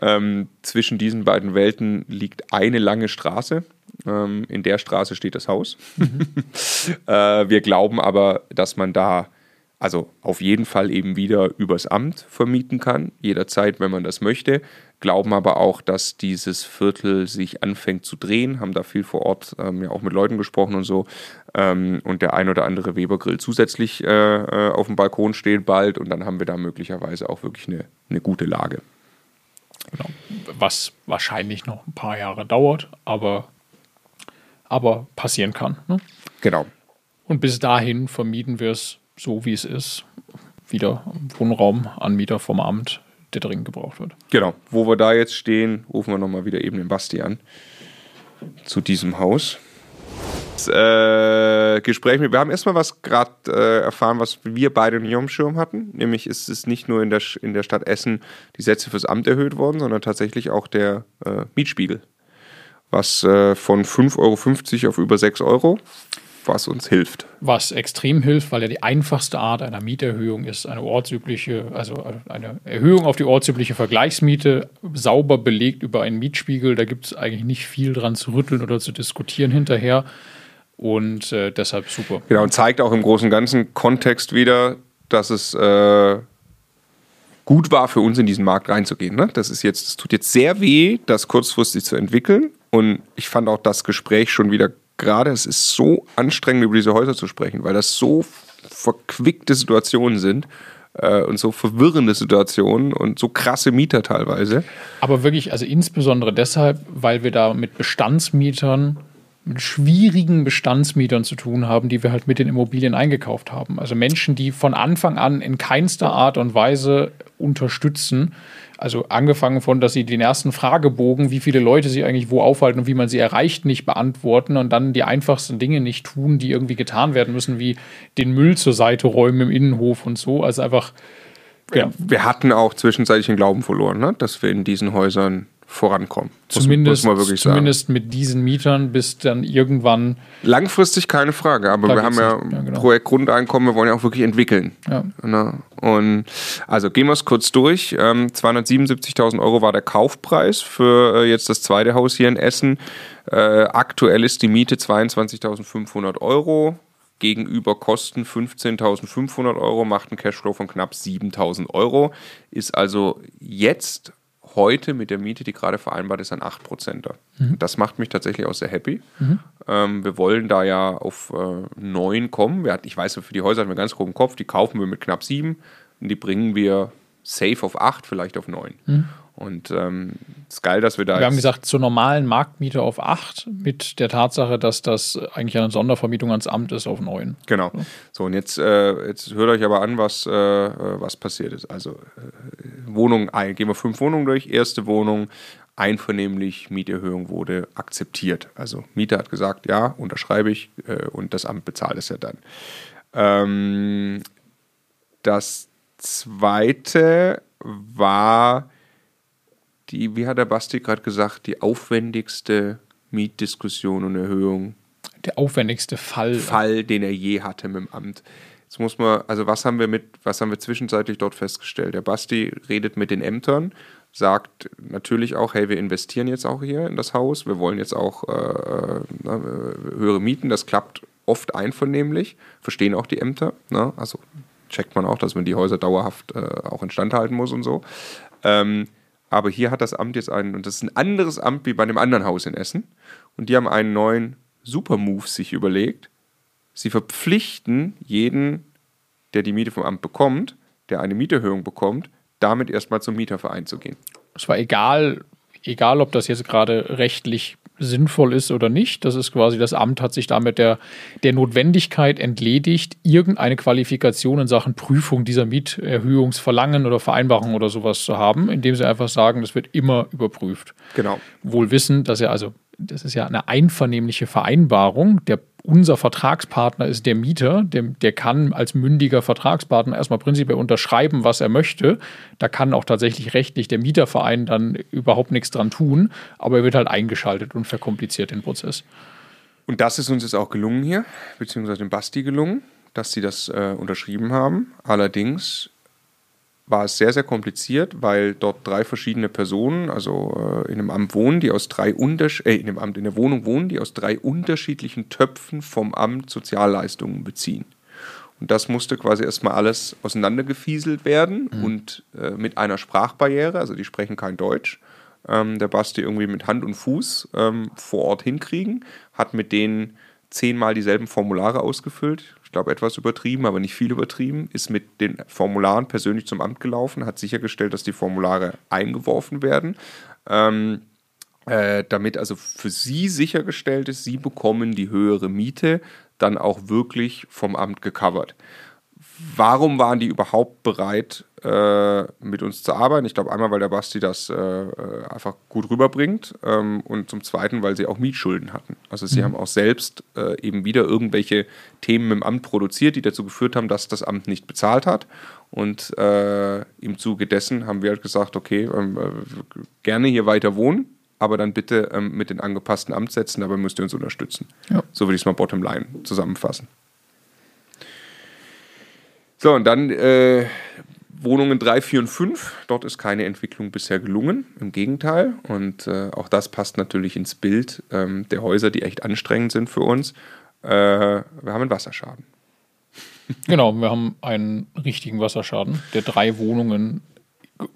Speaker 4: Ähm, zwischen diesen beiden Welten liegt eine lange Straße. Ähm, in der Straße steht das Haus. Äh, wir glauben aber, dass man da also auf jeden Fall eben wieder übers Amt vermieten kann, jederzeit, wenn man das möchte glauben aber auch, dass dieses Viertel sich anfängt zu drehen, haben da viel vor Ort ähm, ja auch mit Leuten gesprochen und so. Ähm, und der ein oder andere Webergrill zusätzlich äh, äh, auf dem Balkon steht bald und dann haben wir da möglicherweise auch wirklich eine, eine gute Lage.
Speaker 2: Genau. Was wahrscheinlich noch ein paar Jahre dauert, aber, aber passieren kann. Ne?
Speaker 4: Genau.
Speaker 2: Und bis dahin vermieten wir es so, wie es ist. Wieder Wohnraumanmieter vom Amt der dringend gebraucht wird.
Speaker 4: Genau. Wo wir da jetzt stehen, rufen wir nochmal wieder eben den Basti an. Zu diesem Haus. Das, äh, Gespräch mit, wir haben erstmal was gerade äh, erfahren, was wir beide nicht dem Schirm hatten. Nämlich ist es nicht nur in der, in der Stadt Essen die Sätze fürs Amt erhöht worden, sondern tatsächlich auch der äh, Mietspiegel. Was äh, von 5,50 Euro auf über 6 Euro was uns hilft.
Speaker 2: Was extrem hilft, weil ja die einfachste Art einer Mieterhöhung ist eine ortsübliche, also eine Erhöhung auf die ortsübliche Vergleichsmiete, sauber belegt über einen Mietspiegel. Da gibt es eigentlich nicht viel dran zu rütteln oder zu diskutieren hinterher. Und äh, deshalb super.
Speaker 4: Genau, und zeigt auch im großen und ganzen Kontext wieder, dass es äh, gut war für uns in diesen Markt reinzugehen. Ne? Das ist jetzt, es tut jetzt sehr weh, das kurzfristig zu entwickeln. Und ich fand auch das Gespräch schon wieder gerade, es ist so anstrengend, über diese Häuser zu sprechen, weil das so verquickte Situationen sind äh, und so verwirrende Situationen und so krasse Mieter teilweise.
Speaker 2: Aber wirklich, also insbesondere deshalb, weil wir da mit Bestandsmietern mit schwierigen Bestandsmietern zu tun haben, die wir halt mit den Immobilien eingekauft haben. Also Menschen, die von Anfang an in keinster Art und Weise unterstützen. Also angefangen von, dass sie den ersten Fragebogen, wie viele Leute sie eigentlich wo aufhalten und wie man sie erreicht, nicht beantworten und dann die einfachsten Dinge nicht tun, die irgendwie getan werden müssen, wie den Müll zur Seite räumen im Innenhof und so. Also einfach.
Speaker 4: Ja. Wir hatten auch zwischenzeitlich den Glauben verloren, ne? dass wir in diesen Häusern vorankommen.
Speaker 2: Zumindest, muss, muss zumindest mit diesen Mietern bis dann irgendwann.
Speaker 4: Langfristig keine Frage, aber wir haben ja, ja genau. Projekt Grundeinkommen, wir wollen ja auch wirklich entwickeln. Ja. Ne? Und also gehen wir es kurz durch. Ähm, 277.000 Euro war der Kaufpreis für äh, jetzt das zweite Haus hier in Essen. Äh, aktuell ist die Miete 22.500 Euro gegenüber Kosten 15.500 Euro, macht einen Cashflow von knapp 7.000 Euro, ist also jetzt heute mit der Miete, die gerade vereinbart ist, ein 8%er. Mhm. Das macht mich tatsächlich auch sehr happy. Mhm. Ähm, wir wollen da ja auf äh, 9 kommen. Wir, ich weiß, für die Häuser haben wir ganz grob im Kopf, die kaufen wir mit knapp 7 und die bringen wir safe auf 8, vielleicht auf 9. Mhm. Und ähm, ist geil, dass wir da.
Speaker 2: Wir haben gesagt, zur normalen Marktmiete auf 8 mit der Tatsache, dass das eigentlich eine Sondervermietung ans Amt ist auf 9.
Speaker 4: Genau. So, und jetzt, äh, jetzt hört euch aber an, was, äh, was passiert ist. Also äh, Wohnung, ein, gehen wir fünf Wohnungen durch. Erste Wohnung, einvernehmlich, Mieterhöhung wurde akzeptiert. Also Mieter hat gesagt, ja, unterschreibe ich äh, und das Amt bezahlt es ja dann. Ähm, das zweite war die, wie hat der Basti gerade gesagt, die aufwendigste Mietdiskussion und Erhöhung.
Speaker 2: Der aufwendigste Fall.
Speaker 4: Fall, den er je hatte mit dem Amt. Jetzt muss man, also was haben wir mit, was haben wir zwischenzeitlich dort festgestellt? Der Basti redet mit den Ämtern, sagt natürlich auch, hey, wir investieren jetzt auch hier in das Haus, wir wollen jetzt auch äh, höhere Mieten, das klappt oft einvernehmlich, verstehen auch die Ämter, ne? also checkt man auch, dass man die Häuser dauerhaft äh, auch instand halten muss und so. Ähm, aber hier hat das Amt jetzt einen, und das ist ein anderes Amt wie bei einem anderen Haus in Essen. Und die haben einen neuen Super-Move sich überlegt. Sie verpflichten jeden, der die Miete vom Amt bekommt, der eine Mieterhöhung bekommt, damit erstmal zum Mieterverein zu gehen.
Speaker 2: Es war egal, egal ob das jetzt gerade rechtlich sinnvoll ist oder nicht. Das ist quasi, das Amt hat sich damit der, der Notwendigkeit entledigt, irgendeine Qualifikation in Sachen Prüfung dieser Mieterhöhungsverlangen oder Vereinbarung oder sowas zu haben, indem sie einfach sagen, das wird immer überprüft.
Speaker 4: Genau.
Speaker 2: Wohl wissen, dass er also das ist ja eine einvernehmliche Vereinbarung. Der, unser Vertragspartner ist der Mieter. Der, der kann als mündiger Vertragspartner erstmal prinzipiell unterschreiben, was er möchte. Da kann auch tatsächlich rechtlich der Mieterverein dann überhaupt nichts dran tun. Aber er wird halt eingeschaltet und verkompliziert den Prozess.
Speaker 4: Und das ist uns jetzt auch gelungen hier, beziehungsweise dem Basti gelungen, dass sie das äh, unterschrieben haben. Allerdings war es sehr, sehr kompliziert, weil dort drei verschiedene Personen, also äh, in einem Amt wohnen, die aus drei Unters äh, in dem Amt, in der Wohnung wohnen, die aus drei unterschiedlichen Töpfen vom Amt Sozialleistungen beziehen. Und das musste quasi erstmal alles auseinandergefieselt werden mhm. und äh, mit einer Sprachbarriere, also die sprechen kein Deutsch, ähm, der Basti irgendwie mit Hand und Fuß ähm, vor Ort hinkriegen, hat mit denen zehnmal dieselben Formulare ausgefüllt glaube, etwas übertrieben, aber nicht viel übertrieben, ist mit den Formularen persönlich zum Amt gelaufen, hat sichergestellt, dass die Formulare eingeworfen werden. Ähm, äh, damit also für Sie sichergestellt ist, Sie bekommen die höhere Miete dann auch wirklich vom Amt gecovert. Warum waren die überhaupt bereit, äh, mit uns zu arbeiten? Ich glaube einmal, weil der Basti das äh, äh, einfach gut rüberbringt ähm, und zum Zweiten, weil sie auch Mietschulden hatten. Also sie mhm. haben auch selbst äh, eben wieder irgendwelche Themen im Amt produziert, die dazu geführt haben, dass das Amt nicht bezahlt hat. Und äh, im Zuge dessen haben wir halt gesagt, okay, ähm, äh, gerne hier weiter wohnen, aber dann bitte ähm, mit den angepassten Amtssätzen, dabei müsst ihr uns unterstützen. Ja. So würde ich es mal bottomline zusammenfassen. So, und dann äh, Wohnungen 3, 4 und 5. Dort ist keine Entwicklung bisher gelungen. Im Gegenteil. Und äh, auch das passt natürlich ins Bild ähm, der Häuser, die echt anstrengend sind für uns. Äh, wir haben einen Wasserschaden.
Speaker 2: Genau, wir haben einen richtigen Wasserschaden, der drei Wohnungen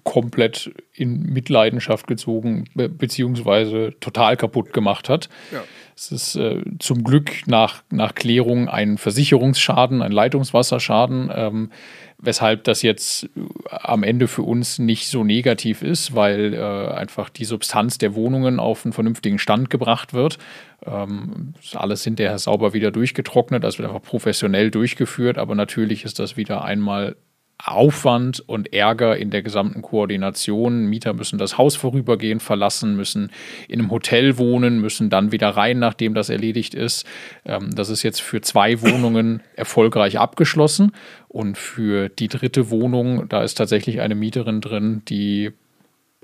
Speaker 2: komplett in Mitleidenschaft gezogen be beziehungsweise total kaputt gemacht hat. Ja. Es ist äh, zum Glück nach, nach Klärung ein Versicherungsschaden, ein Leitungswasserschaden, ähm, weshalb das jetzt am Ende für uns nicht so negativ ist, weil äh, einfach die Substanz der Wohnungen auf einen vernünftigen Stand gebracht wird. Ähm, alles hinterher sauber wieder durchgetrocknet, das wird einfach professionell durchgeführt, aber natürlich ist das wieder einmal Aufwand und Ärger in der gesamten Koordination. Mieter müssen das Haus vorübergehend verlassen, müssen in einem Hotel wohnen, müssen dann wieder rein, nachdem das erledigt ist. Ähm, das ist jetzt für zwei Wohnungen erfolgreich abgeschlossen. Und für die dritte Wohnung, da ist tatsächlich eine Mieterin drin, die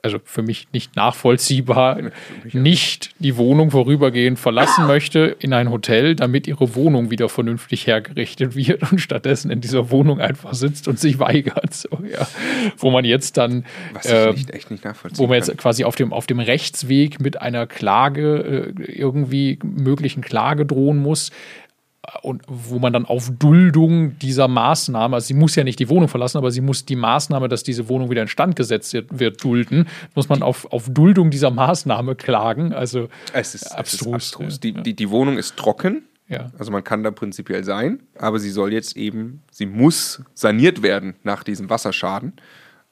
Speaker 2: also für mich nicht nachvollziehbar, nicht die Wohnung vorübergehend verlassen möchte in ein Hotel, damit ihre Wohnung wieder vernünftig hergerichtet wird und stattdessen in dieser Wohnung einfach sitzt und sich weigert. So, ja. Wo man jetzt dann,
Speaker 4: äh, nicht, echt nicht
Speaker 2: wo man jetzt kann. quasi auf dem, auf dem Rechtsweg mit einer Klage, äh, irgendwie möglichen Klage drohen muss, und wo man dann auf Duldung dieser Maßnahme, also sie muss ja nicht die Wohnung verlassen, aber sie muss die Maßnahme, dass diese Wohnung wieder instand gesetzt wird, dulden, muss man auf, auf Duldung dieser Maßnahme klagen. Also
Speaker 4: es ist abstrus. Es ist abstrus. Die, die, die Wohnung ist trocken. Ja. Also man kann da prinzipiell sein, aber sie soll jetzt eben, sie muss saniert werden nach diesem Wasserschaden.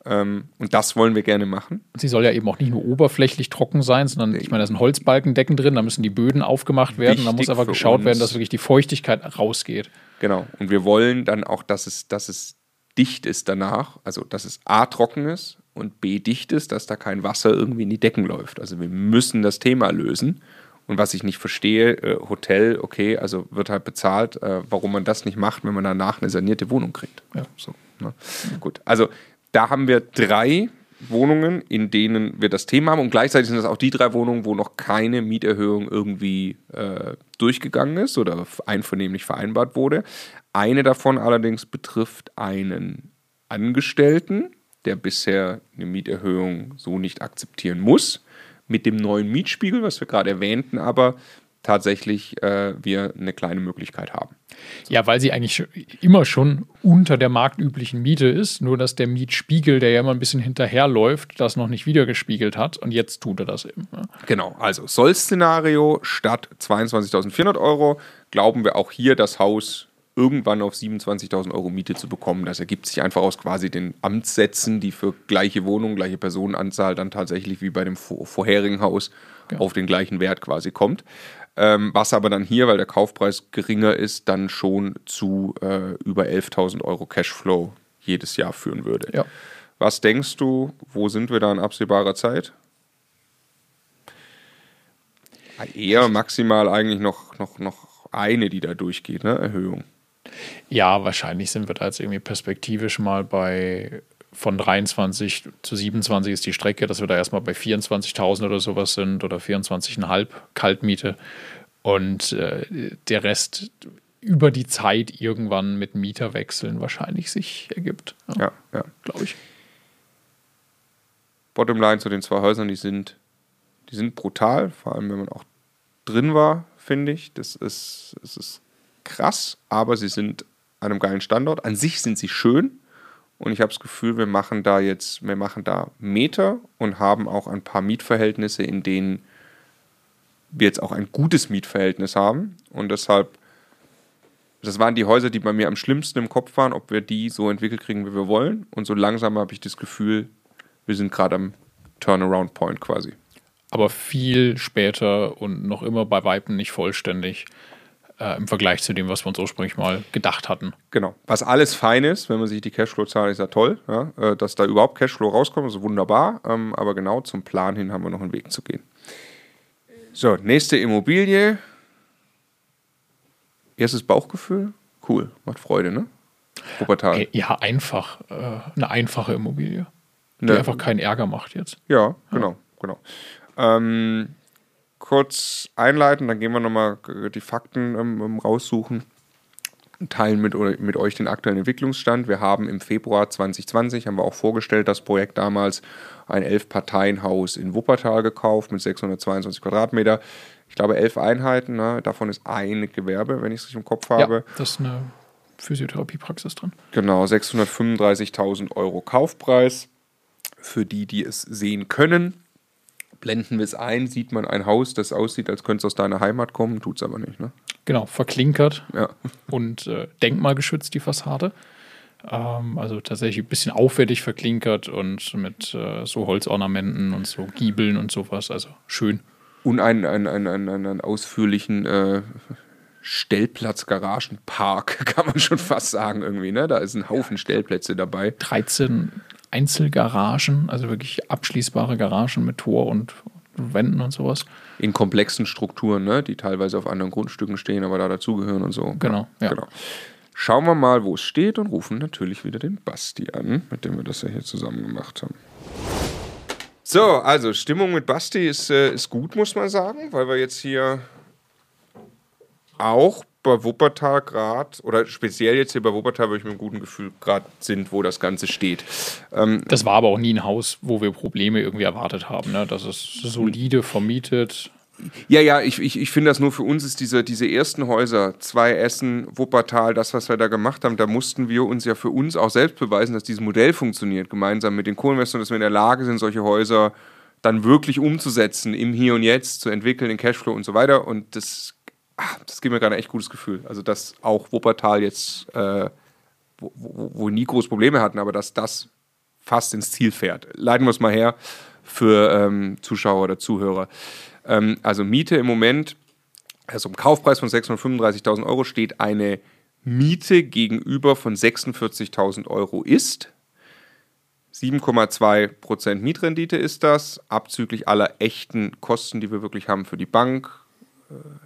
Speaker 4: Ähm, und das wollen wir gerne machen.
Speaker 2: Sie soll ja eben auch nicht nur oberflächlich trocken sein, sondern ich meine, da sind Holzbalkendecken drin, da müssen die Böden aufgemacht werden, da muss aber geschaut werden, dass wirklich die Feuchtigkeit rausgeht.
Speaker 4: Genau. Und wir wollen dann auch, dass es, dass es dicht ist danach, also dass es A trocken ist und B dicht ist, dass da kein Wasser irgendwie in die Decken läuft. Also wir müssen das Thema lösen. Und was ich nicht verstehe, äh, Hotel, okay, also wird halt bezahlt, äh, warum man das nicht macht, wenn man danach eine sanierte Wohnung kriegt. Ja. So, ne? Gut, also da haben wir drei Wohnungen, in denen wir das Thema haben. Und gleichzeitig sind das auch die drei Wohnungen, wo noch keine Mieterhöhung irgendwie äh, durchgegangen ist oder einvernehmlich vereinbart wurde. Eine davon allerdings betrifft einen Angestellten, der bisher eine Mieterhöhung so nicht akzeptieren muss. Mit dem neuen Mietspiegel, was wir gerade erwähnten, aber tatsächlich äh, wir eine kleine Möglichkeit haben.
Speaker 2: So. Ja, weil sie eigentlich immer schon unter der marktüblichen Miete ist, nur dass der Mietspiegel, der ja immer ein bisschen hinterherläuft, das noch nicht wiedergespiegelt hat und jetzt tut er das eben. Ja.
Speaker 4: Genau, also Soll-Szenario statt 22.400 Euro glauben wir auch hier das Haus irgendwann auf 27.000 Euro Miete zu bekommen. Das ergibt sich einfach aus quasi den Amtssätzen, die für gleiche Wohnung, gleiche Personenanzahl dann tatsächlich wie bei dem vorherigen Haus ja. auf den gleichen Wert quasi kommt. Ähm, was aber dann hier, weil der Kaufpreis geringer ist, dann schon zu äh, über 11.000 Euro Cashflow jedes Jahr führen würde.
Speaker 2: Ja.
Speaker 4: Was denkst du, wo sind wir da in absehbarer Zeit? Eher maximal eigentlich noch, noch, noch eine, die da durchgeht, ne? Erhöhung.
Speaker 2: Ja, wahrscheinlich sind wir da jetzt irgendwie perspektivisch mal bei von 23 zu 27 ist die Strecke, dass wir da erstmal bei 24.000 oder sowas sind oder 24,5 Kaltmiete und äh, der Rest über die Zeit irgendwann mit Mieterwechseln wahrscheinlich sich ergibt.
Speaker 4: Ja, ja. ja.
Speaker 2: glaube ich.
Speaker 4: Bottomline zu den zwei Häusern, die sind, die sind brutal, vor allem wenn man auch drin war, finde ich. Das ist, das ist krass, aber sie sind an einem geilen Standort. An sich sind sie schön und ich habe das Gefühl, wir machen da jetzt, wir machen da Meter und haben auch ein paar Mietverhältnisse, in denen wir jetzt auch ein gutes Mietverhältnis haben und deshalb das waren die Häuser, die bei mir am schlimmsten im Kopf waren, ob wir die so entwickelt kriegen, wie wir wollen. Und so langsam habe ich das Gefühl, wir sind gerade am Turnaround Point quasi.
Speaker 2: Aber viel später und noch immer bei Weitem nicht vollständig äh, im Vergleich zu dem, was wir uns ursprünglich mal gedacht hatten.
Speaker 4: Genau. Was alles fein ist, wenn man sich die Cashflow-Zahlen ist ja toll, ja? Äh, dass da überhaupt Cashflow rauskommt, ist wunderbar. Ähm, aber genau zum Plan hin haben wir noch einen Weg zu gehen. So, nächste Immobilie. Erstes Bauchgefühl. Cool, macht Freude, ne?
Speaker 2: Wuppertal. Äh, ja, einfach. eine einfache Immobilie. Die ne. einfach keinen Ärger macht jetzt.
Speaker 4: Ja, genau, ja. genau. Ähm, kurz einleiten, dann gehen wir nochmal die Fakten ähm, raussuchen teilen mit, mit euch den aktuellen Entwicklungsstand. Wir haben im Februar 2020, haben wir auch vorgestellt, das Projekt damals, ein Elf-Parteien-Haus in Wuppertal gekauft mit 622 Quadratmeter. Ich glaube, elf Einheiten, ne? davon ist ein Gewerbe, wenn ich es richtig im Kopf habe. Ja,
Speaker 2: das ist eine Physiotherapiepraxis drin.
Speaker 4: Genau, 635.000 Euro Kaufpreis für die, die es sehen können blenden wir es ein, sieht man ein Haus, das aussieht, als könnte es aus deiner Heimat kommen, tut es aber nicht. Ne?
Speaker 2: Genau, verklinkert
Speaker 4: ja.
Speaker 2: und äh, denkmalgeschützt die Fassade. Ähm, also tatsächlich ein bisschen aufwendig verklinkert und mit äh, so Holzornamenten und so Giebeln und sowas. Also schön.
Speaker 4: Und einen, einen, einen, einen, ausführlichen äh, Stellplatz-Garagenpark, kann man schon fast sagen irgendwie. Ne? Da ist ein Haufen Stellplätze dabei.
Speaker 2: 13 Einzelgaragen, also wirklich abschließbare Garagen mit Tor und Wänden und sowas.
Speaker 4: In komplexen Strukturen, ne? die teilweise auf anderen Grundstücken stehen, aber da dazugehören und so.
Speaker 2: Genau,
Speaker 4: ja. genau. Schauen wir mal, wo es steht und rufen natürlich wieder den Basti an, mit dem wir das ja hier zusammen gemacht haben. So, also Stimmung mit Basti ist, äh, ist gut, muss man sagen, weil wir jetzt hier auch bei Wuppertal gerade, oder speziell jetzt hier bei Wuppertal, wo ich mit einem guten Gefühl gerade sind, wo das Ganze steht.
Speaker 2: Ähm, das war aber auch nie ein Haus, wo wir Probleme irgendwie erwartet haben. Ne? Das ist solide vermietet.
Speaker 4: Ja, ja, ich, ich, ich finde das nur für uns ist diese, diese ersten Häuser, zwei Essen, Wuppertal, das, was wir da gemacht haben, da mussten wir uns ja für uns auch selbst beweisen, dass dieses Modell funktioniert, gemeinsam mit den Co-Investoren, dass wir in der Lage sind, solche Häuser dann wirklich umzusetzen, im Hier und Jetzt, zu entwickeln, in Cashflow und so weiter. Und das ach, das gibt mir gerade ein echt gutes Gefühl. Also, dass auch Wuppertal jetzt, äh, wo, wo, wo nie große Probleme hatten, aber dass das fast ins Ziel fährt. Leiten wir es mal her für ähm, Zuschauer oder Zuhörer. Ähm, also Miete im Moment, also im Kaufpreis von 635.000 Euro steht eine Miete gegenüber von 46.000 Euro ist. 7,2% Mietrendite ist das, abzüglich aller echten Kosten, die wir wirklich haben für die Bank,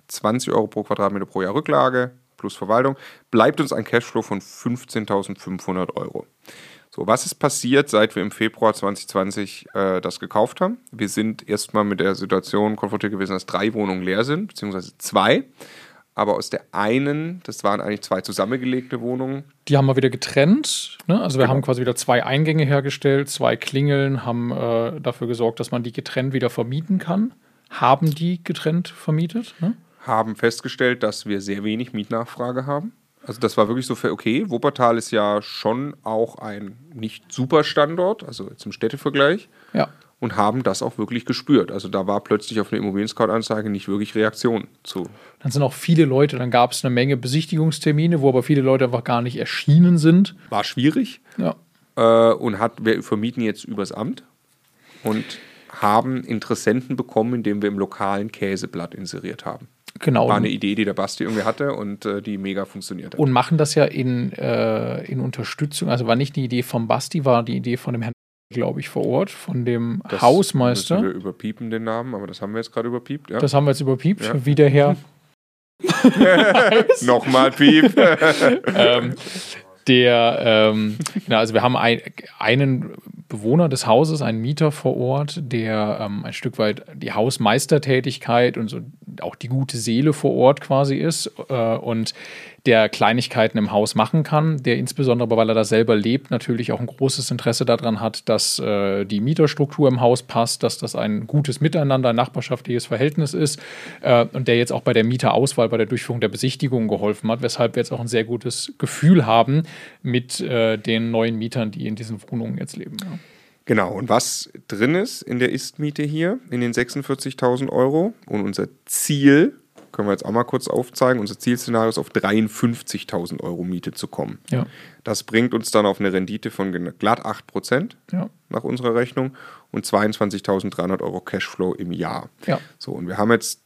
Speaker 4: 20 Euro pro Quadratmeter pro Jahr Rücklage plus Verwaltung, bleibt uns ein Cashflow von 15.500 Euro. So, was ist passiert, seit wir im Februar 2020 äh, das gekauft haben? Wir sind erstmal mit der Situation konfrontiert gewesen, dass drei Wohnungen leer sind, beziehungsweise zwei. Aber aus der einen, das waren eigentlich zwei zusammengelegte Wohnungen.
Speaker 2: Die haben wir wieder getrennt. Ne? Also wir genau. haben quasi wieder zwei Eingänge hergestellt, zwei Klingeln, haben äh, dafür gesorgt, dass man die getrennt wieder vermieten kann haben die getrennt vermietet. Ne?
Speaker 4: Haben festgestellt, dass wir sehr wenig Mietnachfrage haben. Also das war wirklich so für, okay, Wuppertal ist ja schon auch ein nicht super Standort, also zum Städtevergleich.
Speaker 2: Ja.
Speaker 4: und haben das auch wirklich gespürt. Also da war plötzlich auf eine Immobilien-Scout-Anzeige nicht wirklich Reaktion zu.
Speaker 2: Dann sind auch viele Leute, dann gab es eine Menge Besichtigungstermine, wo aber viele Leute einfach gar nicht erschienen sind.
Speaker 4: War schwierig
Speaker 2: Ja.
Speaker 4: äh, und hat, wir vermieten jetzt übers Amt und haben Interessenten bekommen, indem wir im lokalen Käseblatt inseriert haben.
Speaker 2: Genau.
Speaker 4: War eine Idee, die der Basti irgendwie hatte und äh, die mega funktioniert hat.
Speaker 2: und machen das ja in, äh, in Unterstützung. Also war nicht die Idee vom Basti, war die Idee von dem Herrn, glaube ich, vor Ort, von dem
Speaker 4: Das
Speaker 2: Hausmeister.
Speaker 4: Müssen wir überpiepen den Namen, aber das haben wir jetzt gerade überpiept. Ja.
Speaker 2: Das haben wir jetzt überpiept,
Speaker 4: Ja.
Speaker 2: wie der Herr.
Speaker 4: Nochmal piep.
Speaker 2: ähm, der, ähm, genau, also wir haben ein, einen Bewohner des Hauses, einen Mieter vor Ort, der ähm, ein Stück weit die Hausmeistertätigkeit und so auch die gute Seele vor Ort quasi ist äh, und der Kleinigkeiten im Haus machen kann, der insbesondere, weil er da selber lebt, natürlich auch ein großes Interesse daran hat, dass äh, die Mieterstruktur im Haus passt, dass das ein gutes Miteinander, ein nachbarschaftliches Verhältnis ist äh, und der jetzt auch bei der Mieterauswahl, bei der Durchführung der Besichtigung geholfen hat, weshalb wir jetzt auch ein sehr gutes Gefühl haben mit äh, den neuen Mietern, die in diesen Wohnungen jetzt leben. Ja.
Speaker 4: Genau, und was drin ist in der Ist-Miete hier, in den 46.000 Euro und unser Ziel, können wir jetzt auch mal kurz aufzeigen, unser Zielszenario ist auf 53.000 Euro Miete zu kommen.
Speaker 2: Ja.
Speaker 4: Das bringt uns dann auf eine Rendite von glatt 8%
Speaker 2: Ja.
Speaker 4: nach unserer Rechnung und 22.300 Euro Cashflow im Jahr.
Speaker 2: Ja.
Speaker 4: So, und wir haben jetzt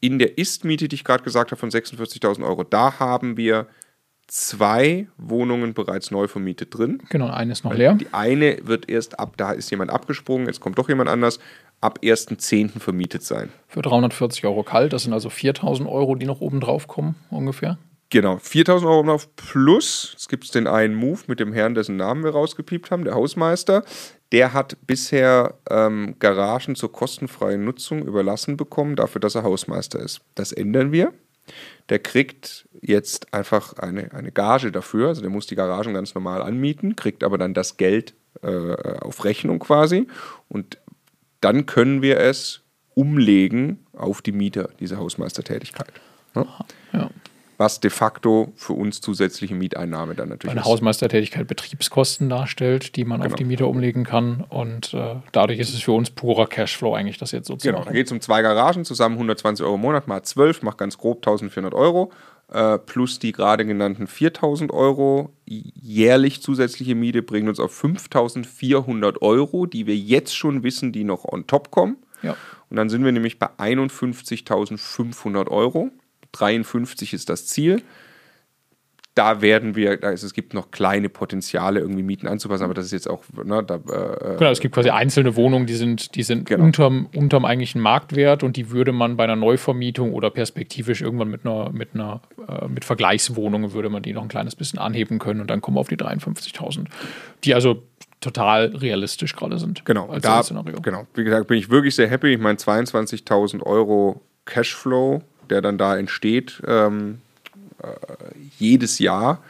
Speaker 4: in der Ist-Miete, die ich gerade gesagt habe, von 46.000 Euro, da haben wir zwei Wohnungen bereits neu vermietet drin.
Speaker 2: Genau, eine ist noch leer.
Speaker 4: Die eine wird erst ab, da ist jemand abgesprungen, jetzt kommt doch jemand anders, ab 1.10. vermietet sein.
Speaker 2: Für 340 Euro kalt, das sind also 4000 Euro, die noch oben drauf kommen, ungefähr.
Speaker 4: Genau, 4000 Euro noch plus, es gibt den einen Move mit dem Herrn, dessen Namen wir rausgepiept haben, der Hausmeister. Der hat bisher ähm, Garagen zur kostenfreien Nutzung überlassen bekommen, dafür, dass er Hausmeister ist. Das ändern wir. Der kriegt jetzt einfach eine, eine Gage dafür, also der muss die Garagen ganz normal anmieten, kriegt aber dann das Geld äh, auf Rechnung quasi und dann können wir es umlegen auf die Mieter, diese Hausmeistertätigkeit. Ne?
Speaker 2: Ja.
Speaker 4: Was de facto für uns zusätzliche Mieteinnahme dann natürlich
Speaker 2: Eine
Speaker 4: ist.
Speaker 2: Hausmeistertätigkeit Betriebskosten darstellt, die man auf
Speaker 4: Genau.
Speaker 2: die Mieter umlegen kann. Und äh, dadurch ist es für uns purer Cashflow eigentlich, das jetzt so zu
Speaker 4: Genau, da geht es um zwei Garagen, zusammen 120 Euro im Monat, mal 12, macht ganz grob 1400 Euro. Äh, plus die gerade genannten 4000 Euro jährlich zusätzliche Miete bringen uns auf 5400 Euro, die wir jetzt schon wissen, die noch on top kommen.
Speaker 2: Ja.
Speaker 4: Und dann sind wir nämlich bei 51.500 Euro. 53 ist das Ziel. Da werden wir, ist, es gibt noch kleine Potenziale, irgendwie Mieten anzupassen, aber das ist jetzt auch, ne, da, äh,
Speaker 2: Genau, es gibt quasi einzelne Wohnungen, die sind, die sind
Speaker 4: Genau.
Speaker 2: unterm, unterm eigentlichen Marktwert und die würde man bei einer Neuvermietung oder perspektivisch irgendwann mit einer, mit einer äh, mit Vergleichswohnungen würde man die noch ein kleines bisschen anheben können und dann kommen wir auf die 53.000, die also total realistisch gerade sind.
Speaker 4: Genau, da,
Speaker 2: Szenario.
Speaker 4: genau. Wie gesagt, bin ich wirklich sehr happy. Ich meine, 22.000 Euro Cashflow, der dann da entsteht, ähm, äh, jedes Jahr,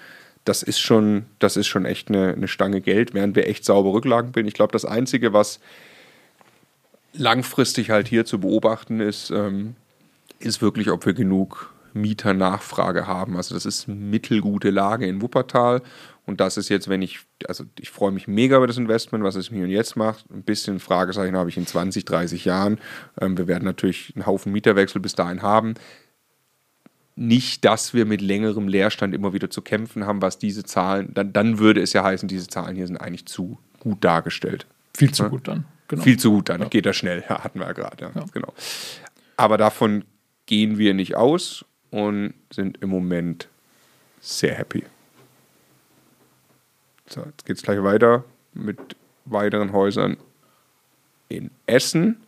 Speaker 4: das ist schon, das ist schon echt eine, eine Stange Geld, während wir echt saubere Rücklagen bilden. Ich glaube, das Einzige, was langfristig halt hier zu beobachten ist, ähm, ist wirklich, ob wir genug Mieternachfrage haben. Also das ist mittelgute Lage in Wuppertal und das ist jetzt, wenn ich, also ich freue mich mega über das Investment, was es mir und jetzt macht. Ein bisschen Fragezeichen habe ich in 20, 30 Jahren. Ähm, wir werden natürlich einen Haufen Mieterwechsel bis dahin haben. Nicht, dass wir mit längerem Leerstand immer wieder zu kämpfen haben, was diese Zahlen, dann, dann würde es ja heißen, diese Zahlen hier sind eigentlich zu gut dargestellt.
Speaker 2: Viel zu gut dann. Genau.
Speaker 4: Viel zu gut, dann geht das schnell. Ja, hatten wir ja gerade. Ja, Genau. Aber davon gehen wir nicht aus und sind im Moment sehr happy. So, jetzt geht es gleich weiter mit weiteren Häusern in Essen.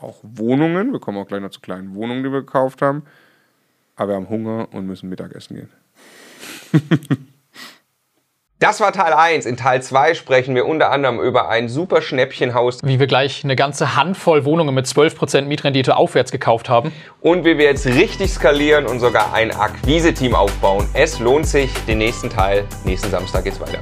Speaker 4: Auch Wohnungen. Wir kommen auch gleich noch zu kleinen Wohnungen, die wir gekauft haben. Aber wir haben Hunger und müssen Mittagessen gehen.
Speaker 1: Das war Teil 1. In Teil 2 sprechen wir unter anderem über ein super Schnäppchenhaus
Speaker 2: Wie wir gleich eine ganze Handvoll Wohnungen mit 12% Mietrendite aufwärts gekauft haben.
Speaker 1: und wie wir jetzt richtig skalieren und sogar ein Akquise-Team aufbauen. Es lohnt sich. Den nächsten Teil, nächsten Samstag geht's weiter.